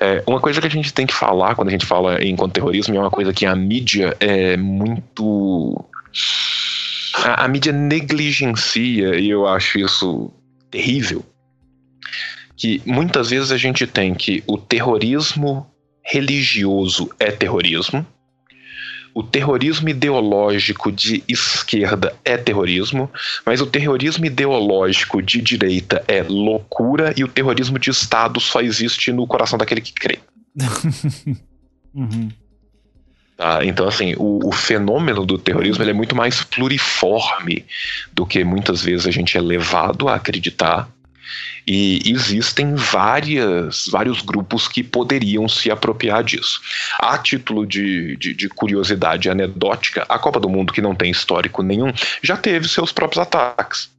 Speaker 4: É, uma coisa que a gente tem que falar quando a gente fala em contra-terrorismo é uma coisa que a mídia é muito. A, a mídia negligencia, e eu acho isso terrível que muitas vezes a gente tem que o terrorismo religioso é terrorismo, o terrorismo ideológico de esquerda é terrorismo, mas o terrorismo ideológico de direita é loucura e o terrorismo de Estado só existe no coração daquele que crê. uhum. tá, então, assim, o, o, fenômeno do terrorismo é muito mais pluriforme do que muitas vezes a gente é levado a acreditar. E existem várias, vários grupos que poderiam se apropriar disso. A título de, de, de, curiosidade anedótica, a Copa do Mundo, que não tem histórico nenhum, já teve seus próprios ataques.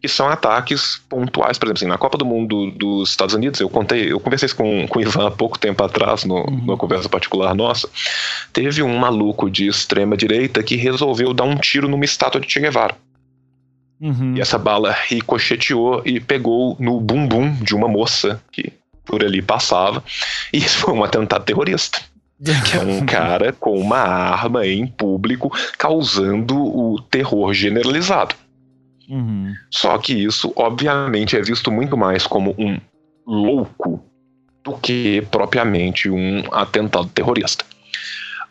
Speaker 4: Que são ataques pontuais, por exemplo, assim, na Copa do Mundo dos Estados Unidos, eu contei, eu conversei com, com o Ivan há pouco tempo atrás, no, uhum. numa conversa particular nossa. Teve um maluco de extrema direita que resolveu dar um tiro numa estátua de Che Guevara. Uhum. E essa bala ricocheteou e pegou no bumbum de uma moça que por ali passava. E isso foi um atentado terrorista. que é um cara com uma arma em público causando o terror generalizado. Uhum. Só que isso, obviamente, é visto muito mais como um louco do que propriamente um atentado terrorista.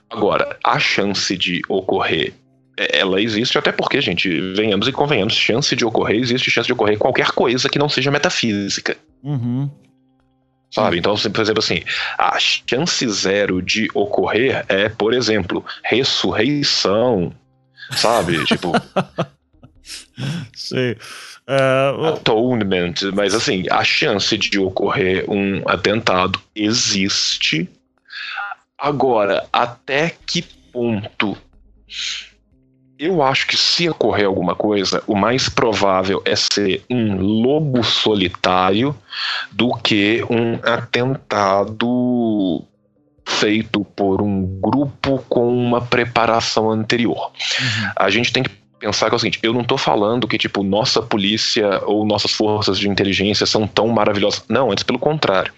Speaker 4: Agora, a chance de ocorrer ela existe até porque, gente, venhamos e convenhamos, chance de ocorrer, existe chance de ocorrer qualquer coisa que não seja metafísica. Uhum. Sabe? Então, por exemplo, assim, a chance zero de ocorrer é, por exemplo, ressurreição, sabe? tipo.
Speaker 1: Sei.
Speaker 4: Uh, atonement, mas assim, a chance de ocorrer um atentado existe. Agora, até que ponto Eu acho que se ocorrer alguma coisa, o mais provável é ser um lobo solitário do que um atentado feito por um grupo com uma preparação anterior. Uhum. A gente tem que pensar que é o seguinte, eu não estou falando que tipo nossa polícia ou nossas forças de inteligência são tão maravilhosas. Não, antes pelo contrário.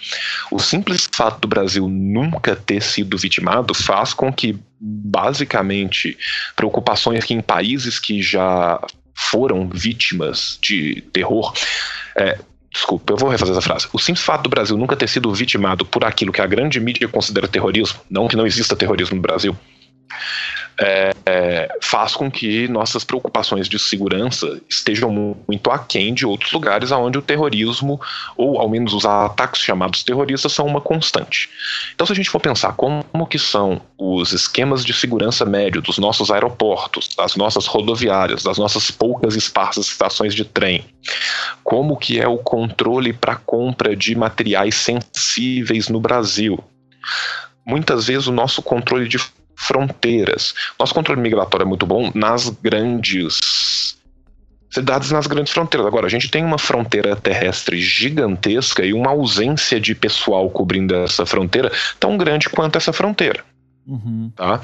Speaker 4: O simples fato do Brasil nunca ter sido vitimado faz com que basicamente preocupações que em países que já foram vítimas de terror é, Desculpa, eu vou refazer essa frase. O simples fato do Brasil nunca ter sido vitimado por aquilo que a grande mídia considera terrorismo, não que não exista terrorismo no Brasil, é, é, faz com que nossas preocupações de segurança estejam muito aquém de outros lugares onde o terrorismo, ou ao menos os ataques chamados terroristas, são uma constante. Então, se a gente for pensar como que são os esquemas de segurança médio dos nossos aeroportos, das nossas rodoviárias, das nossas poucas esparsas estações de trem, como que é o controle para compra de materiais sensíveis no Brasil, muitas vezes o nosso controle de fronteiras. Nosso controle migratório é muito bom nas grandes cidades nas grandes fronteiras. Agora, a gente tem uma fronteira terrestre gigantesca e uma ausência de pessoal cobrindo essa fronteira tão grande quanto essa fronteira. Uhum. Tá?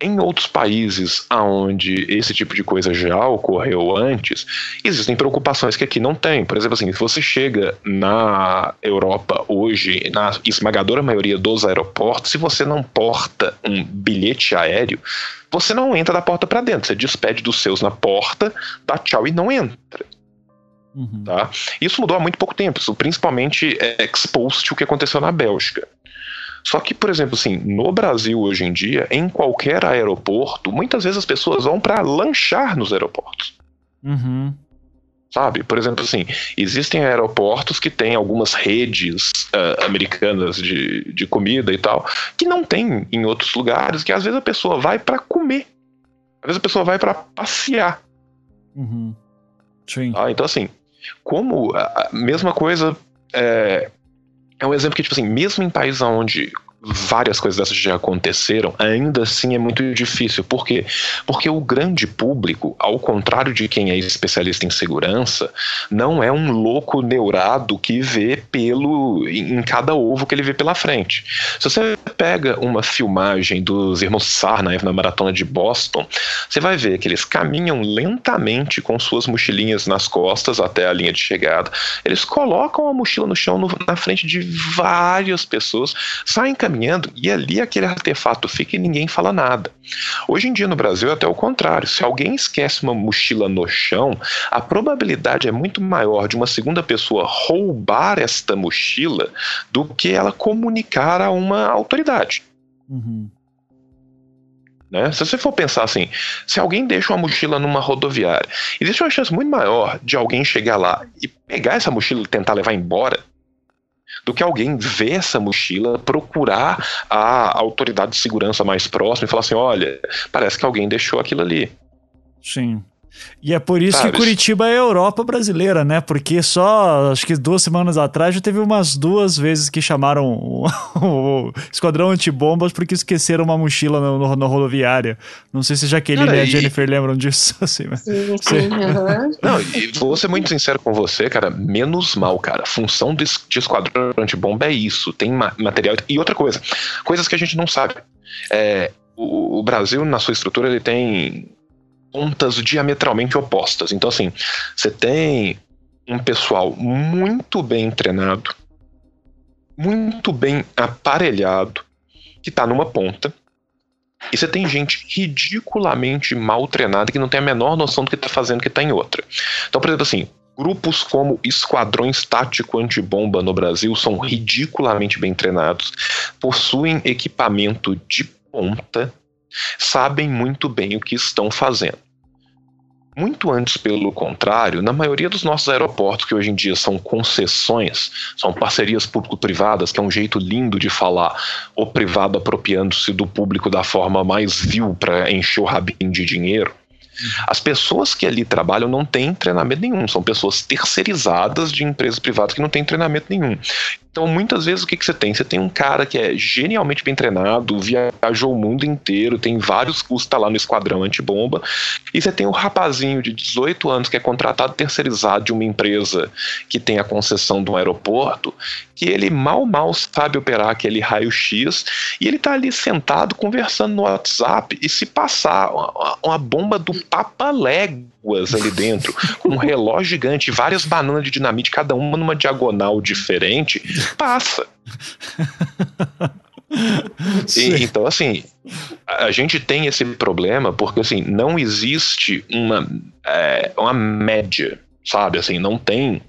Speaker 4: Em outros países onde esse tipo de coisa já ocorreu antes, existem preocupações que aqui não tem. Por exemplo, assim, se você chega na Europa hoje, na esmagadora maioria dos aeroportos, se você não porta um bilhete aéreo, você não entra da porta para dentro. Você despede dos seus na porta, dá tchau e não entra. Uhum. Tá? Isso mudou há muito pouco tempo. Isso principalmente é exposto o que aconteceu na Bélgica. Só que, por exemplo, assim, no Brasil hoje em dia, em qualquer aeroporto, muitas vezes as pessoas vão para lanchar nos aeroportos.
Speaker 1: Uhum.
Speaker 4: Sabe? Por exemplo, assim, existem aeroportos que têm algumas redes uh, americanas de, de comida e tal, que não tem em outros lugares, que às vezes a pessoa vai para comer. Às vezes a pessoa vai para passear.
Speaker 1: Uhum. Sim.
Speaker 4: Ah, então, assim, como a mesma coisa é, é um exemplo que, tipo assim, mesmo em países onde várias coisas dessas já aconteceram, ainda assim é muito difícil. Por quê? Porque o grande público, ao contrário de quem é especialista em segurança, não é um louco neurado que vê pelo em cada ovo que ele vê pela frente. Se você pega uma filmagem dos irmãos Sarnaev na maratona de Boston, você vai ver que eles caminham lentamente com suas mochilinhas nas costas até a linha de chegada. Eles colocam a mochila no chão no, na frente de várias pessoas, saem caminhando e ali aquele artefato fica e ninguém fala nada. Hoje em dia no Brasil é até o contrário. Se alguém esquece uma mochila no chão, a probabilidade é muito maior de uma segunda pessoa roubar esta mochila do que ela comunicar a uma autoridade.
Speaker 1: Uhum.
Speaker 4: Né? Se você for pensar assim, se alguém deixa uma mochila numa rodoviária, existe uma chance muito maior de alguém chegar lá e pegar essa mochila e tentar levar embora do que alguém ver essa mochila, procurar a autoridade de segurança mais próxima e falar assim: olha, parece que alguém deixou aquilo ali.
Speaker 1: Sim. E é por isso Sabe? que Curitiba é a Europa brasileira, né? Porque só, acho que duas semanas atrás já teve umas duas vezes que chamaram o, o esquadrão antibombas porque esqueceram uma mochila no, no, no rodoviária. Não sei se Jaqueline cara, e a Jennifer lembram disso. Assim, mas...
Speaker 2: Sim, sim. Uhum.
Speaker 4: Não, e vou ser muito sincero com você, cara, menos mal, cara. A função de, de esquadrão antibomba é isso. Tem ma material. E outra coisa, coisas que a gente não sabe. É, o, o Brasil, na sua estrutura, ele tem pontas diametralmente opostas. Então, assim, você tem um pessoal muito bem treinado, muito bem aparelhado, que está numa ponta, e você tem gente ridiculamente mal treinada que não tem a menor noção do que está fazendo que está em outra. Então, por exemplo, assim, grupos como esquadrões tático antibomba no Brasil são ridiculamente bem treinados, possuem equipamento de ponta, sabem muito bem o que estão fazendo. Muito antes, pelo contrário, na maioria dos nossos aeroportos, que hoje em dia são concessões, são parcerias público-privadas, que é um jeito lindo de falar, o privado apropriando-se do público da forma mais vil para encher o rabinho de dinheiro. As pessoas que ali trabalham não têm treinamento nenhum, são pessoas terceirizadas de empresas privadas que não têm treinamento nenhum. Então, muitas vezes, o que, que você tem? Você tem um cara que é genialmente bem treinado, viajou o mundo inteiro, tem vários cursos, tá lá no esquadrão antibomba, e você tem um rapazinho de 18 anos que é contratado terceirizado de uma empresa que tem a concessão de um aeroporto, que ele mal, mal sabe operar aquele raio-x, e ele tá ali sentado conversando no WhatsApp, e se passar uma, uma bomba do papaléguas ali dentro, com um relógio gigante, várias bananas de dinamite, cada uma numa diagonal diferente, passa. E, então, assim, a gente tem esse problema porque, assim, não existe uma, é, uma média, sabe? Assim, não tem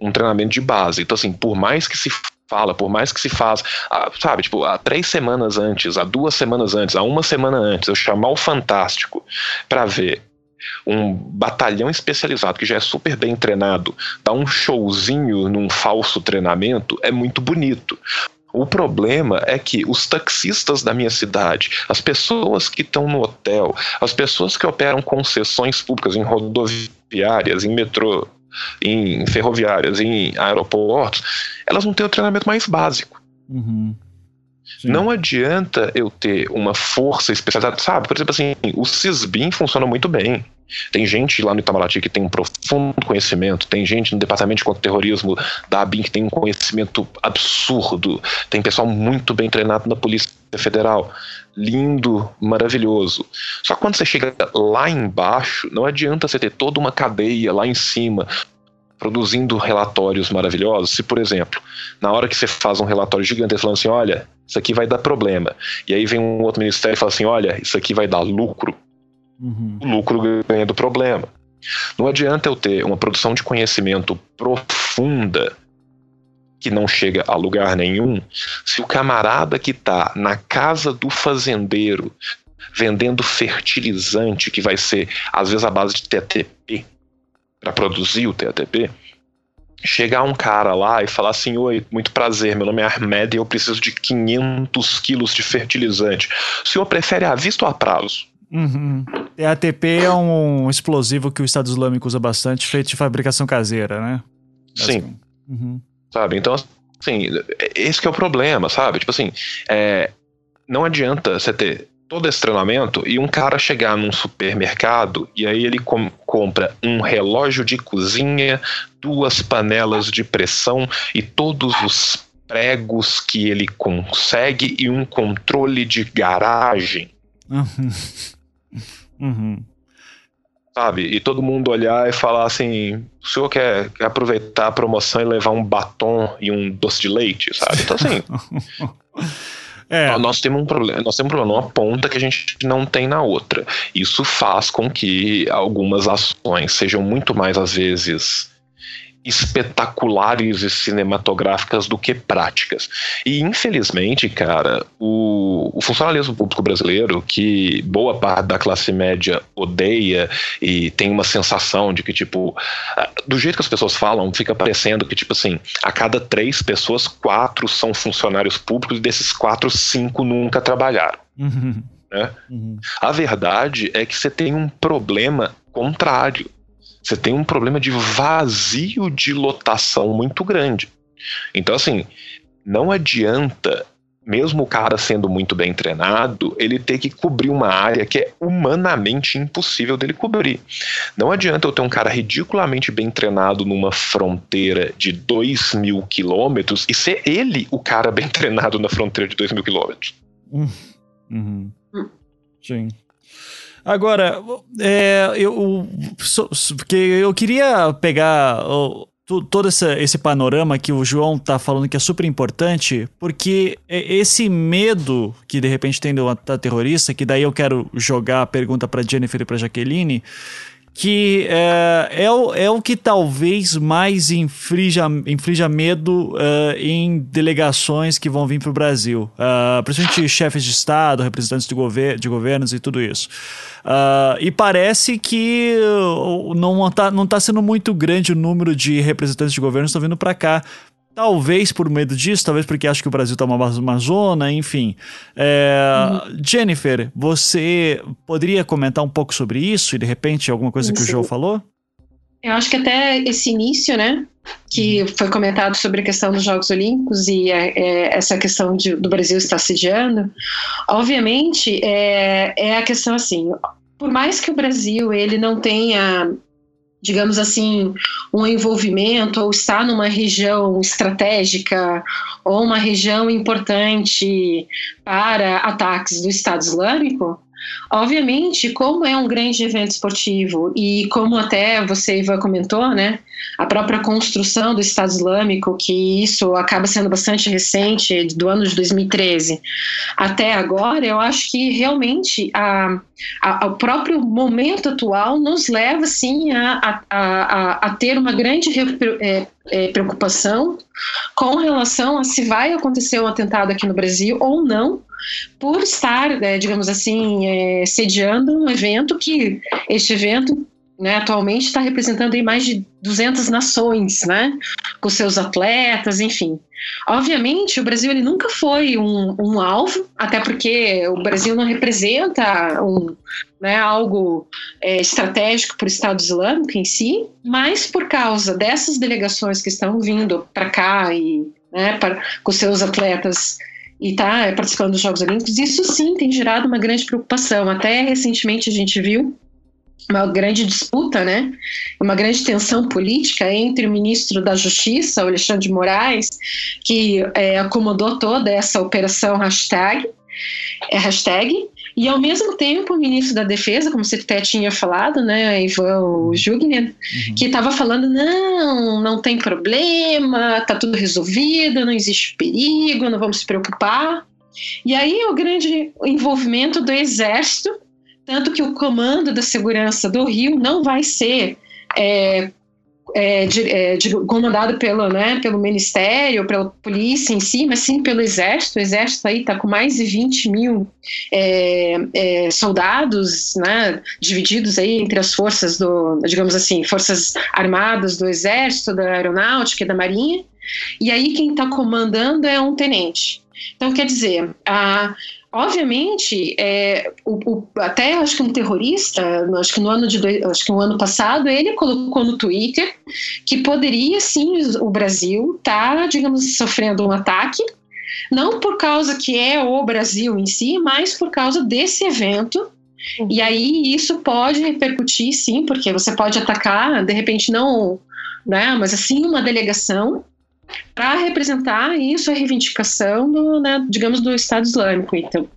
Speaker 4: um treinamento de base. Então, assim, por mais que se fala, por mais que se faz, sabe, tipo, há três semanas antes, há duas semanas antes, há uma semana antes, eu chamar o Fantástico para ver um batalhão especializado que já é super bem treinado, dar um showzinho num falso treinamento é muito bonito. O problema é que os taxistas da minha cidade, as pessoas que estão no hotel, as pessoas que operam concessões públicas em rodoviárias, em metrô, em ferroviárias, em aeroportos, elas não têm o treinamento mais básico. Uhum. Não adianta eu ter uma força especializada, sabe? Por exemplo, assim, o CISBIM funciona muito bem. Tem gente lá no Itamaraty que tem um profundo conhecimento, tem gente no Departamento de Contra-Terrorismo da ABIN que tem um conhecimento absurdo, tem pessoal muito bem treinado na Polícia Federal. Lindo, maravilhoso. Só que quando você chega lá embaixo, não adianta você ter toda uma cadeia lá em cima produzindo relatórios maravilhosos. Se, por exemplo, na hora que você faz um relatório gigante, falando assim: olha, isso aqui vai dar problema. E aí vem um outro ministério e fala assim: olha, isso aqui vai dar lucro Uhum. O lucro ganha do problema. Não adianta eu ter uma produção de conhecimento profunda que não chega a lugar nenhum se o camarada que está na casa do fazendeiro vendendo fertilizante que vai ser às vezes a base de TATP para produzir o TATP chegar um cara lá e falar assim: Oi, muito prazer, meu nome é Armed e eu preciso de 500 quilos de fertilizante. O senhor prefere a vista ou a prazo?
Speaker 1: Uhum. TATP é um explosivo que o Estado Islâmico usa bastante, feito de fabricação caseira, né?
Speaker 4: Sim. Uhum. Sabe? Então, assim, esse é o problema, sabe? Tipo assim, é, não adianta você ter todo esse treinamento e um cara chegar num supermercado e aí ele com compra um relógio de cozinha, duas panelas de pressão e todos os pregos que ele consegue e um controle de garagem. Uhum. Uhum. Sabe? E todo mundo olhar e falar assim: o senhor quer, quer aproveitar a promoção e levar um batom e um doce de leite, sabe? Então, assim. É. Nós temos um problema, nós temos um problema numa ponta que a gente não tem na outra. Isso faz com que algumas ações sejam muito mais, às vezes, espetaculares e cinematográficas do que práticas. E infelizmente, cara, o, o, funcionalismo público brasileiro, que boa parte da classe média odeia e tem uma sensação de que, tipo, do jeito que as pessoas falam, fica parecendo que, tipo assim, a cada três pessoas, quatro são funcionários públicos e desses quatro, cinco nunca trabalharam. Uhum. Né? Uhum. A verdade é que você tem um problema contrário você tem um problema de vazio de lotação muito grande. Então, assim, não adianta, mesmo o cara sendo muito bem treinado, ele ter que cobrir uma área que é humanamente impossível dele cobrir. Não adianta eu ter um cara ridiculamente bem treinado numa fronteira de 2 mil quilômetros e ser ele o cara bem treinado na fronteira de 2 mil quilômetros. Hum.
Speaker 1: Uhum. Sim. Agora, é, eu, porque eu queria pegar todo esse, esse panorama que o João tá falando que é super importante, porque esse medo que de repente tem do atentado terrorista, que daí eu quero jogar a pergunta para Jennifer e para Jaqueline, que é, é, o, é o que talvez mais inflija, inflija medo uh, em delegações que vão vir para o Brasil, uh, principalmente chefes de Estado, representantes de, gover de governos e tudo isso. Uh, e parece que não está não tá sendo muito grande o número de representantes de governos que estão vindo para cá Talvez por medo disso, talvez porque acho que o Brasil está uma, uma zona, enfim. É, uhum. Jennifer, você poderia comentar um pouco sobre isso e de repente alguma coisa que o João falou?
Speaker 3: Eu acho que até esse início, né, que foi comentado sobre a questão dos Jogos Olímpicos e é, é, essa questão de, do Brasil estar sediando, obviamente é, é a questão assim, por mais que o Brasil ele não tenha digamos assim, um envolvimento ou está numa região estratégica ou uma região importante para ataques do Estado Islâmico, Obviamente, como é um grande evento esportivo e como até você, Ivan, comentou, né, a própria construção do Estado Islâmico, que isso acaba sendo bastante recente, do ano de 2013 até agora, eu acho que realmente a, a, o próprio momento atual nos leva, sim, a, a, a ter uma grande é, é, preocupação com relação a se vai acontecer um atentado aqui no Brasil ou não, por estar, né, digamos assim, é, sediando um evento que este evento né, atualmente está representando em mais de 200 nações, né, com seus atletas, enfim. Obviamente, o Brasil ele nunca foi um, um alvo, até porque o Brasil não representa um, né, algo é, estratégico para o Estado Islâmico em si, mas por causa dessas delegações que estão vindo para cá e né, para, com seus atletas e tá participando dos Jogos Olímpicos, isso sim tem gerado uma grande preocupação. Até recentemente a gente viu uma grande disputa, né? Uma grande tensão política entre o ministro da Justiça, Alexandre de Moraes, que é, acomodou toda essa operação hashtag, é, hashtag, e ao mesmo tempo o ministro da Defesa, como você até tinha falado, né, Ivan Jugner, uhum. que estava falando não, não tem problema, tá tudo resolvido, não existe perigo, não vamos se preocupar. E aí o grande envolvimento do exército tanto que o comando da segurança do Rio não vai ser é, é, de, é, de, comandado pelo, né, pelo Ministério, pela polícia em si, mas sim pelo Exército. O Exército aí está com mais de 20 mil é, é, soldados, né, divididos aí entre as forças do, digamos assim, forças armadas do Exército, da Aeronáutica e da Marinha. E aí quem está comandando é um tenente. Então, quer dizer, a, Obviamente, é, o, o, até acho que um terrorista, acho que no ano de acho que no ano passado, ele colocou no Twitter que poderia sim o Brasil estar, tá, digamos, sofrendo um ataque, não por causa que é o Brasil em si, mas por causa desse evento. Uhum. E aí isso pode repercutir, sim, porque você pode atacar, de repente não, né, mas assim uma delegação para representar isso a reivindicação do, né, digamos, do Estado Islâmico. Então,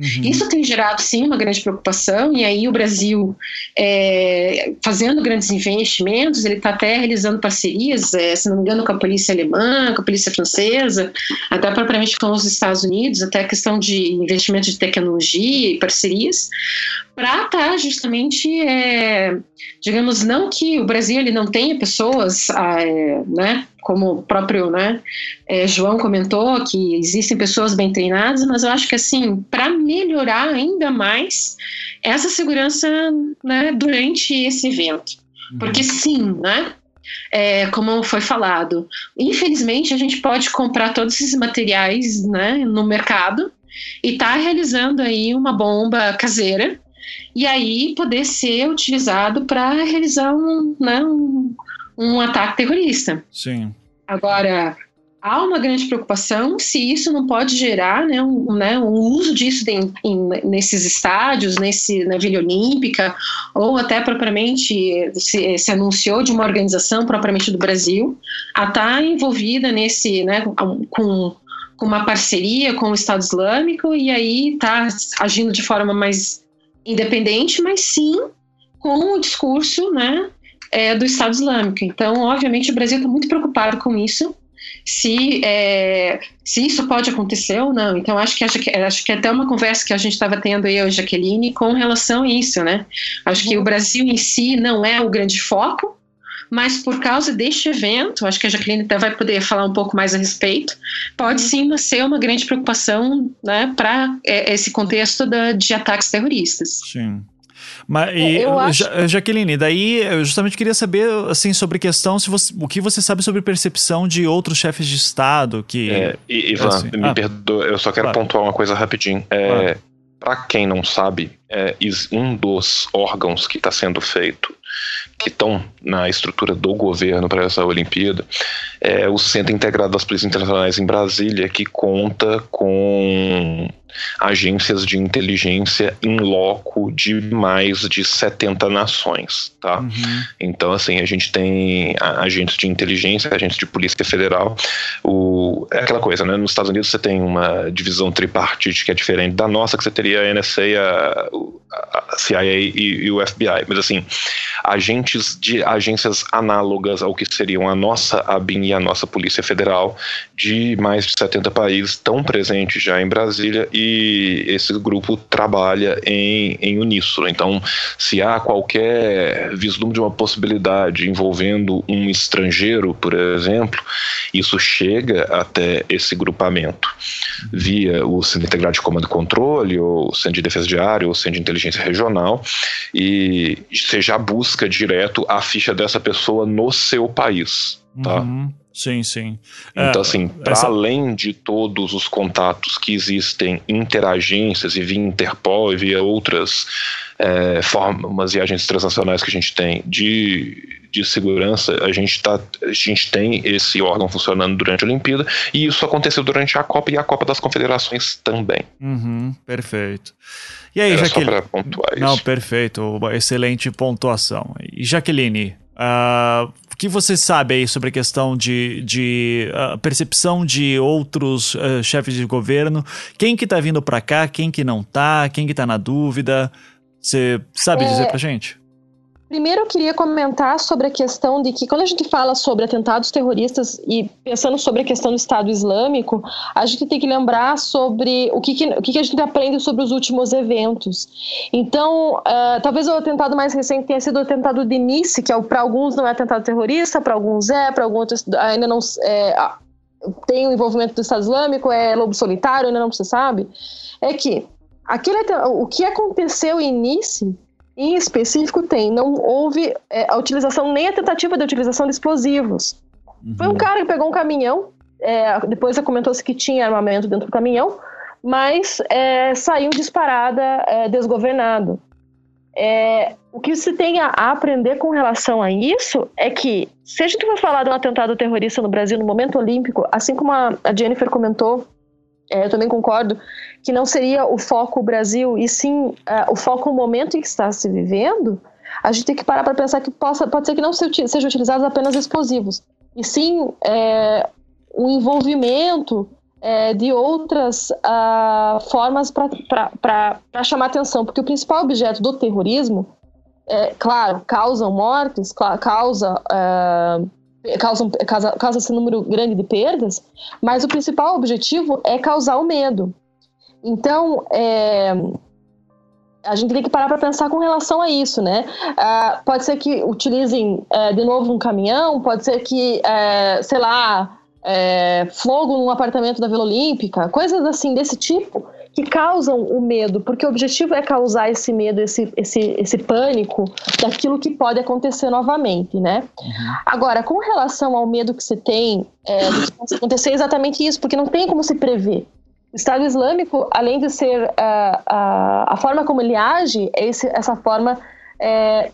Speaker 3: Uhum. Isso tem gerado, sim, uma grande preocupação, e aí o Brasil, é, fazendo grandes investimentos, ele está até realizando parcerias, é, se não me engano, com a polícia alemã, com a polícia francesa, até propriamente com os Estados Unidos, até a questão de investimento de tecnologia e parcerias, para estar tá justamente, é, digamos, não que o Brasil ele não tenha pessoas, ah, é, né, como o próprio né, é, João comentou, que existem pessoas bem treinadas, mas eu acho que assim, para melhorar ainda mais essa segurança né, durante esse evento. Uhum. Porque sim, né? É, como foi falado, infelizmente a gente pode comprar todos esses materiais né, no mercado e tá realizando aí uma bomba caseira e aí poder ser utilizado para realizar um, né, um, um ataque terrorista.
Speaker 1: Sim.
Speaker 3: Agora, há uma grande preocupação se isso não pode gerar né, um, né, um uso disso em, em, nesses estádios, nesse, na Vila Olímpica, ou até propriamente se, se, anunciou de uma organização propriamente do Brasil a estar tá envolvida nesse, né, com, com uma parceria com o Estado Islâmico e aí está agindo de forma mais independente, mas sim com o discurso, né, é, do Estado Islâmico. Então, obviamente, o Brasil está muito preocupado com isso, se, é, se isso pode acontecer ou não. Então, acho que, acho que, acho que até uma conversa que a gente estava tendo eu Jaqueline, com relação a isso, né? Acho que o Brasil em si não é o grande foco, mas por causa deste evento, acho que a Jaqueline até vai poder falar um pouco mais a respeito, pode sim ser uma grande preocupação né, para é, esse contexto da, de ataques terroristas.
Speaker 1: Sim. Mas, e, é, acho... Jaqueline, daí eu justamente queria saber assim sobre questão se você, o que você sabe sobre percepção de outros chefes de Estado que.
Speaker 4: É, Ivan, assim. me ah, perdoa, eu só quero claro. pontuar uma coisa rapidinho. É, claro. Para quem não sabe, é, um dos órgãos que está sendo feito que estão na estrutura do governo para essa Olimpíada, é o Centro Integrado das Polícias Internacionais em Brasília, que conta com agências de inteligência em loco de mais de 70 nações, tá? Uhum. Então, assim, a gente tem agentes de inteligência, agentes de polícia federal, o, é aquela coisa, né? Nos Estados Unidos você tem uma divisão tripartite que é diferente da nossa, que você teria a NSA, a, a CIA e, e o FBI, mas assim, agentes de agências análogas ao que seriam a nossa ABIN a nossa Polícia Federal, de mais de 70 países, estão presentes já em Brasília e esse grupo trabalha em, em uníssono. Então, se há qualquer vislumbre de uma possibilidade envolvendo um estrangeiro, por exemplo, isso chega até esse grupamento via o Centro Integrado de Comando e Controle, ou o Centro de Defesa Diária, ou o Centro de Inteligência Regional, e você já busca direto a ficha dessa pessoa no seu país. Tá? Uhum.
Speaker 1: Sim, sim.
Speaker 4: Então, é, assim, para essa... além de todos os contatos que existem interagências e via Interpol e via outras é, formas e agências transnacionais que a gente tem de, de segurança, a gente, tá, a gente tem esse órgão funcionando durante a Olimpíada e isso aconteceu durante a Copa e a Copa das Confederações também.
Speaker 1: Uhum, perfeito. E aí, Era Jaqueline? Só pontuar Não, isso. perfeito. Excelente pontuação. E Jaqueline, uh, que você sabe aí sobre a questão de, de uh, percepção de outros uh, chefes de governo? Quem que tá vindo para cá, quem que não tá, quem que tá na dúvida? Você sabe é... dizer pra gente?
Speaker 2: Primeiro, eu queria comentar sobre a questão de que, quando a gente fala sobre atentados terroristas e pensando sobre a questão do Estado Islâmico, a gente tem que lembrar sobre o que, que o que, que a gente aprende sobre os últimos eventos. Então, uh, talvez o atentado mais recente tenha sido o atentado de Nice, que é, para alguns não é atentado terrorista, para alguns é, para alguns ainda não é, tem o envolvimento do Estado Islâmico, é lobo solitário, ainda não se sabe. É que aquele, o que aconteceu em Nice em específico tem, não houve é, a utilização, nem a tentativa de utilização de explosivos. Uhum. Foi um cara que pegou um caminhão, é, depois comentou-se que tinha armamento dentro do caminhão, mas é, saiu disparada, é, desgovernado. É, o que se tem a aprender com relação a isso é que, se a gente for falar de um atentado terrorista no Brasil no momento olímpico, assim como a Jennifer comentou, é, eu também concordo, que não seria o foco o Brasil, e sim uh, o foco o momento em que está se vivendo, a gente tem que parar para pensar que possa, pode ser que não sejam utilizados apenas explosivos, e sim é, o envolvimento é, de outras uh, formas para chamar atenção, porque o principal objeto do terrorismo, é, claro, causam mortes, causa. Uh, causa, causa esse número grande de perdas, mas o principal objetivo é causar o medo. Então, é, a gente tem que parar para pensar com relação a isso, né? Uh, pode ser que utilizem uh, de novo um caminhão, pode ser que, uh, sei lá, é, fogo num apartamento da Vila Olímpica, coisas assim desse tipo que causam o medo, porque o objetivo é causar esse medo, esse, esse, esse pânico daquilo que pode acontecer novamente, né? Uhum. Agora, com relação ao medo que você tem é, acontecer, é exatamente isso, porque não tem como se prever. O Estado Islâmico, além de ser uh, uh, a forma como ele age, é esse, essa forma é,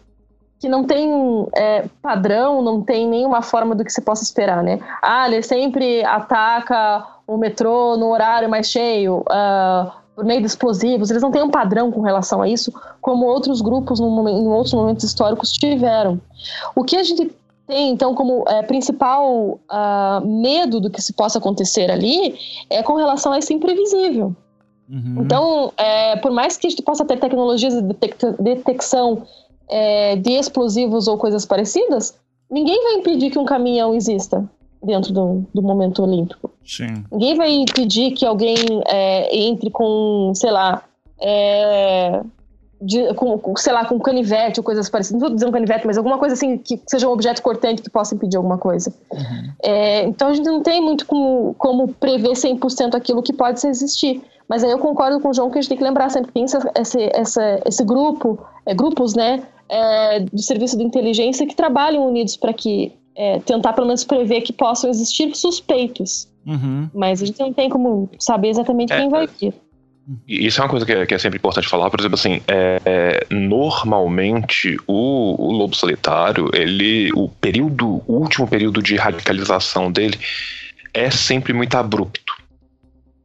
Speaker 2: que não tem é, padrão, não tem nenhuma forma do que se possa esperar, né? Ah, ele sempre ataca o metrô no horário mais cheio, uh, por meio de explosivos. Eles não têm um padrão com relação a isso, como outros grupos no momento, em outros momentos históricos tiveram. O que a gente tem, então, como é, principal uh, medo do que se possa acontecer ali é com relação a esse imprevisível. Uhum. Então, é, por mais que a gente possa ter tecnologias de detecção é, de explosivos ou coisas parecidas, ninguém vai impedir que um caminhão exista dentro do, do momento olímpico.
Speaker 1: Sim.
Speaker 2: Ninguém vai impedir que alguém é, entre com, sei lá, é, de, com, sei lá, com canivete ou coisas parecidas. Não estou dizendo canivete, mas alguma coisa assim que seja um objeto cortante que possa impedir alguma coisa. Uhum. É, então a gente não tem muito como, como prever 100% aquilo que pode existir. Mas aí eu concordo com o João que a gente tem que lembrar sempre que tem esse, esse, esse grupo, é, grupos, né, é, do serviço de inteligência que trabalham unidos para que é, tentar pelo menos prever que possam existir suspeitos. Uhum. Mas a gente não tem como saber exatamente quem vai vir.
Speaker 4: Isso é uma coisa que é, que é, sempre importante falar, por exemplo, assim, é, é, normalmente o, o, lobo solitário, ele, o período, o último período de radicalização dele é sempre muito abrupto,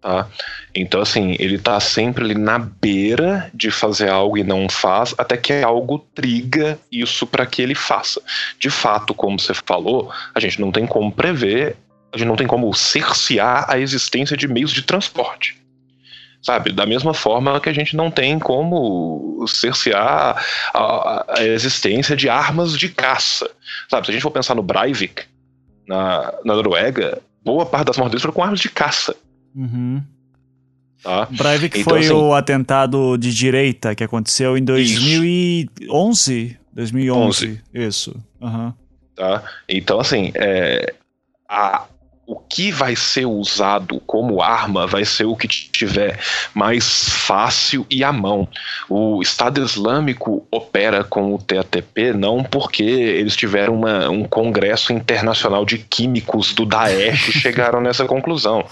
Speaker 4: tá? Então, assim, ele tá sempre ali na beira de fazer algo e não faz, até que algo triga isso para que ele faça. De fato, como você falou, a gente não tem como prever, a gente não tem como cercear a existência de meios de transporte sabe? Da mesma forma que a gente não tem como cercear a, a existência de armas de caça, sabe? Se a gente for pensar no Breivik, na, na Noruega, boa parte das mortes foram com armas de caça.
Speaker 1: Uhum. Tá? Breivik então, foi assim, o atentado de direita que aconteceu em 2011? Isso. 2011, 11. isso. Uhum.
Speaker 4: Tá? Então, assim, é, a, o que vai ser usado como arma vai ser o que tiver mais fácil e à mão. O Estado Islâmico opera com o TATP não porque eles tiveram uma, um congresso internacional de químicos do Daesh e chegaram nessa conclusão.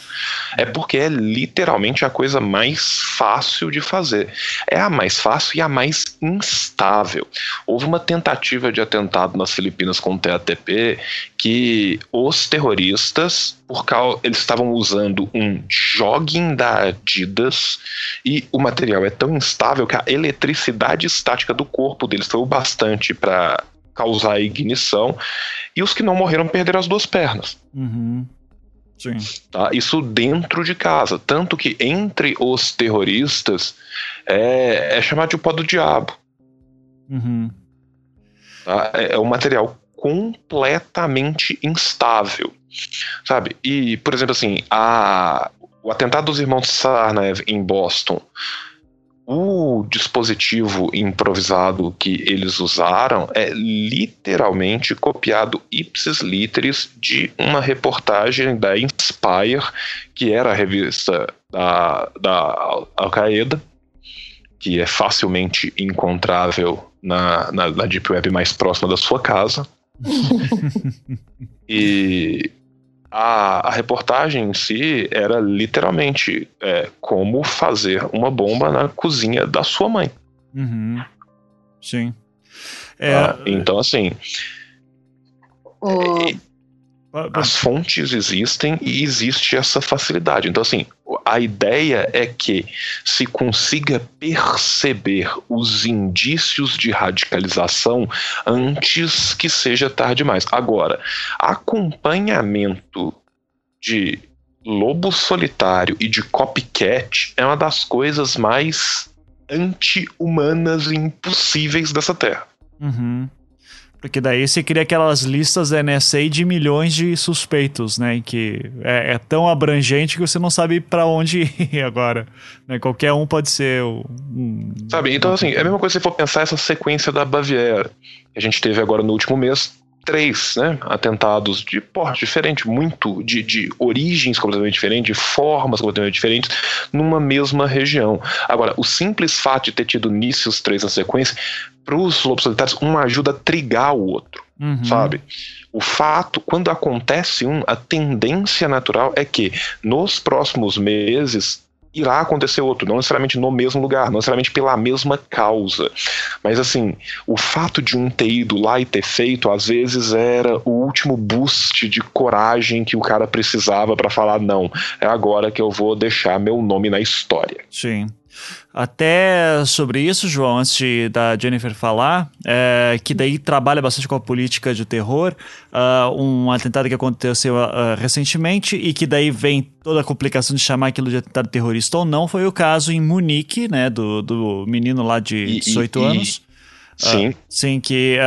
Speaker 4: É porque é literalmente a coisa mais fácil de fazer. É a mais fácil e a mais instável. Houve uma tentativa de atentado nas Filipinas com o TATP que os terroristas, por causa, eles estavam usando um jogging da Adidas e o material é tão instável que a eletricidade estática do corpo deles foi o bastante para causar ignição e os que não morreram perderam as duas pernas.
Speaker 1: Uhum. Sim.
Speaker 4: Tá? Isso dentro de casa. Tanto que entre os terroristas é, é chamado de pó do diabo.
Speaker 1: Uhum.
Speaker 4: Tá? É, é um material completamente instável, sabe? E, por exemplo, assim, a, o atentado dos irmãos Sarnaev em Boston, o dispositivo improvisado que eles usaram é literalmente copiado ipsis literis de uma reportagem da Inspire, que era a revista da, da Al-Qaeda, que é facilmente encontrável na, na, na Deep Web mais próxima da sua casa. e a, a, reportagem em si era literalmente é, como fazer uma bomba na cozinha da sua mãe.
Speaker 1: Uhum. Sim.
Speaker 4: É... Ah, então, assim. O... As fontes existem e existe essa facilidade. Então, assim, a ideia é que se consiga perceber os indícios de radicalização antes que seja tarde demais. Agora, acompanhamento de lobo solitário e de copycat é uma das coisas mais anti-humanas e impossíveis dessa terra.
Speaker 1: Uhum. Porque daí você cria aquelas listas da NSA de milhões de suspeitos, né? Que é, é tão abrangente que você não sabe para onde ir agora. Né? Qualquer um pode ser. Um,
Speaker 4: sabe, então assim, é a mesma coisa se for pensar essa sequência da Baviera que a gente teve agora no último mês. Três né, atentados de porte diferente, muito de, de origens completamente diferentes, de formas completamente diferentes, numa mesma região. Agora, o simples fato de ter tido nisso os três na sequência para os lobos solitários, um ajuda a trigar o outro, uhum. sabe? O fato, quando acontece um, a tendência natural é que nos próximos meses irá acontecer outro, não necessariamente no mesmo lugar, não necessariamente pela mesma causa. Mas assim, o fato de um ter ido lá e ter feito, às vezes era o último boost de coragem que o cara precisava para falar: não, é agora que eu vou deixar meu nome na história.
Speaker 1: Sim. Até sobre isso, João, antes de, da Jennifer falar, é, que daí trabalha bastante com a política de terror, uh, um atentado que aconteceu uh, recentemente e que daí vem toda a complicação de chamar aquilo de atentado terrorista ou não, foi o caso em Munique, né, do, do menino lá de 18 e, e, anos.
Speaker 4: E, sim.
Speaker 1: Uh, sim, que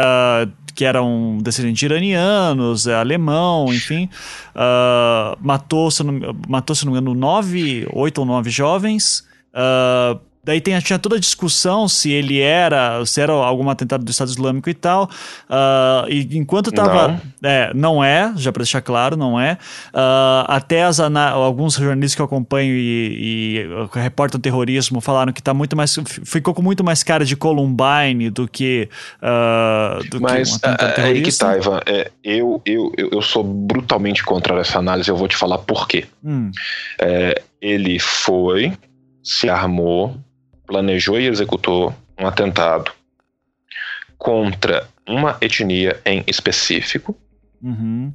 Speaker 1: que era um descendente de iranianos, é, alemão, enfim, uh, matou, se não, matou, se não me engano, nove, oito ou nove jovens, Uh, daí tem, tinha toda a discussão se ele era, se era algum atentado do Estado Islâmico e tal. Uh, e enquanto tava. Não. É, não é, já para deixar claro, não é. Uh, até as alguns jornalistas que eu acompanho e, e reportam terrorismo falaram que tá muito mais. ficou com muito mais cara de Columbine do que. Uh, do
Speaker 4: Mas que um é, aí que tá, Ivan. É, eu, eu, eu sou brutalmente contra essa análise, eu vou te falar por quê.
Speaker 1: Hum.
Speaker 4: É, ele foi se armou, planejou e executou um atentado contra uma etnia em específico,
Speaker 1: Uhum.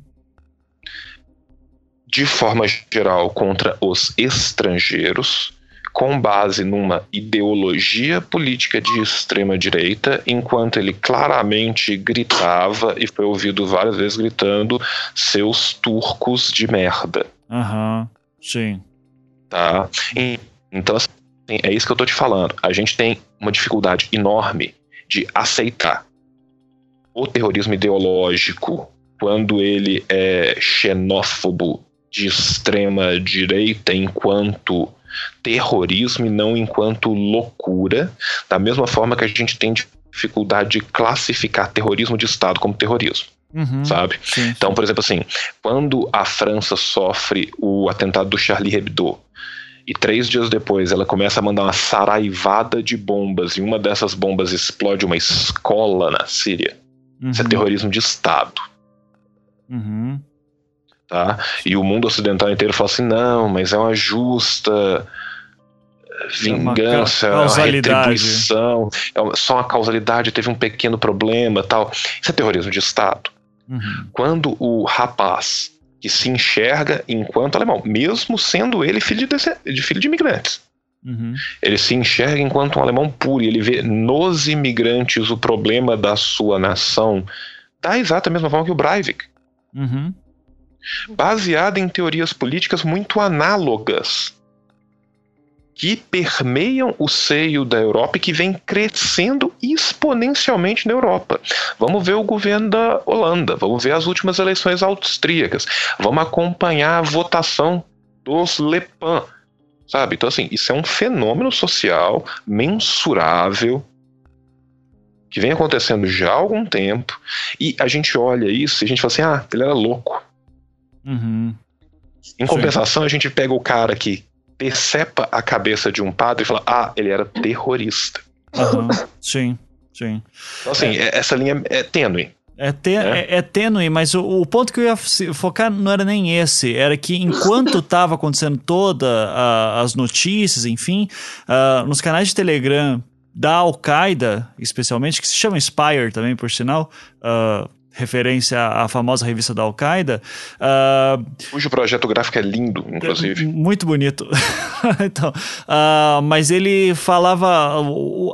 Speaker 4: de forma geral contra os estrangeiros, com base numa ideologia política de extrema direita, enquanto ele claramente gritava e foi ouvido várias vezes gritando seus turcos de merda,
Speaker 1: Aham. Sim.
Speaker 4: tá? E- então assim, é isso que eu tô te falando. A gente tem uma dificuldade enorme de aceitar o terrorismo ideológico quando ele é xenófobo de extrema direita enquanto terrorismo e não enquanto loucura, da mesma forma que a gente tem dificuldade de classificar terrorismo de Estado como terrorismo,
Speaker 1: Uhum.
Speaker 4: sabe?
Speaker 1: Sim.
Speaker 4: Então, por exemplo, assim, quando a França sofre o atentado do Charlie Hebdo e três dias depois ela começa a mandar uma saraivada de bombas e uma dessas bombas explode uma escola na Síria, isso é
Speaker 1: Uhum.
Speaker 4: terrorismo de Estado.
Speaker 1: Uhum.
Speaker 4: tá? E o mundo ocidental inteiro fala assim, não, mas é uma justa
Speaker 1: É
Speaker 4: vingança, é uma retribuição, é uma- só uma causalidade, teve um pequeno problema, tal. Isso é terrorismo de Estado.
Speaker 1: Uhum.
Speaker 4: Quando o rapaz que se enxerga enquanto alemão, mesmo sendo ele filho de, de filho de imigrantes,
Speaker 1: Uhum.
Speaker 4: ele se enxerga enquanto um alemão puro e ele vê nos imigrantes o problema da sua nação, da exata mesma forma que o Breivik
Speaker 1: Uhum.
Speaker 4: baseada em teorias políticas muito análogas que permeiam o seio da Europa e que vem crescendo exponencialmente na Europa. Vamos ver o governo da Holanda, vamos ver as últimas eleições austríacas, vamos acompanhar a votação dos Le Pen, sabe? Então assim, isso é um fenômeno social mensurável que vem acontecendo já há algum tempo e a gente olha isso e a gente fala assim, ah, ele era louco.
Speaker 1: Uhum.
Speaker 4: Em
Speaker 1: Sim.
Speaker 4: compensação, a gente pega o cara que decepa a cabeça de um padre e fala: Ah, ele era terrorista.
Speaker 1: Aham. Sim. Sim.
Speaker 4: Então, assim, é- essa linha é tênue.
Speaker 1: É, te-
Speaker 4: É.
Speaker 1: é- é tênue, mas o, o ponto que eu ia focar não era nem esse. Era que enquanto estava acontecendo todas as notícias, enfim, ah, nos canais de Telegram da Al-Qaeda, especialmente, que se chama Spire também, por sinal, ah, referência à, famosa revista da Al-Qaeda, ah,
Speaker 4: Cujo projeto gráfico é lindo, inclusive.
Speaker 1: muito bonito. então, ah, mas ele falava.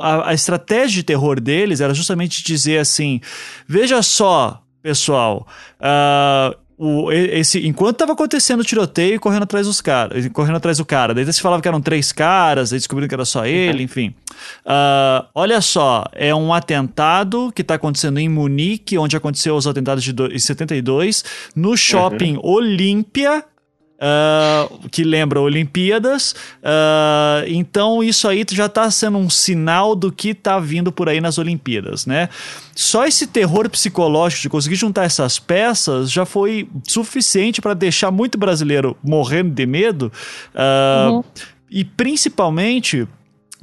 Speaker 1: A, a estratégia de terror deles era justamente dizer assim: veja só, pessoal. ah, o, esse, enquanto estava acontecendo o tiroteio, correndo atrás dos caras, correndo atrás do cara. Daí se falava que eram três caras, aí descobriram que era só ele, enfim. Ah, olha só, é um atentado que está acontecendo em Munique, onde aconteceu os atentados de do, em 72, no shopping Olímpia. Ah, que lembra Olimpíadas, ah, então isso aí já está sendo um sinal do que está vindo por aí nas Olimpíadas, né? Só esse terror psicológico de conseguir juntar essas peças já foi suficiente para deixar muito brasileiro morrendo de medo, ah, e principalmente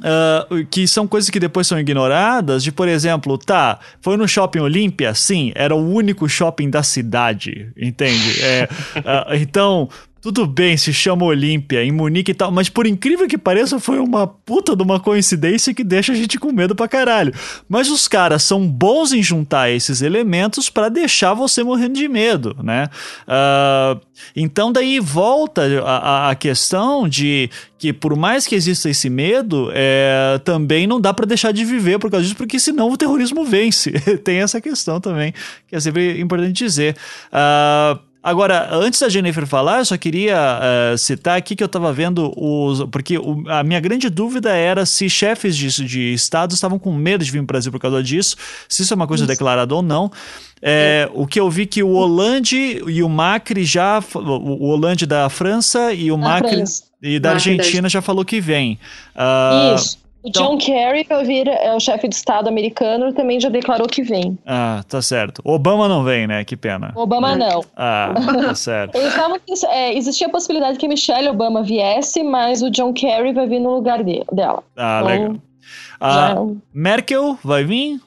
Speaker 1: ah, que são coisas que depois são ignoradas, de por exemplo, tá, foi no shopping Olímpia? Sim, era o único shopping da cidade, entende? É, ah, então, tudo bem, se chama Olímpia, em Munique e tal, mas por incrível que pareça, foi uma puta de uma coincidência que deixa a gente com medo pra caralho. Mas os caras são bons em juntar esses elementos pra deixar você morrendo de medo, né? Ah, então daí volta a, a- questão de que por mais que exista esse medo, é, também não dá pra deixar de viver por causa disso, porque senão o terrorismo vence. Tem essa questão também, que é sempre importante dizer. Ah, Agora, antes da Jennifer falar, eu só queria eh, citar aqui que eu estava vendo os. Porque o- a minha grande dúvida era se chefes de, de estados estavam com medo de vir para o Brasil por causa disso, se isso é uma coisa declarada ou não. É, O que eu vi que o Hollande e o Macri já. O Hollande da França e o Macri e da Argentina já falou que vem. Ah,
Speaker 2: Isso. O
Speaker 1: então-
Speaker 2: John Kerry, eu vi, é o chefe de Estado americano, também já declarou que vem.
Speaker 1: ah, tá certo. Obama não vem, né? Que pena.
Speaker 2: Obama não.
Speaker 1: Ah, tá certo.
Speaker 2: Eles estavam que é, existia a possibilidade que a Michelle Obama viesse, mas o John Kerry vai vir no lugar de- dela.
Speaker 1: Ah,
Speaker 2: Então,
Speaker 1: legal.
Speaker 2: Já,
Speaker 1: Ah, Merkel vai vir?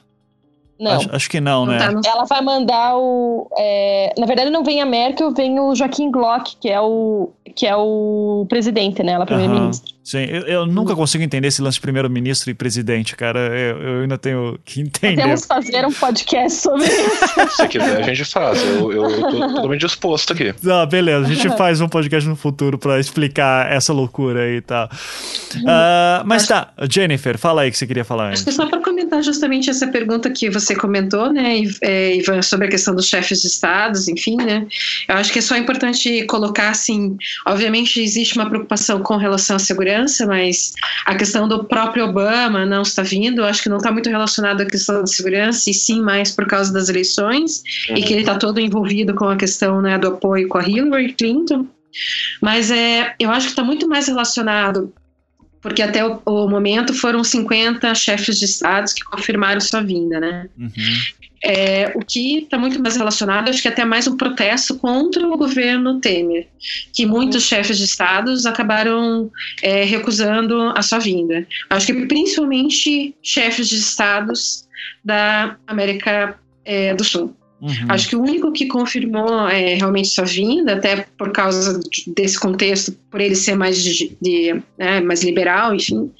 Speaker 2: não.
Speaker 1: Acho, acho que não,
Speaker 3: Não
Speaker 1: né?
Speaker 3: tá no-
Speaker 2: Ela vai mandar o. é, na verdade, não vem a Merkel, vem o Joaquim Glock, que é o, que é o presidente, né? Ela é primeiro-ministro.
Speaker 1: Sim, eu, eu nunca consigo entender esse lance de primeiro-ministro e presidente, cara. Eu, eu, ainda tenho que entender.
Speaker 2: Podemos fazer um podcast sobre isso.
Speaker 4: Se quiser, a gente faz. Eu, eu tô totalmente disposto aqui.
Speaker 1: Ah, beleza. A gente faz um podcast no futuro para explicar essa loucura aí e tá. tal. Uh, mas tá, Jennifer, fala aí que você queria falar.
Speaker 3: Acho que só para comentar justamente essa pergunta que você comentou, né, é, Ivan, sobre a questão dos chefes de estados, enfim, né. Eu acho que é só importante colocar, assim, obviamente existe uma preocupação com relação à segurança segurança, mas a questão do próprio Obama não está vindo, acho que não está muito relacionado à questão da segurança, e sim mais por causa das eleições, uhum. e que ele está todo envolvido com a questão né, do apoio com a Hillary Clinton. Mas é, eu acho que está muito mais relacionado porque até o, o, momento foram 50 chefes de estados que confirmaram sua vinda, né? Uhum. É, o que está muito mais relacionado, acho que até mais um protesto contra o governo Temer, que muitos uhum. chefes de estados acabaram é, recusando a sua vinda. Acho que principalmente chefes de estados da América é, do Sul. Uhum. Acho que o único que confirmou é, realmente sua vinda, até por causa desse contexto, por ele ser mais, de, de né, mais liberal, enfim,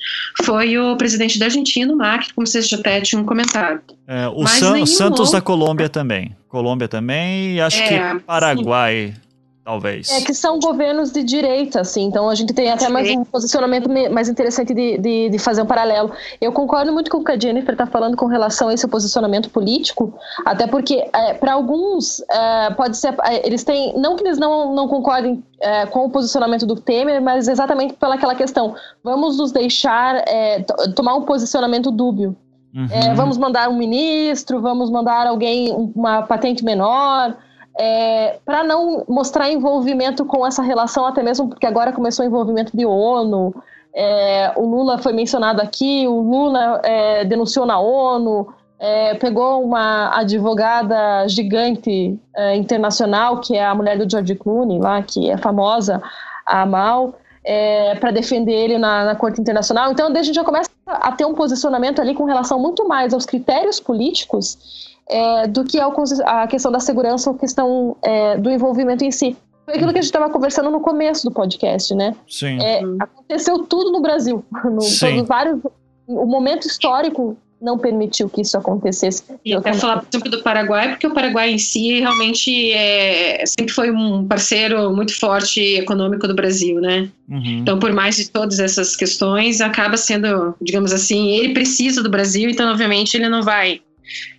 Speaker 3: foi o presidente da Argentina, o Macri, como vocês já até tinham comentado.
Speaker 1: É, o San, Santos outro... da Colômbia também. Colômbia também, e acho é, que Paraguai. Sim talvez.
Speaker 2: É que são governos de direita, assim, então a gente tem até mais um posicionamento mais interessante de, de, de, fazer um paralelo. Eu concordo muito com o que a Jennifer está falando com relação a esse posicionamento político, até porque é, para alguns é, pode ser, é, eles têm, não que eles não, não concordem é, com o posicionamento do Temer, mas exatamente pelaquela questão, vamos nos deixar é, tomar um posicionamento dúbio. Uhum. É, vamos mandar um ministro, vamos mandar alguém uma patente menor, é, para não mostrar envolvimento com essa relação, até mesmo porque agora começou o envolvimento de ONU. É, o Lula foi mencionado aqui, o Lula é, denunciou na ONU, é, pegou uma advogada gigante é, internacional, que é a mulher do George Clooney, lá, que é famosa, a Amal, é, para defender ele na, na Corte Internacional. Então, a gente já começa a ter um posicionamento ali com relação muito mais aos critérios políticos é, do que a questão da segurança ou questão é, do envolvimento em si. Foi aquilo que a gente estava conversando no começo do podcast, né?
Speaker 1: Sim.
Speaker 2: É, aconteceu tudo no Brasil. No, Sim. Vários, o momento histórico não permitiu que isso acontecesse.
Speaker 3: E até falar, por exemplo, do Paraguai, porque o Paraguai em si realmente é, sempre foi um parceiro muito forte econômico do Brasil, né? Uhum. Então, por mais de todas essas questões, acaba sendo, digamos assim, ele precisa do Brasil, então, obviamente, ele não vai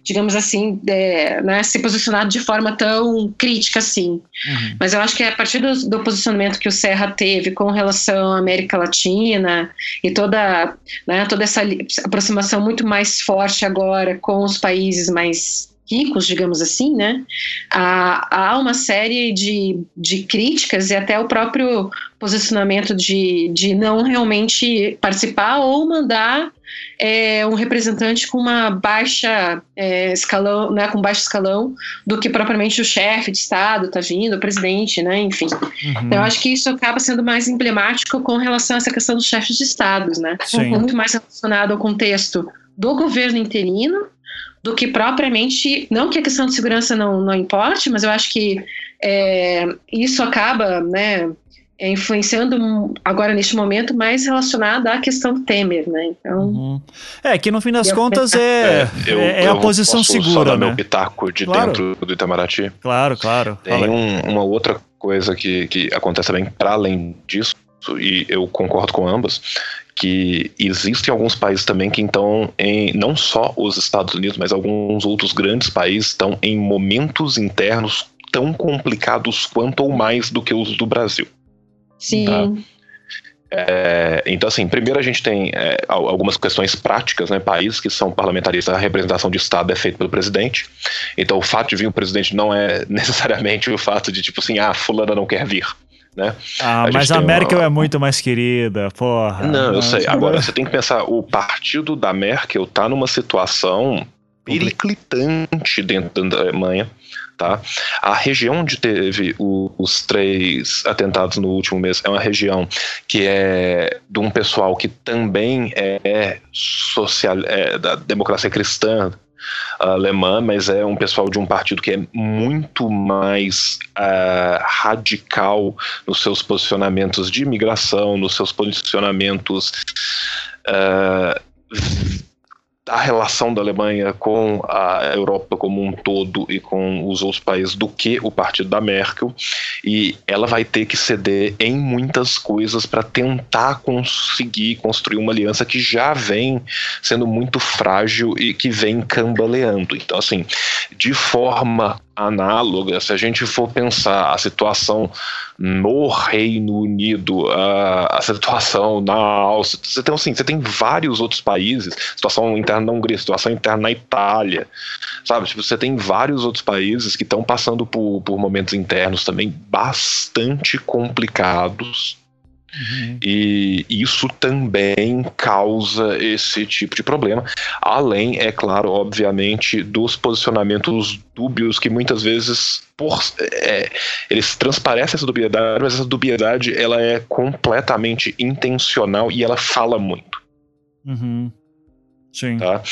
Speaker 3: digamos assim, é, né, se posicionado de forma tão crítica assim. Uhum. Mas eu acho que é a partir do, do, posicionamento que o Serra teve com relação à América Latina e toda, né, toda essa aproximação muito mais forte agora com os países mais ricos, digamos assim, né? Há, há uma série de, de críticas e até o próprio posicionamento de, de não realmente participar ou mandar é, um representante com uma baixa é, escalão, né, com baixo escalão, do que propriamente o chefe de Estado está vindo, o presidente, né, enfim. Uhum. Então, eu acho que isso acaba sendo mais emblemático com relação a essa questão dos chefes de Estados, né? Sim. Muito mais relacionado ao contexto do governo interino do que propriamente, não que a questão de segurança não, não importe, mas eu acho que é, isso acaba, né, é, influenciando agora neste momento mais relacionado à questão do Temer, né? Então,
Speaker 1: uhum. é que no fim das contas é, é, eu, é, é a posição posso segura, só dar
Speaker 4: né? meu pitaco de claro. dentro do Itamaraty.
Speaker 1: Claro, claro.
Speaker 4: Tem um, uma outra coisa que, que acontece também para além disso e eu concordo com ambas, que existem alguns países também que estão em, não só os Estados Unidos, mas alguns outros grandes países estão em momentos internos tão complicados quanto ou mais do que os do Brasil.
Speaker 2: Sim. Tá?
Speaker 4: É, então, assim, primeiro a gente tem é, algumas questões práticas, né? Países que são parlamentaristas, a representação de Estado é feita pelo presidente. Então, o fato de vir o presidente não é necessariamente o fato de, tipo assim, ah, fulana não quer vir. Né?
Speaker 1: Ah, a mas a Merkel uma... é muito mais querida, porra.
Speaker 4: Não, eu sei. Agora, você tem que pensar, o partido da Merkel tá numa situação periclitante dentro da Alemanha, tá? A região onde teve o, os três atentados no último mês é uma região que é de um pessoal que também é social, é da democracia cristã, alemã, mas é um pessoal de um partido que é muito mais uh, radical nos seus posicionamentos de imigração, nos seus posicionamentos uh, a relação da Alemanha com a Europa como um todo e com os outros países do que o partido da Merkel e ela vai ter que ceder em muitas coisas para tentar conseguir construir uma aliança que já vem sendo muito frágil e que vem cambaleando. Então, assim, de forma análoga, se a gente for pensar a situação no Reino Unido, a, a situação na Áustria, você tem, assim, você tem vários outros países, situação interna na Hungria, situação interna na Itália, sabe? Tipo, você tem vários outros países que estão passando por, por momentos internos também bastante complicados Uhum. E isso também causa esse tipo de problema. Além, é claro, obviamente, dos posicionamentos dúbios que muitas vezes por, é, eles transparecem essa dubiedade, mas essa dubiedade ela é completamente intencional e ela fala muito.
Speaker 1: Uhum. Sim.
Speaker 4: Tá?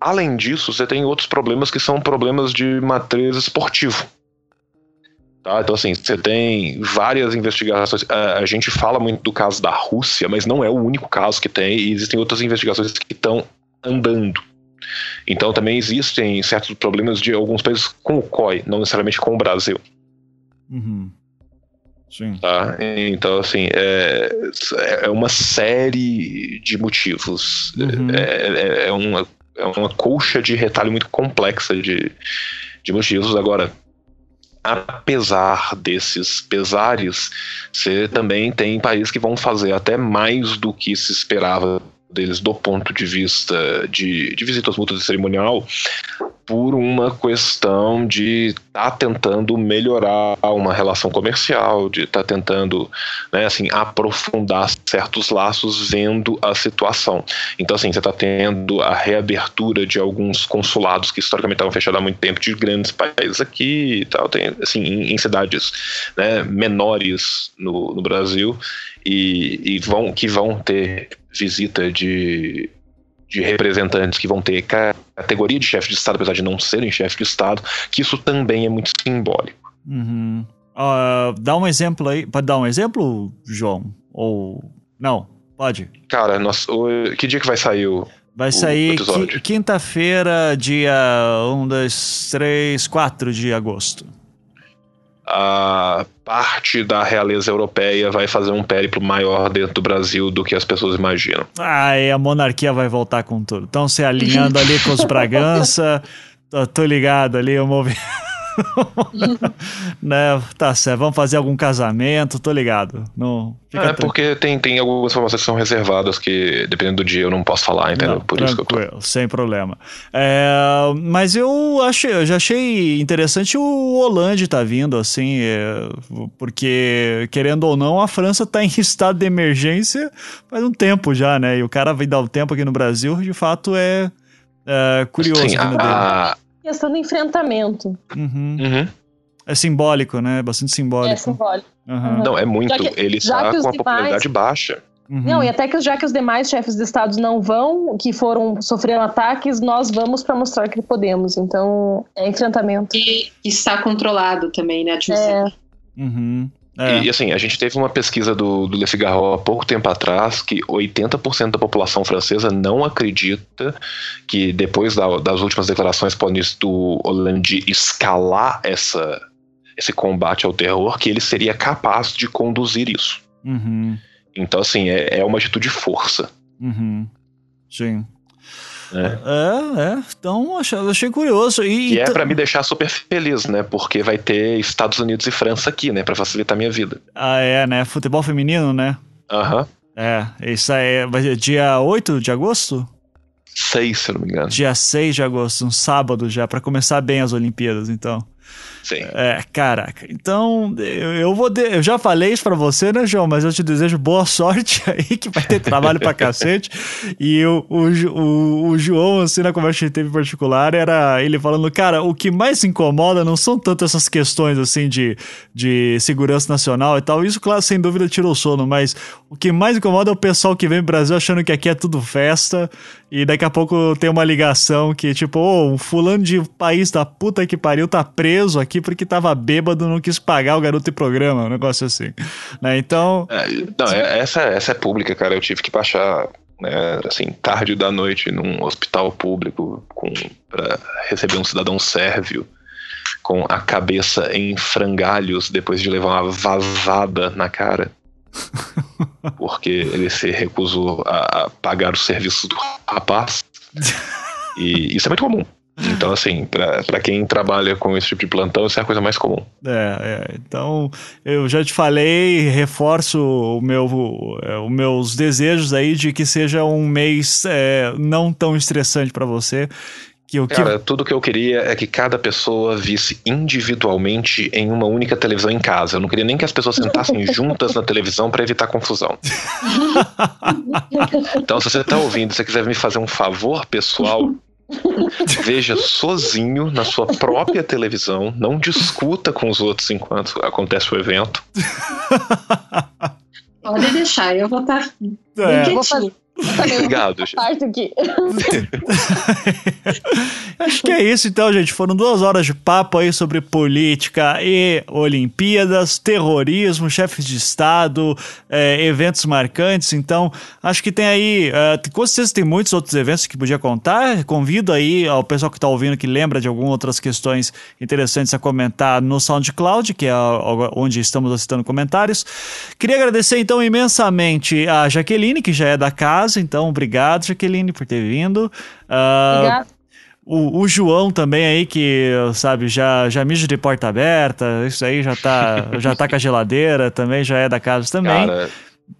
Speaker 4: Além disso, você tem outros problemas que são problemas de matriz esportivo. Tá? Então, assim, você tem várias investigações. A, a, gente fala muito do caso da Rússia, mas não é o único caso que tem, e existem outras investigações que estão andando. Então, também existem certos problemas de alguns países com o COI, não necessariamente com o Brasil.
Speaker 1: Uhum. Sim.
Speaker 4: Tá? Então, assim, é, é uma série de motivos. Uhum. É, é, é, uma, é uma colcha de retalho muito complexa de, de motivos. Agora, apesar desses pesares, você também tem países que vão fazer até mais do que se esperava deles do ponto de vista de, de visitas mútuas e cerimonial por uma questão de estar tá tentando melhorar uma relação comercial, de estar tá tentando, né, assim, aprofundar certos laços vendo a situação. Então, assim, você está tendo a reabertura de alguns consulados que historicamente estavam fechados há muito tempo de grandes países aqui e tal, tem, assim, em, em cidades né, menores no, no Brasil e, e vão, que vão ter visita de de representantes que vão ter categoria de chefe de Estado, apesar de não serem chefe de Estado, que isso também é muito simbólico.
Speaker 1: Uhum. Uh, dá um exemplo aí. Pode dar um exemplo, João? Ou. Não, pode.
Speaker 4: Cara, nós, o, que dia que vai sair o.
Speaker 1: Vai sair quinta-feira, dia 1, 2, 3, 4 de agosto
Speaker 4: a parte da realeza europeia vai fazer um périplo maior dentro do Brasil do que as pessoas imaginam.
Speaker 1: Ah, e a monarquia vai voltar com tudo. Estão se alinhando ali com os Bragança. Tô, tô ligado ali, o movimento. né? Tá certo, vamos fazer algum casamento, tô ligado. Não,
Speaker 4: é porque tem, tem algumas informações que são reservadas que, dependendo do dia, eu não posso falar, entendeu? Não, Por isso que eu tô.
Speaker 1: Sem problema. É, mas eu achei, eu já achei interessante o Hollande tá vindo, assim, é, porque, querendo ou não, a França tá em estado de emergência faz um tempo já, né? E o cara vem dar o tempo aqui no Brasil, de fato, é, é curioso. Sim,
Speaker 2: a, questão do enfrentamento.
Speaker 1: Uhum. Uhum. É simbólico, né? Bastante simbólico. É
Speaker 2: simbólico.
Speaker 4: Uhum. Não, é muito. Que, Ele está com a demais... popularidade baixa.
Speaker 2: Uhum. Não, e até que já que os demais chefes de estados não vão, que foram sofrendo ataques, nós vamos para mostrar que podemos. Então, é enfrentamento.
Speaker 3: E está controlado também, né? É.
Speaker 1: Uhum.
Speaker 4: É. E assim, a gente teve uma pesquisa do, do Le Figaro há pouco tempo atrás que 80% da população francesa não acredita que depois da, das últimas declarações do Hollande escalar essa, esse combate ao terror, que ele seria capaz de conduzir isso.
Speaker 1: Uhum.
Speaker 4: Então, assim, é, é uma atitude de força.
Speaker 1: Uhum. Sim. É, é, é. então achei, achei curioso. E,
Speaker 4: e é para me deixar super feliz, né? Porque vai ter Estados Unidos e França aqui, né? Para facilitar a minha vida.
Speaker 1: Ah, é, né? Futebol feminino, né?
Speaker 4: Aham. Uhum.
Speaker 1: É, isso aí vai ser dia 8 de agosto?
Speaker 4: 6, se eu não me engano.
Speaker 1: Dia 6 de agosto, um sábado já, para começar bem as Olimpíadas, então.
Speaker 4: Sim.
Speaker 1: É, caraca. Então, eu, eu vou. De, eu já falei isso pra você, né, João? Mas eu te desejo boa sorte aí, que vai ter trabalho pra cacete. E o, o, o, o João, assim, na conversa que a gente teve em particular, era ele falando, cara, o que mais incomoda não são tanto essas questões, assim, de, de segurança nacional e tal. Isso, claro, sem dúvida tirou o sono, mas o que mais incomoda é o pessoal que vem pro Brasil achando que aqui é tudo festa e daqui a pouco tem uma ligação que, tipo, ô, oh, um fulano de país da puta que pariu tá preso aqui aqui porque tava bêbado, não quis pagar o garoto de programa, um negócio assim. Né? Então.
Speaker 4: É, não, é, essa, essa é pública, cara. Eu tive que baixar né, assim, tarde da noite num hospital público pra receber um cidadão sérvio com a cabeça em frangalhos depois de levar uma vazada na cara. porque ele se recusou a, a pagar o serviço do rapaz. E isso é muito comum. Então, assim, para quem trabalha com esse tipo de plantão, isso é a coisa mais comum.
Speaker 1: É, é. então eu já te falei, reforço o meu, é, os meus desejos aí de que seja um mês é, não tão estressante para você. Que
Speaker 4: que... Cara, tudo que eu queria é que cada pessoa visse individualmente em uma única televisão em casa. Eu não queria nem que as pessoas sentassem juntas na televisão para evitar confusão. então, se você tá ouvindo, se você quiser me fazer um favor pessoal, Veja sozinho na sua própria televisão, não discuta com os outros enquanto acontece o evento.
Speaker 3: Pode deixar, eu vou estar. Tá é, vou fazer,
Speaker 4: Obrigado.
Speaker 1: Acho que é isso então, gente. Foram duas horas de papo aí sobre política e Olimpíadas, terrorismo, chefes de Estado, é, eventos marcantes. Então, acho que tem aí. É, com certeza tem muitos outros eventos que podia contar. Convido aí ao pessoal que está ouvindo que lembra de algumas outras questões interessantes a comentar no SoundCloud, que é onde estamos aceitando comentários. Queria agradecer então imensamente a Jaqueline, que já é da casa casa, então obrigado, Jaqueline, por ter vindo. Uh, Obrigado. O, o, João também aí, que, sabe, já, já mija de porta aberta, isso aí já tá, já tá com a geladeira, também já é da casa também.
Speaker 4: Cara,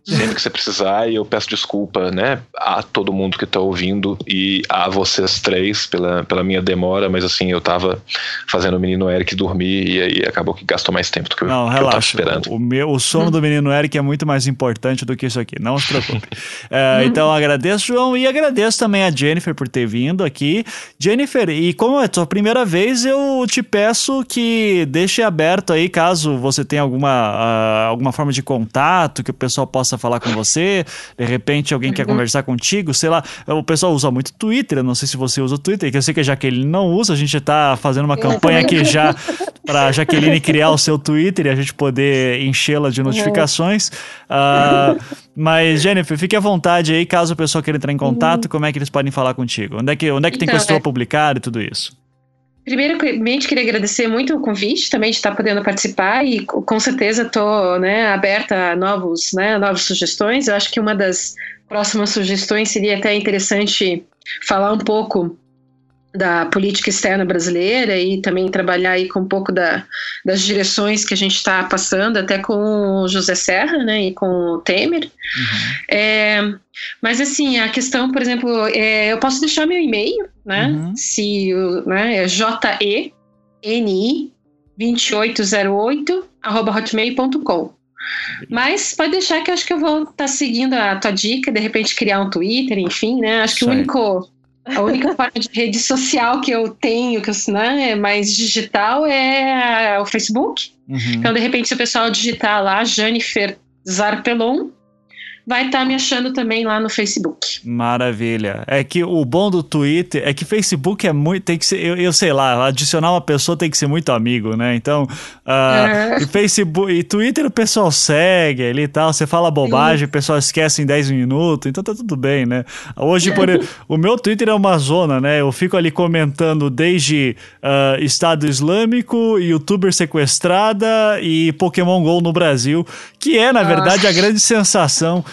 Speaker 4: sempre que você precisar, e eu peço desculpa, né, a todo mundo que está ouvindo e a vocês três pela, pela minha demora, mas assim, eu tava fazendo o menino Eric dormir e aí acabou que gastou mais tempo do que,
Speaker 1: não,
Speaker 4: eu,
Speaker 1: relaxa.
Speaker 4: eu tava esperando.
Speaker 1: O, meu, o sono do menino Eric é muito mais importante do que isso aqui, não se preocupe. é, então agradeço, João, e agradeço também a Jennifer por ter vindo aqui. Jennifer, e como é a tua primeira vez, eu te peço que deixe aberto aí, caso você tenha alguma, uh, alguma forma de contato, que o pessoal possa falar com você, de repente alguém quer uhum. conversar contigo, sei lá. O pessoal usa muito Twitter, eu não sei se você usa o Twitter, que eu sei que a Jaqueline não usa, a gente está fazendo uma campanha aqui já para Jaqueline criar o seu Twitter e a gente poder enchê-la de notificações. Uh, mas, Jennifer, fique à vontade aí, caso o pessoal queira entrar em contato, uhum. como é que eles podem falar contigo? Onde é que, onde é que então, tem coisa é... publicada e tudo isso?
Speaker 3: Primeiramente, queria agradecer muito o convite também de estar podendo participar e com certeza estou né, aberta a novos, né, novas sugestões. Eu acho que uma das próximas sugestões seria até interessante falar um pouco da política externa brasileira e também trabalhar aí com um pouco da, das direções que a gente está passando, até com o José Serra né, e com o Temer. Uhum. É, mas assim, a questão, por exemplo, é, eu posso deixar meu e-mail, né? Uhum. Se né, é J-E-N-I 2808 arroba hotmail.com. Mas pode deixar que eu acho que eu vou estar tá seguindo a tua dica, de repente criar um Twitter, enfim, né? Acho que o único a única forma de rede social que eu tenho, que eu, né, é mais digital, é o Facebook. Uhum. Então, de repente, se o pessoal digitar lá, Jennifer Zarpelon, vai estar tá me achando também lá no Facebook.
Speaker 1: Maravilha. É que o bom do Twitter é que Facebook é muito. Tem que ser. Eu, eu sei lá, adicionar uma pessoa tem que ser muito amigo, né? Então, uh, é. e Facebook e Twitter o pessoal segue ali e tal. Você fala bobagem, o pessoal esquece em 10 minutos, então tá tudo bem, né? Hoje, por o meu Twitter é uma zona, né? Eu fico ali comentando desde uh, Estado Islâmico, youtuber sequestrada e Pokémon GO no Brasil, que é, na verdade, a grande sensação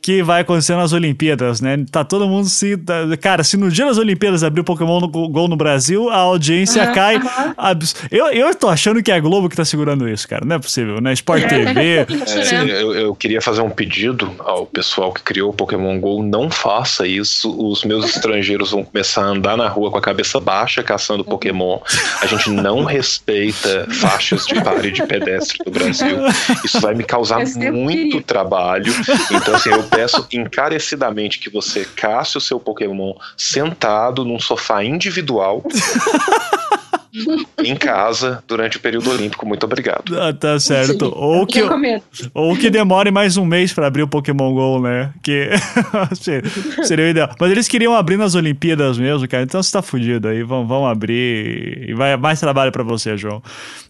Speaker 1: que vai acontecer nas Olimpíadas, né? Tá todo mundo se. Tá, cara, se no dia das Olimpíadas abrir o Pokémon no Gol no Brasil, a audiência uhum, cai. Abs... Eu, eu tô achando que é a Globo que tá segurando isso, cara. Não é possível, né? Sport é. TV.
Speaker 4: É, eu, eu, queria fazer um pedido ao pessoal que criou o Pokémon GO: não faça isso. Os meus estrangeiros vão começar a andar na rua com a cabeça baixa caçando Pokémon. A gente não respeita faixas de pare de pedestre do Brasil. Isso vai me causar muito trabalho. Então, assim, eu peço encarecidamente que você casse o seu Pokémon sentado num sofá individual. em casa durante o período olímpico. Muito obrigado.
Speaker 1: Ah, tá certo. Ou que, ou que demore mais um mês para abrir o Pokémon GO, né? Que seria o ideal. Mas eles queriam abrir nas Olimpíadas mesmo, cara. Então você tá fudido aí. Vão, vão abrir e vai mais trabalho para você, João.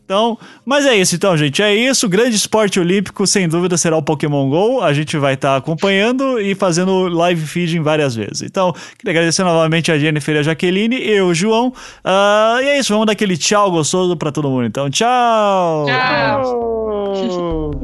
Speaker 1: Então, mas é isso então, gente. É isso. O grande esporte olímpico, sem dúvida, será o Pokémon GO. A gente vai estar tá acompanhando e fazendo live feeding várias vezes. Então, queria agradecer novamente a Jennifer e a Jaqueline, eu, João. Uh, e é isso, vamos dar aquele tchau gostoso para todo mundo. Então, tchau!
Speaker 3: Tchau!